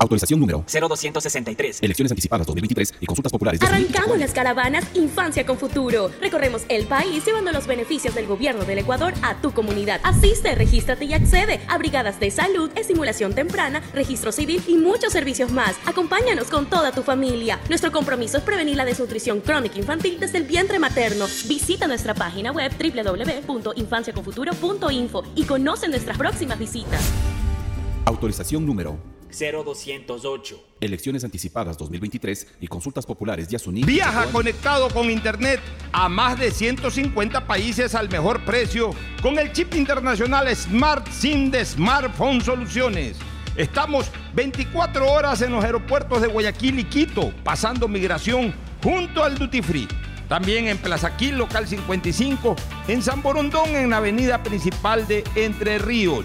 Autorización número 0263. Elecciones anticipadas 2023 y consultas populares. Arrancamos las caravanas Infancia con Futuro. Recorremos el país llevando los beneficios del gobierno del Ecuador a tu comunidad. Asiste, regístrate y accede a brigadas de salud, estimulación temprana, registro civil y muchos servicios más. Acompáñanos con toda tu familia. Nuestro compromiso es prevenir la desnutrición crónica infantil desde el vientre materno. Visita nuestra página web www.infanciaconfuturo.info y conoce nuestras próximas visitas. Autorización número 0208. Elecciones anticipadas 2023 y consultas populares de Asuní. Viaja conectado con Internet a más de 150 países al mejor precio con el chip internacional Smart SIM de Smartphone Soluciones. Estamos 24 horas en los aeropuertos de Guayaquil y Quito, pasando migración junto al Duty Free. También en Plaza Quil, local 55, en San Borondón, en la avenida principal de Entre Ríos.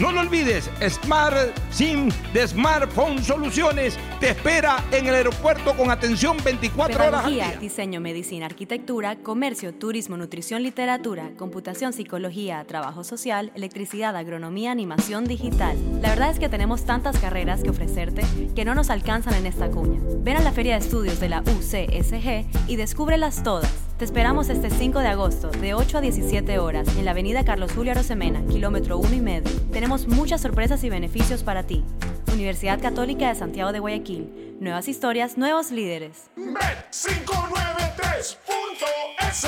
No lo olvides, Smart SIM de Smartphone Soluciones te espera en el aeropuerto con atención 24 horas al Pedagogía, día. diseño, medicina, arquitectura, comercio, turismo, nutrición, literatura, computación, psicología, trabajo social, electricidad, agronomía, animación digital. La verdad es que tenemos tantas carreras que ofrecerte que no nos alcanzan en esta cuña. Ven a la Feria de Estudios de la UCSG y descúbrelas todas. Te esperamos este 5 de agosto de 8 a 17 horas en la avenida Carlos Julio Arosemena, kilómetro 1 y medio. Tenemos muchas sorpresas y beneficios para ti. Universidad Católica de Santiago de Guayaquil. Nuevas historias, nuevos líderes. Bet593.es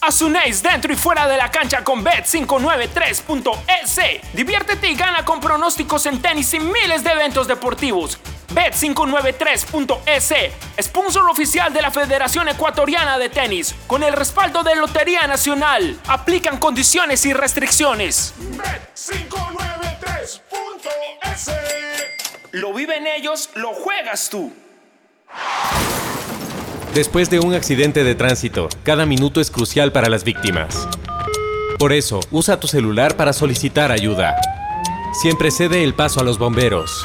Asunéis dentro y fuera de la cancha con Bet593.es. Diviértete y gana con pronósticos en tenis y miles de eventos deportivos. Bet593.es, sponsor oficial de la Federación Ecuatoriana de Tenis, con el respaldo de Lotería Nacional. Aplican condiciones y restricciones. Bet593.es Lo viven ellos, lo juegas tú. Después de un accidente de tránsito, cada minuto es crucial para las víctimas. Por eso, usa tu celular para solicitar ayuda. Siempre cede el paso a los bomberos.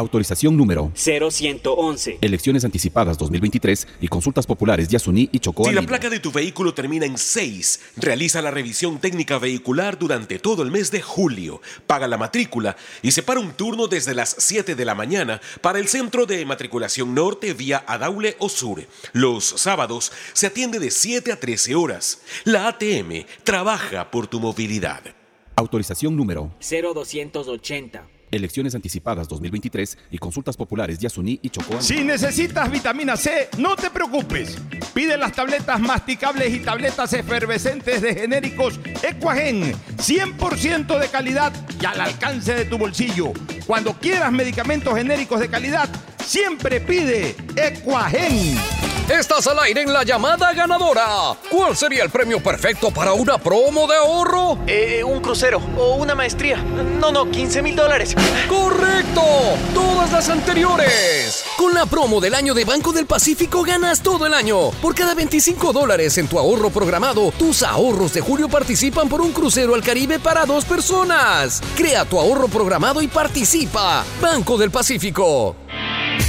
Autorización número 0111. Elecciones anticipadas 2023 y consultas populares Yasuní y Chocó. Si la placa de tu vehículo termina en 6, realiza la revisión técnica vehicular durante todo el mes de julio. Paga la matrícula y separa un turno desde las 7 de la mañana para el centro de matriculación norte vía Adaule o Sur. Los sábados se atiende de 7 a 13 horas. La ATM trabaja por tu movilidad. Autorización número 0280. Elecciones anticipadas 2023 y consultas populares Yasuní y Chocó. Si necesitas vitamina C, no te preocupes. Pide las tabletas masticables y tabletas efervescentes de genéricos Equagen, 100% de calidad y al alcance de tu bolsillo. Cuando quieras medicamentos genéricos de calidad, siempre pide Equagen. Estás al aire en la llamada ganadora. ¿Cuál sería el premio perfecto para una promo de ahorro? Eh, un crucero o una maestría. No, no, 15 mil dólares. ¡Correcto! Todas las anteriores. Con la promo del año de Banco del Pacífico ganas todo el año. Por cada 25 dólares en tu ahorro programado, tus ahorros de julio participan por un crucero al Caribe para dos personas. Crea tu ahorro programado y participa. Banco del Pacífico.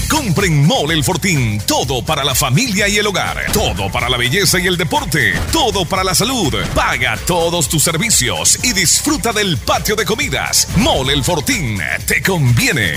Compren Mole el Fortín. Todo para la familia y el hogar. Todo para la belleza y el deporte. Todo para la salud. Paga todos tus servicios y disfruta del patio de comidas. Mole el Fortín. Te conviene.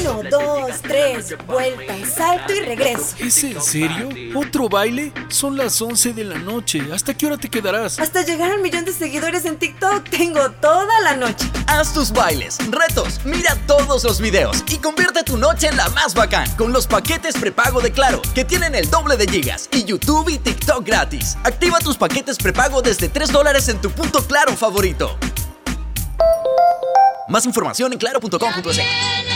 Uno, dos, tres, vuelta, salto y regreso. ¿Es en serio? ¿Otro baile? Son las 11 de la noche. ¿Hasta qué hora te quedarás? Hasta llegar al millón de seguidores en TikTok tengo toda la noche. Haz tus bailes, retos, mira todos los videos y convierte tu noche en la más bacán con los paquetes prepago de Claro, que tienen el doble de gigas y YouTube y TikTok gratis. Activa tus paquetes prepago desde 3 dólares en tu punto Claro favorito. Más información en claro.com.es.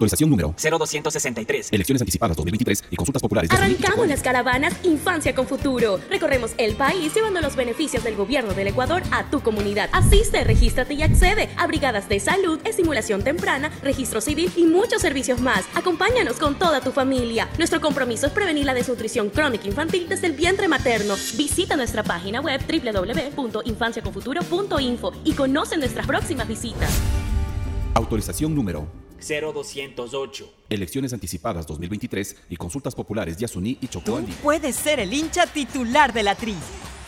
Autorización número 0263. Elecciones anticipadas 2023 y consultas populares. Arrancamos las caravanas Infancia con Futuro. Recorremos el país llevando los beneficios del gobierno del Ecuador a tu comunidad. Asiste, regístrate y accede a brigadas de salud, estimulación temprana, registro civil y muchos servicios más. Acompáñanos con toda tu familia. Nuestro compromiso es prevenir la desnutrición crónica infantil desde el vientre materno. Visita nuestra página web www.infanciaconfuturo.info y conoce nuestras próximas visitas. Autorización número 0208. Elecciones anticipadas 2023 y consultas populares Yasuní y Chocó. Tú puedes ser el hincha titular de la Tri.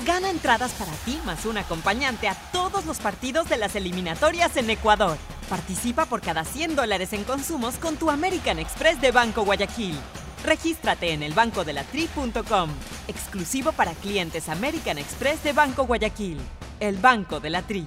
Gana entradas para ti más un acompañante a todos los partidos de las eliminatorias en Ecuador. Participa por cada 100 dólares en consumos con tu American Express de Banco Guayaquil. Regístrate en elbancodelatri.com. Exclusivo para clientes American Express de Banco Guayaquil. El Banco de la Tri.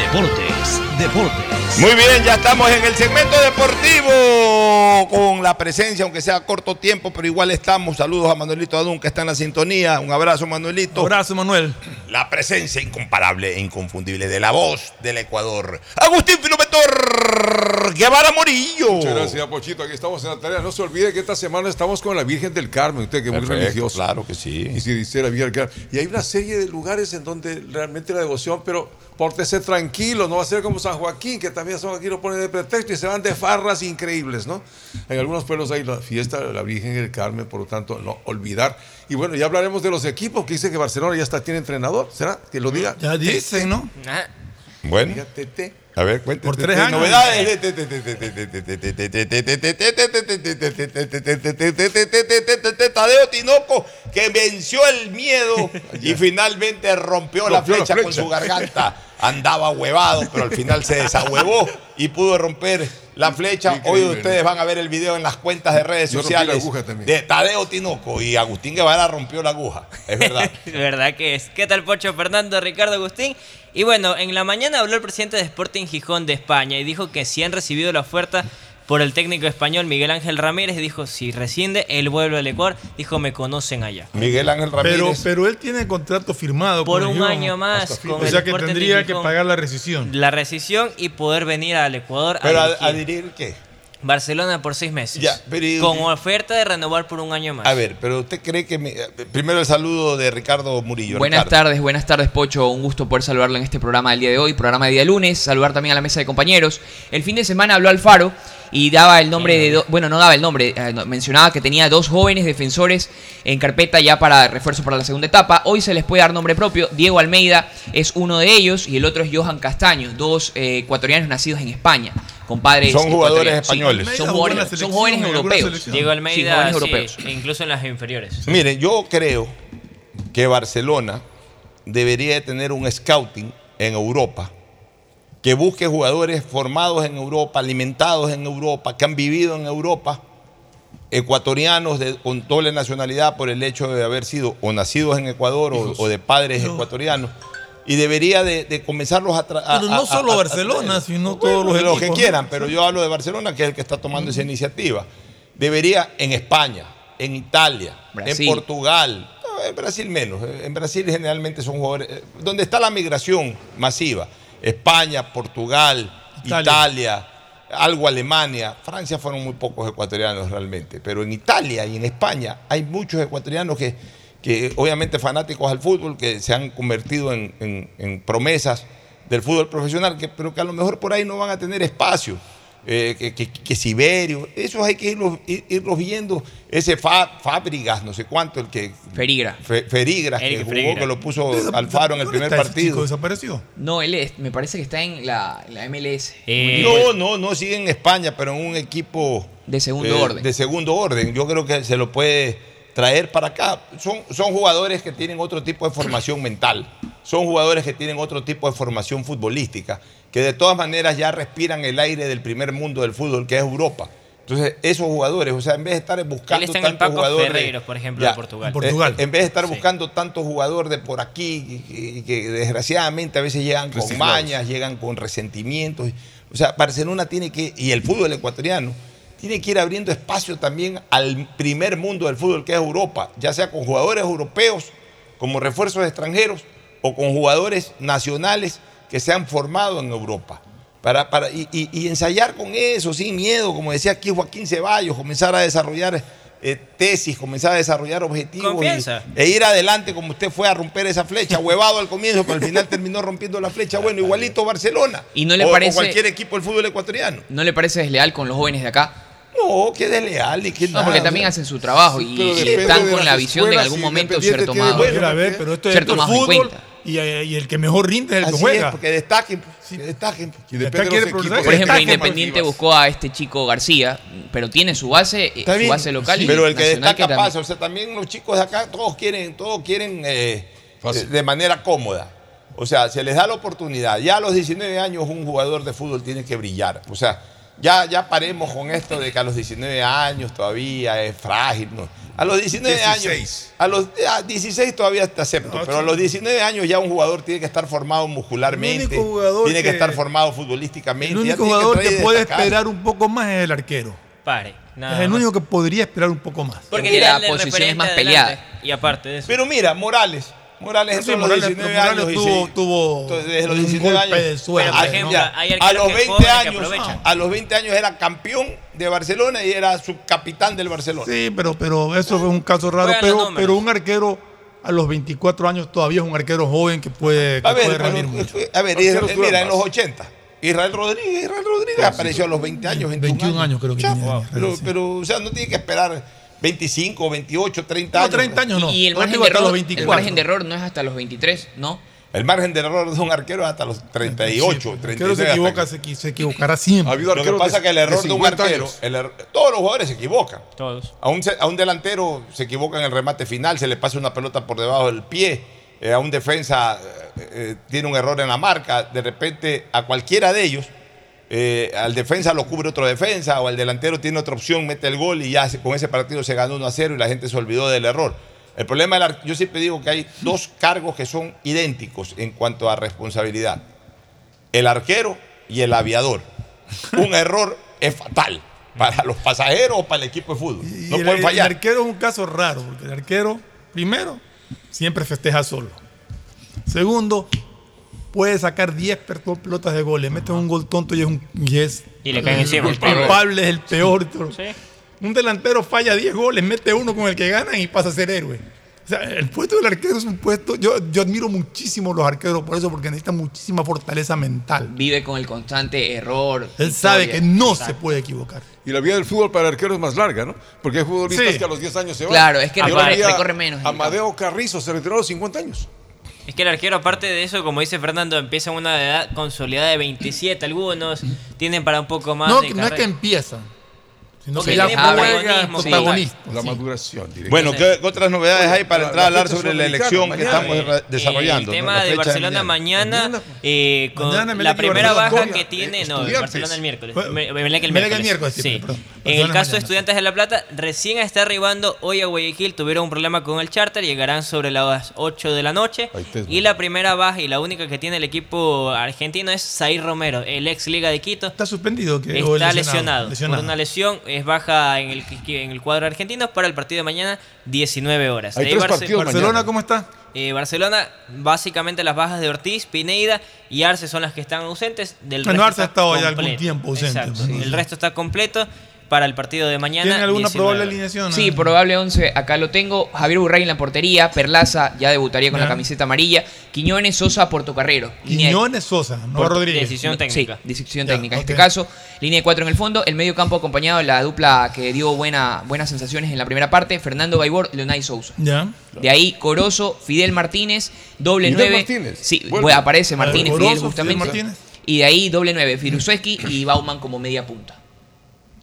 Deportes, deportes. Muy bien, ya estamos en el segmento deportivo con la presencia, aunque sea corto tiempo, pero igual estamos. Saludos a Manuelito Adún que está en la sintonía. Un abrazo, Manuelito. abrazo, Manuel. La presencia incomparable e inconfundible de la voz del Ecuador. Agustín Filometor Guevara Morillo. Muchas gracias, Pochito. Aquí estamos en la tarea. No se olvide que esta semana estamos con la Virgen del Carmen. Usted que es muy religioso. Claro que sí. Y si dice la Virgen del Carmen. Y hay una serie de lugares en donde realmente la devoción, pero pórtese tranquilo, no va a ser como San Joaquín, que también San Joaquín lo pone de pretexto y se van de farras increíbles, ¿no? En algunos pueblos hay la fiesta de la Virgen del Carmen, por lo tanto, no olvidar. Y bueno, ya hablaremos de los equipos, que dice que Barcelona ya está, tiene entrenador, ¿será? Que lo diga. Ya dicen, ¿no? Bueno. Diga Tete. A ver, cuéntame. Por tres años. Novedades. Tadeo Tinoco que venció el miedo y finalmente rompió la flecha con su garganta. Andaba huevado, pero al final se desahuevó y pudo romper la flecha. Hoy ustedes van a ver el video en las cuentas de redes Yo rompí la sociales aguja también. de Tadeo Tinoco y Agustín Guevara rompió la aguja. Es verdad. ¿Verdad que es? ¿Qué tal, Pocho Fernando, Ricardo Agustín? Y bueno, en la mañana habló el presidente de Sporting Gijón de España y dijo que si han recibido la oferta por el técnico español Miguel Ángel Ramírez, dijo si rescinde, él vuelve al Ecuador, dijo me conocen allá. Miguel Ángel Pero, Ramírez. pero él tiene contrato firmado. Por con un Gijón. año más con O el sea que tendría que pagar la rescisión. La rescisión y poder venir al Ecuador Pero a a, dirigir. a dirigir qué? Barcelona por seis meses. Ya, pero y- con oferta de renovar por un año más. A ver, pero usted cree que me- primero el saludo de Ricardo Murillo. Buenas Ricardo. tardes, buenas tardes Pocho, un gusto poder saludarlo en este programa del día de hoy, programa de día lunes, saludar también a la mesa de compañeros. El fin de semana habló Alfaro y daba el nombre de, do- bueno, no daba el nombre, eh, no, mencionaba que tenía dos jóvenes defensores en carpeta ya para refuerzo para la segunda etapa. Hoy se les puede dar nombre propio, Diego Almeida es uno de ellos y el otro es Johan Castaño, dos eh, ecuatorianos nacidos en España. Con padres Son jugadores. Sí, españoles. son, jóvenes europeos. Diego Almeida, sí, europeos. incluso en las inferiores. Miren, yo creo que Barcelona debería de tener un scouting en Europa que busque jugadores formados en Europa, alimentados en Europa, que han vivido en Europa, ecuatorianos de, con doble nacionalidad por el hecho de haber sido o nacidos en Ecuador o, o de padres ecuatorianos. Y debería de, de comenzarlos a traer. Pero no solo Barcelona, sino todos los los equipos. que quieran, pero yo hablo de Barcelona, que es el que está tomando esa iniciativa. Debería en España, en Italia, Brasil. en Portugal, en Brasil menos. En Brasil generalmente son jugadores. eh, Donde está la migración masiva, España, Portugal, Italia. Italia. algo Alemania, Francia fueron muy pocos ecuatorianos realmente, pero en Italia y en España hay muchos ecuatorianos que, que obviamente fanáticos al fútbol, que se han convertido en, en- en promesas del fútbol profesional, que, pero que a lo mejor por ahí no van a tener espacio. Eh, que, que, que Siberio, esos hay que irlos, ir- irlos viendo. Ese Fa- Fábrigas, no sé cuánto, el que. Ferigra. Fe- Ferigras, que jugó, Ferigra. que lo puso Alfaro en el primer está ese partido. chico? ¿Desapareció? No, él es, me parece que está en la, la MLS. No, no, no sigue en España, pero en un equipo De segundo eh, orden. De segundo orden. Yo creo que se lo puede traer para acá. Son, son jugadores que tienen otro tipo de formación mental. Son jugadores que tienen otro tipo de formación futbolística, que de todas maneras ya respiran el aire del primer mundo del fútbol, que es Europa. Entonces, esos jugadores, o sea, en vez de estar buscando está tantos Paco jugadores. Ferreiros, por ejemplo, de Portugal. en vez de estar buscando tantos jugadores de por aquí, que, que- desgraciadamente a veces llegan con mañas, llegan con resentimientos. O sea, Barcelona tiene que, y el fútbol ecuatoriano, tiene que ir abriendo espacio también al primer mundo del fútbol, que es Europa, ya sea con jugadores europeos como refuerzos extranjeros o con jugadores nacionales que se han formado en Europa. Para, para, y, y- y ensayar con eso, sin miedo, como decía aquí Joaquín Ceballos, comenzar a desarrollar eh, tesis, comenzar a desarrollar objetivos y- e ir adelante como usted fue a romper esa flecha, huevado al comienzo, pero al final terminó rompiendo la flecha. Bueno, igualito Barcelona. ¿Y no le O- cualquier equipo del fútbol ecuatoriano. ¿No le parece desleal con los jóvenes de acá? No, que desleal y que No, nada, porque o también sea. hacen su trabajo y, están con la visión de en algún momento ser tiene tomado, bueno, a ver, pero esto es esto fútbol cuenta. y, eh, y el que mejor rinde es el que juega. es, porque destaquen, que destaquen. Y depende de los equipos. Por ejemplo, Independiente buscó a este chico García, pero tiene su base, eh, Está su bien, base local y pero el que destaca pasa. O sea, también los chicos de acá, todos quieren, todos quieren eh, eh, de manera cómoda. O sea, se les da la oportunidad. Ya a los 19 años un jugador de fútbol tiene que brillar. O sea, ya, ya paremos con esto de que a los 19 años todavía es frágil. A los 19 16. años. A los a 16 todavía te acepto, pero a los 19 años ya un jugador tiene que estar formado muscularmente. El único tiene que, estar formado futbolísticamente. El único jugador que, puede esperar un poco más es el arquero. Pare. Nada es el único que podría esperar un poco más. Porque, Porque la, la posición es más peleada. Y aparte de eso. Pero mira, Morales, Morales sí, los 19 años. Tuvo, sí. golpe. De suelo, a, no, hay a, los 20 años, a los 20 años era campeón de Barcelona y era subcapitán del Barcelona. Sí, pero, pero eso fue un caso raro. Pero, pero un arquero a los 24 años todavía es un arquero joven que puede, que a ver, mucho. Eh, a ver, Israel, eh, mira, en los 80. Israel Rodríguez, Israel Rodríguez apareció a los 20 años, 21, 21 años, creo que tenía, pero, o sea, no tiene que esperar 25, 28, 30 años. No, 30 años no. Y el margen, de error, el margen de error no es hasta los 23, ¿no? El margen de error de un arquero es hasta los 38, 36. Se, equivoca, se, equivocará siempre. Ha lo que pasa es que el error de, un arquero, er-, todos los jugadores se equivocan. Todos. A un, a un delantero se equivoca en el remate final, se le pasa una pelota por debajo del pie. Eh, a un defensa eh, eh, tiene un error en la marca. De repente, a cualquiera de ellos eh, al defensa lo cubre otro defensa o al delantero tiene otra opción, mete el gol y ya con ese partido se ganó 1 a 0 y la gente se olvidó del error. El problema, del, yo siempre digo que hay dos cargos que son idénticos en cuanto a responsabilidad. El arquero y el aviador. Un error es fatal para los pasajeros o para el equipo de fútbol. No y pueden fallar. El arquero es un caso raro, porque el arquero, primero, siempre festeja solo. Segundo, puede sacar 10 pelotas de goles, mete un gol tonto y es un y es. El culpable es el peor. Un delantero falla 10 goles, mete uno con el que ganan y pasa a ser héroe. O sea, el puesto del arquero es un puesto. Yo, yo admiro muchísimo a los arqueros por eso, porque necesitan muchísima fortaleza mental. Vive con el constante error. Él sabe que no se puede equivocar. Y la vida del fútbol para arqueros es más larga, ¿no? Porque hay futbolistas que a los 10 años se van. Claro, es que recorre, menos. Amadeo Carrizo se retiró a los 50 años. Es que el arquero, aparte de eso, como dice Fernando, empieza una edad consolidada de 27. Algunos tienen para un poco más. No, no es que empiezan Sino que La maduración. Bueno, ¿qué otras novedades hay para entrar a hablar sobre la elección que estamos desarrollando? Eh, el tema de Barcelona mañana, eh, con la primera baja que tiene. No, Barcelona el miércoles. El miércoles. Sí. En el caso de Estudiantes de La Plata, recién está arribando hoy a Guayaquil. Tuvieron un problema con el charter, llegarán sobre las 8 de la noche. Y la primera baja y la única que tiene el equipo argentino es Zair Romero, el ex Liga de Quito. Está suspendido. Está lesionado. Por una lesión es baja en el, en el cuadro argentino para el partido de mañana, 19 horas. Hay eh, tres Barce partidos Barcelona, ¿cómo está? Eh, Barcelona, básicamente las bajas de Ortiz, Pineida y Arce son las que están ausentes. Del Arce ha estado ya algún tiempo ausente. El resto está completo para el partido de mañana. ¿Tiene alguna probable alineación? Sí, ah. probable 11. Acá lo tengo. Javier Burray en la portería. Perlaza ya debutaría con la camiseta amarilla. Quiñones, Sosa, Portocarrero. Quiñones, Sosa, no Rodríguez. Decisión técnica. Sí, decisión técnica. En este caso, línea de 4 en el fondo. El medio campo acompañado de la dupla que dio buenas sensaciones en la primera parte. Fernando Baibor, Leonay Sousa. Ya. De ahí, Corozo, Fidel Martínez, doble Fidel Martínez. Sí, aparece Martínez, Fidel justamente. Fidel Martínez. Y de ahí, doble 9, Firusueski y Bauman como media punta.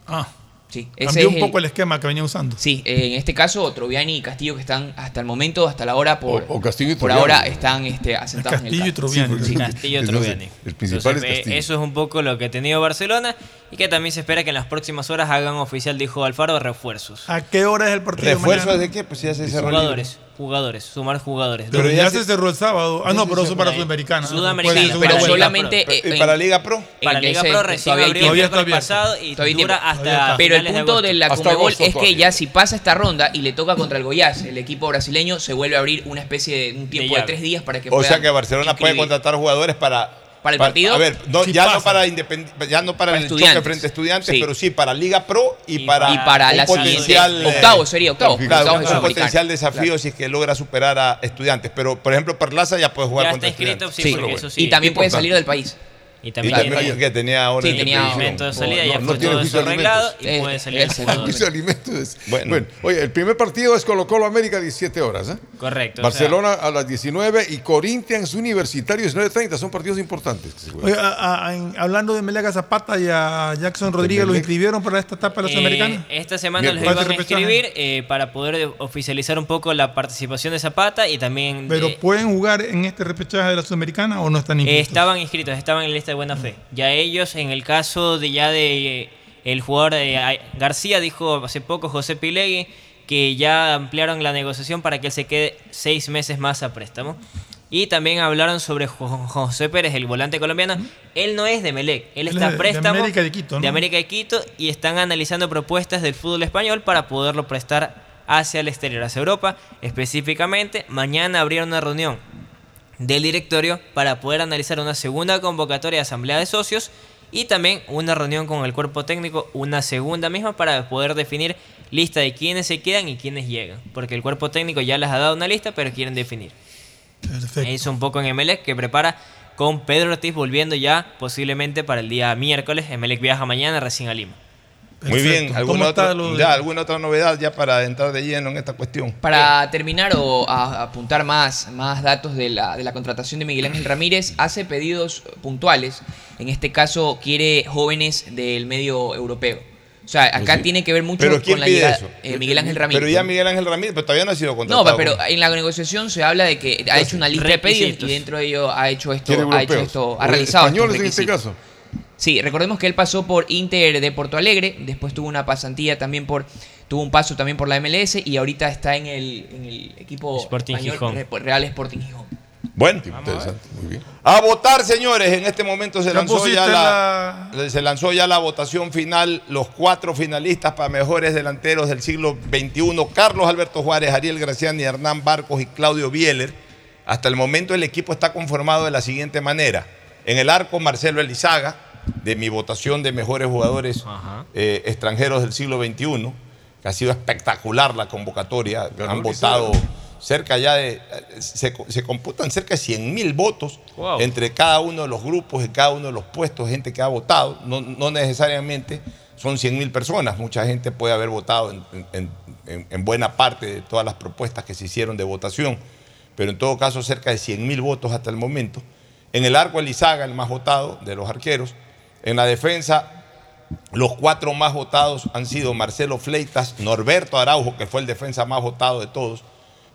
Ah. Sí, ese Cambió un poco el, esquema que venía usando. Sí, eh, en este caso Troviani y Castillo que están hasta el momento, hasta la hora por, o, Castillo por ahora están este, asentados Castillo en el y Troviani. Sí, Castillo y Troviani. El principal Entonces, es eh, Castillo. Eso es un poco lo que ha tenido Barcelona y que también se espera que en las próximas horas hagan oficial, dijo Alfaro, refuerzos. ¿A qué hora es el partido? ¿Refuerzos de qué? Pues ya se cerró. Jugadores jugadores, sumar jugadores. Pero ya se cerró el sábado. Ah, no, pero eso para Sudamericana. Sudamericana, pero solamente. Eh, para Liga Pro. Para Liga Pro recibe abril el pasado y dura hasta. Pero el punto de la Comebol es que ya si pasa esta ronda y le toca contra el Goiás, el equipo brasileño se vuelve a abrir una especie de un tiempo de tres días para que pueda. O sea que Barcelona puede contratar jugadores para para el partido. A ver, ya, no para ya no para, el choque frente a estudiantes, pero sí para Liga Pro y, para, y la potencial. Eh, octavo sería octavo. Claro, un, potencial desafío si es que logra superar a estudiantes. Pero, por ejemplo, Perlaza ya puede jugar ya contra está eso sí. Y también puede salir del país. Y también, tenía ahora sí, tenía este de salida, no, no, arreglado y puede eh, salir eh, es, el de alimentos bueno. oye, el primer partido es Colo Colo América 17 horas, ¿eh? Correcto. Barcelona a las 19 y Corinthians Universitario 19.30, son partidos importantes. Oye, hablando de Meleca Zapata y a Jackson Rodríguez, ¿los inscribieron para esta etapa de los eh. Esta semana los iban a inscribir eh, para poder oficializar un poco la participación de Zapata y también... ¿Pero pueden jugar en este repechaje de la Sudamericana o no están inscritos? estaban inscritos, estaban en el de buena fe. Ya ellos, en el caso de ya de eh, el jugador de eh, García, dijo hace poco José Pilegui que ya ampliaron la negociación para que él se quede seis meses más a préstamo. Y también hablaron sobre José Pérez, el volante colombiano. Él no es de Melec, él está a préstamo América de Quito, de América de Quito y están analizando propuestas del fútbol español para poderlo prestar hacia el exterior, hacia Europa específicamente. Mañana abrieron una reunión del directorio para poder analizar una segunda convocatoria de asamblea de socios y también una reunión con el cuerpo técnico, una segunda misma para poder definir lista de quiénes se quedan y quiénes llegan, porque el cuerpo técnico ya les ha dado una lista, pero quieren definir. Eso un poco en Emelec que prepara con Pedro Ortiz volviendo ya posiblemente para el día miércoles. Emelec viaja mañana recién a Lima. Muy bien. ¿alguna ¿Cómo otra, de- ya, ¿alguna otra novedad ya para entrar de lleno en esta cuestión? Para terminar o a- apuntar más, más datos de la, de la contratación de Miguel Ángel Ramírez, hace pedidos puntuales. En este caso, quiere jóvenes del medio europeo. O sea, acá Sí. tiene que ver mucho ¿Pero quién con la pide llegada eso? eh, Miguel Ángel Ramírez. Pero ya Miguel Ángel Ramírez, pero todavía no ha sido No, contratado. pero en la negociación se habla de que ha hecho una lista de pedidos y dentro de ello ha hecho esto, ha hecho esto, ha realizado estos españoles en este caso. Sí, recordemos que él pasó por Inter de Porto Alegre, después tuvo una pasantía también por, tuvo un paso también por la MLS y ahorita está en el, en el equipo Sporting español, Gijón. Real Sporting Gijón. Bueno, interesante, muy bien. A votar, señores, en este momento se lanzó ya la, se lanzó ya la votación final, los cuatro finalistas para mejores delanteros del siglo XXI, Carlos Alberto Juárez, Ariel Graciani, Hernán Barcos y Claudio Bieler. Hasta el momento el equipo está conformado de la siguiente manera. En el arco, Marcelo Elizaga, de mi votación de mejores jugadores eh, extranjeros del siglo XXI, que ha sido espectacular la convocatoria. Han votado cerca ya de, se, se computan cerca de 100 mil votos Wow. entre cada uno de los grupos y cada uno de los puestos, gente que ha votado. No, no necesariamente son 100 mil personas, mucha gente puede haber votado en, en- en- en buena parte de todas las propuestas que se hicieron de votación, pero en todo caso cerca de 100 mil votos hasta el momento. En el arco Elizaga, el más votado de los arqueros. En la defensa, los cuatro más votados han sido Marcelo Fleitas, Norberto Araujo, que fue el defensa más votado de todos,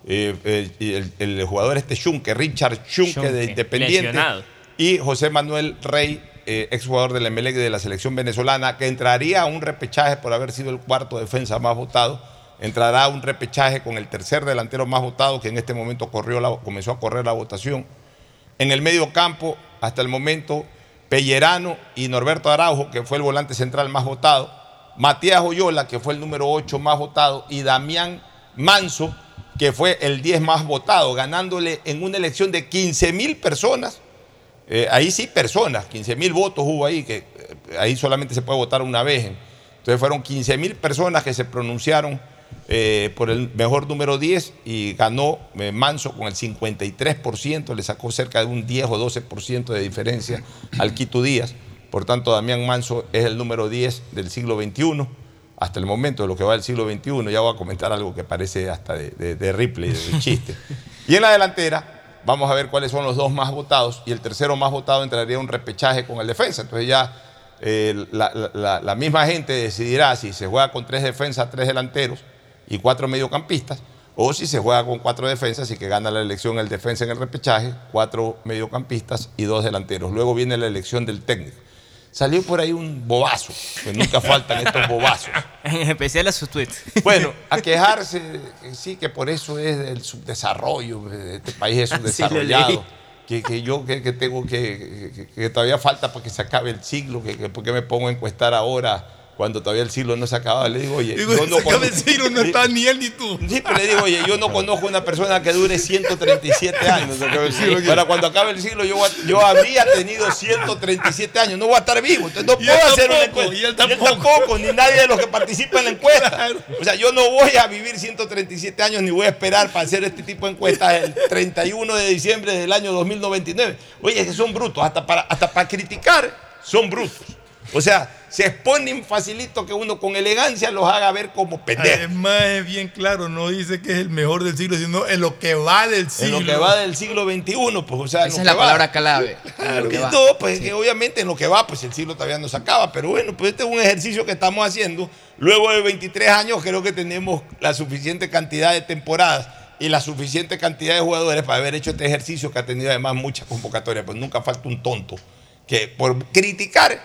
eh, eh, el, el jugador este Schunke, Richard Schunke, de Independiente, lesionado. y José Manuel Rey, eh, exjugador del Emelec de la selección venezolana, que entraría a un repechaje por haber sido el cuarto defensa más votado. Entrará a un repechaje con el tercer delantero más votado, que en este momento corrió la- comenzó a correr la votación. En el medio campo, hasta el momento, Pellerano y Norberto Araujo, que fue el volante central más votado. Matías Oyola, que fue el número 8 más votado. Y Damián Manso, que fue el 10 más votado, ganándole en una elección de 15 mil personas. Eh, ahí sí, personas, 15 mil votos hubo ahí, que eh, ahí solamente se puede votar una vez. Entonces fueron 15 mil personas que se pronunciaron eh, por el mejor número 10 y ganó eh, Manso con el 53%, le sacó cerca de un 10 o 12% de diferencia al Quito Díaz. Por tanto, Damián Manso es el número 10 del siglo XXI, hasta el momento de lo que va del siglo XXI. Ya voy a comentar algo que parece hasta de, de, de Ripley, de chiste. Y en la delantera, vamos a ver cuáles son los dos más votados y el tercero más votado entraría un repechaje con el defensa. Entonces ya eh, la, la- la- la misma gente decidirá si se juega con tres defensas, tres delanteros y cuatro mediocampistas, o si se juega con cuatro defensas y que gana la elección el defensa en el repechaje, cuatro mediocampistas y dos delanteros. Luego viene la elección del técnico. Salió por ahí un bobazo, que nunca faltan estos bobazos. En especial a sus tweets. Bueno, a quejarse, que sí, que por eso es el subdesarrollo, eh, este país es subdesarrollado. que, que yo que, que tengo que, que- que todavía falta para que se acabe el siglo, que, que por qué me pongo a encuestar ahora cuando todavía el siglo no se acaba. Le digo, oye, Digo, yo no el siglo, no está ni él ni tú. Sí, pero le digo, oye, yo no conozco una persona que dure 137 años. Para cuando acabe el siglo, yo, yo habría tenido 137 años. No voy a estar vivo. Entonces no puedo hacer una encuesta. y él tampoco. ni nadie de los que participan en la encuesta. O sea, yo no voy a vivir 137 años ni voy a esperar para hacer este tipo de encuestas el 31 de diciembre del año 2099. Oye, que son brutos. Hasta para, hasta para criticar, son brutos. O sea, se exponen facilito que uno con elegancia los haga ver como pendejos. Además es bien claro, no dice que es el mejor del siglo, sino en lo que va del En siglo. lo que va del siglo XXI, pues, o sea, en Esa lo es la va. palabra clave. Claro, que no, pues que obviamente en lo que va, pues el siglo todavía no se acaba, pero bueno, pues este es un ejercicio que estamos haciendo. Luego de 23 años creo que tenemos la suficiente cantidad de temporadas y la suficiente cantidad de jugadores para haber hecho este ejercicio que ha tenido además muchas convocatorias, pues nunca falta un tonto que por criticar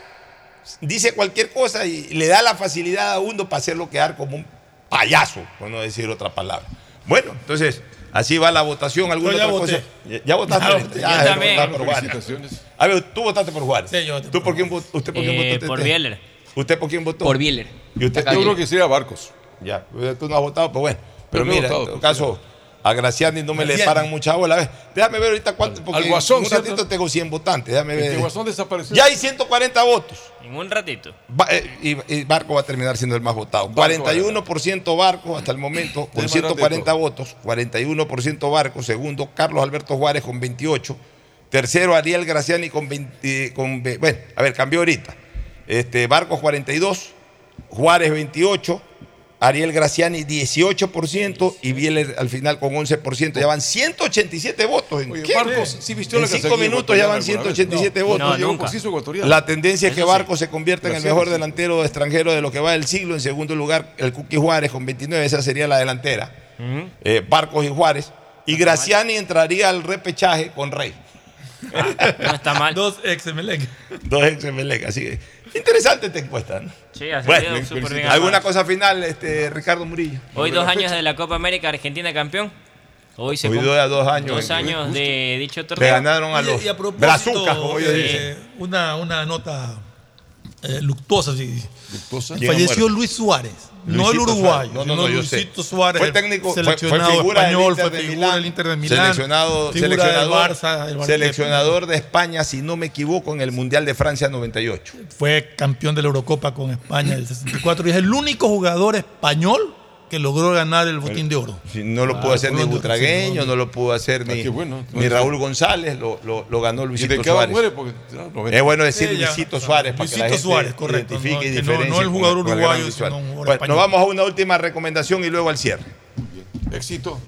dice cualquier cosa y le da la facilidad a uno para hacerlo quedar como un payaso, por no decir otra palabra. Bueno, entonces, así va la votación. ¿Alguna Yo ya otra voté. cosa? ¿Ya, votaste? Ya voté. Ya, Yo votaste por Juárez. A ver, tú votaste por Juárez. Sí, yo voté ¿Tú por quién, vot- ¿Usted por quién Eh, votó? por? Bieler. ¿Usted por quién votó? Por Bieler. ¿Y usted? Acá Yo creo que sería Barcos. Ya, tú no has votado, pues bueno. Pero Pero mira, votado, en todo caso, a Graciani no me le paran mucha bola. A ver, déjame ver ahorita cuánto, porque Al Guasón, en un ¿cierto? ratito tengo 100 votantes. Déjame El que ver. Guasón desapareció. Ya hay 140 votos. En un ratito. Va- eh, y, y Barco va a terminar siendo el más votado. 41% Barco hasta el momento, con más grande de 140 todo. votos. 41% Barco. Segundo, Carlos Alberto Juárez con 28. Tercero, Ariel Graciani con 20. Con, bueno, a ver, cambió ahorita. Este, Barcos 42, Juárez 28, Ariel Graciani 18% y Bieler al final con 11%. Ya van 187 votos. ¿En, Oye, qué? Barcos sí vistió en la cinco minutos ya van ecuatoriana alguna vez. 187 No, votos. no, nunca. ecuatoriano. La tendencia es que Eso sí. Barco se convierta en el mejor sí. delantero extranjero de lo que va del siglo. En segundo lugar, el Cookie Juárez con 29, esa sería la delantera. Eh, Barcos y Juárez. Y Graciani entraría al repechaje con Rey. No está mal. Dos ex. Dos ex Así que interesante esta encuesta. ¿no? Sí, ha Bueno, súper bien. ¿Alguna armado. cosa final, este, Ricardo Murillo? Hoy dos años de la Copa América, Argentina campeón. Hoy se Hoy cum- dos- dos años. Dos años de dicho Le torneo. ganaron a los y a propósito, brazucas, como ellos eh, dicen. una, una nota eh, luctuosa. sí. Luctuosa. ¿Quién ha Falleció? Luis Suárez. no el Luisito uruguayo. No, no, no, yo sé. Luisito Suárez. Fue el técnico, fue- fue seleccionado figura del español, fue de figura Milán, del Inter de Milán. Seleccionado, seleccionador, del Barça, del Barça. seleccionador de España, si no me equivoco, en el Mundial de Francia 98. Fue campeón de la Eurocopa con España del 64 y es el único jugador español que logró ganar el botín de oro. No lo Ah, pudo hacer ni Butragueño, sí, no lo pudo hacer ni, bueno. ni Raúl González, lo, lo- lo ganó ¿Y Luisito de Suárez. muere? Porque, ah, 90. Es bueno decir. Luisito Suárez para que la Luisito gente Suárez, correcto, identifique no, y diferencie no el jugador con uruguayo, Luis sino Suárez. un jugador Bueno, español. nos vamos a una última recomendación y luego al cierre. Éxito.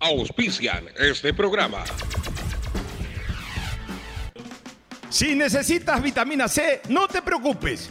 Auspician este programa. Si necesitas vitamina C, no te preocupes.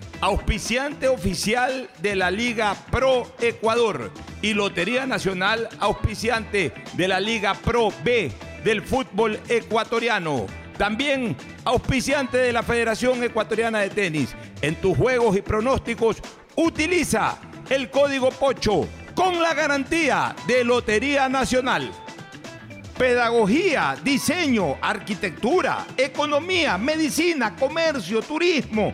auspiciante oficial de la Liga Pro Ecuador y Lotería Nacional, auspiciante de la Liga Pro B del fútbol ecuatoriano. También auspiciante de la Federación Ecuatoriana de Tenis. En tus juegos y pronósticos, utiliza el código POCHO con la garantía de Lotería Nacional. Pedagogía, diseño, arquitectura, economía, medicina, comercio, turismo,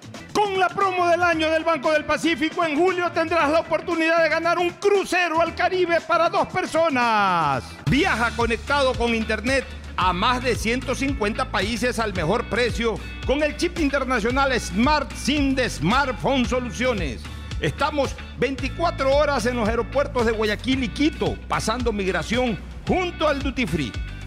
Con la promo del año del Banco del Pacífico en julio tendrás la oportunidad de ganar un crucero al Caribe para dos personas. Viaja conectado con internet a más de 150 países al mejor precio con el chip internacional Smart SIM de Smartphone Soluciones. Estamos 24 horas en los aeropuertos de Guayaquil y Quito, pasando migración junto al Duty Free.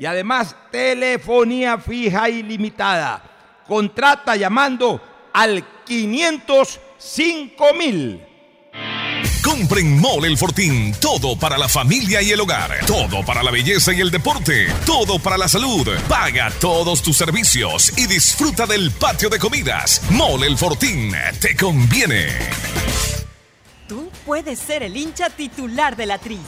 y además telefonía fija ilimitada. Contrata llamando al 505 mil. Compren Mole el Fortín. Todo para la familia y el hogar. Todo para la belleza y el deporte. Todo para la salud. Paga todos tus servicios y disfruta del patio de comidas. Mole el Fortín. Te conviene. Tú puedes ser el hincha titular de la Tri.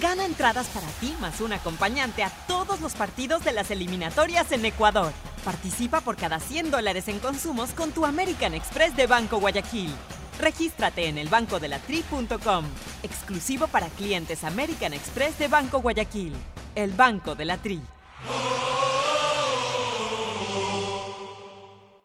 Gana entradas para ti más un acompañante a todos los partidos de las eliminatorias en Ecuador. Participa por cada 100 dólares en consumos con tu American Express de Banco Guayaquil. Regístrate en elbancodelatri.com. Exclusivo para clientes American Express de Banco Guayaquil. El Banco de la Tri.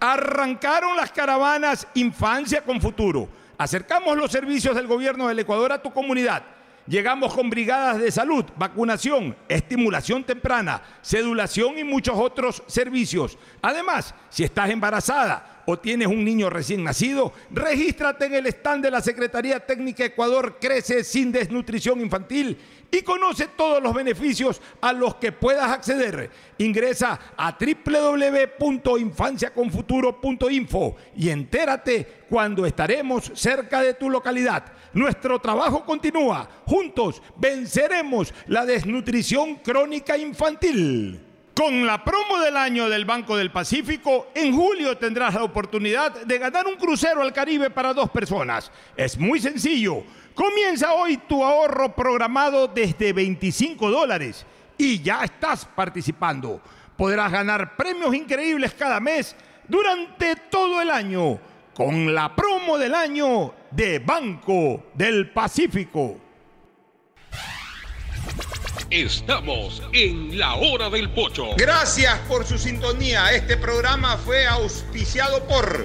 Arrancaron las caravanas Infancia con Futuro. Acercamos los servicios del gobierno del Ecuador a tu comunidad. Llegamos con brigadas de salud, vacunación, estimulación temprana, sedulación y muchos otros servicios. Además, si estás embarazada o tienes un niño recién nacido, regístrate en el stand de la Secretaría Técnica Ecuador Crece sin Desnutrición Infantil y conoce todos los beneficios a los que puedas acceder. Ingresa a www.infanciaconfuturo.info y entérate cuando estaremos cerca de tu localidad. Nuestro trabajo continúa. Juntos venceremos la desnutrición crónica infantil. Con la promo del año del Banco del Pacífico, en julio tendrás la oportunidad de ganar un crucero al Caribe para dos personas. Es muy sencillo. Comienza hoy tu ahorro programado desde 25 dólares y ya estás participando. Podrás ganar premios increíbles cada mes durante todo el año con la promo del año de Banco del Pacífico. Estamos en la hora del pocho. Gracias por su sintonía. Este programa fue auspiciado por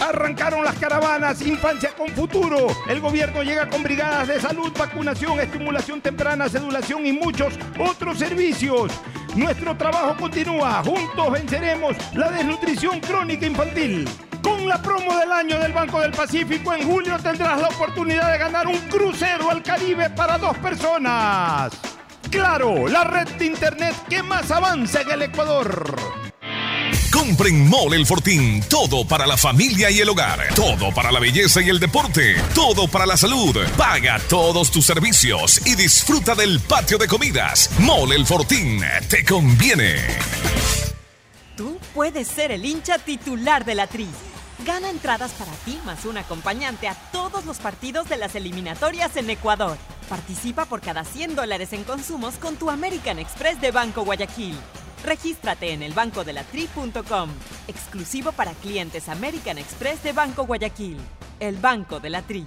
Arrancaron las caravanas Infancia con Futuro. El gobierno llega con brigadas de salud, vacunación, estimulación temprana, sedulación y muchos otros servicios. Nuestro trabajo continúa. Juntos venceremos la desnutrición crónica infantil. Con la promo del año del Banco del Pacífico, en julio tendrás la oportunidad de ganar un crucero al Caribe para dos personas. Claro, la red de internet que más avanza en el Ecuador. Compren Mole el Fortín. Todo para la familia y el hogar. Todo para la belleza y el deporte. Todo para la salud. Paga todos tus servicios y disfruta del patio de comidas. Mole el Fortín. Te conviene. Tú puedes ser el hincha titular de la Tri. Gana entradas para ti más un acompañante a todos los partidos de las eliminatorias en Ecuador. Participa por cada 100 dólares en consumos con tu American Express de Banco Guayaquil. Regístrate en elbancodelatri.com. Exclusivo para clientes American Express de Banco Guayaquil. El Banco de la Tri.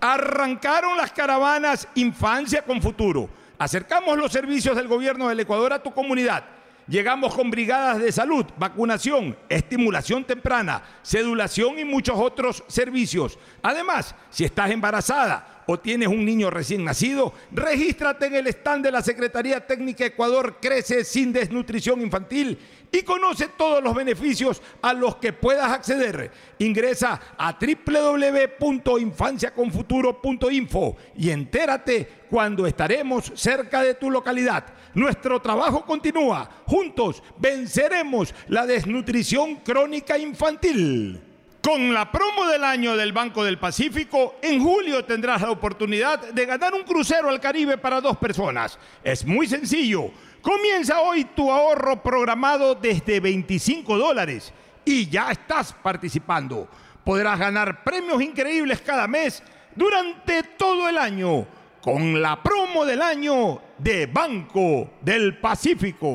Arrancaron las caravanas Infancia con Futuro. Acercamos los servicios del gobierno del Ecuador a tu comunidad. Llegamos con brigadas de salud, vacunación, estimulación temprana, sedulación y muchos otros servicios. Además, si estás embarazada o tienes un niño recién nacido, regístrate en el stand de la Secretaría Técnica Ecuador Crece sin Desnutrición Infantil y conoce todos los beneficios a los que puedas acceder. Ingresa a www.infanciaconfuturo.info y entérate cuando estaremos cerca de tu localidad. Nuestro trabajo continúa. Juntos venceremos la desnutrición crónica infantil. Con la promo del año del Banco del Pacífico, en julio tendrás la oportunidad de ganar un crucero al Caribe para dos personas. Es muy sencillo. Comienza hoy tu ahorro programado desde 25 dólares y ya estás participando. Podrás ganar premios increíbles cada mes durante todo el año con la promo del año de Banco del Pacífico.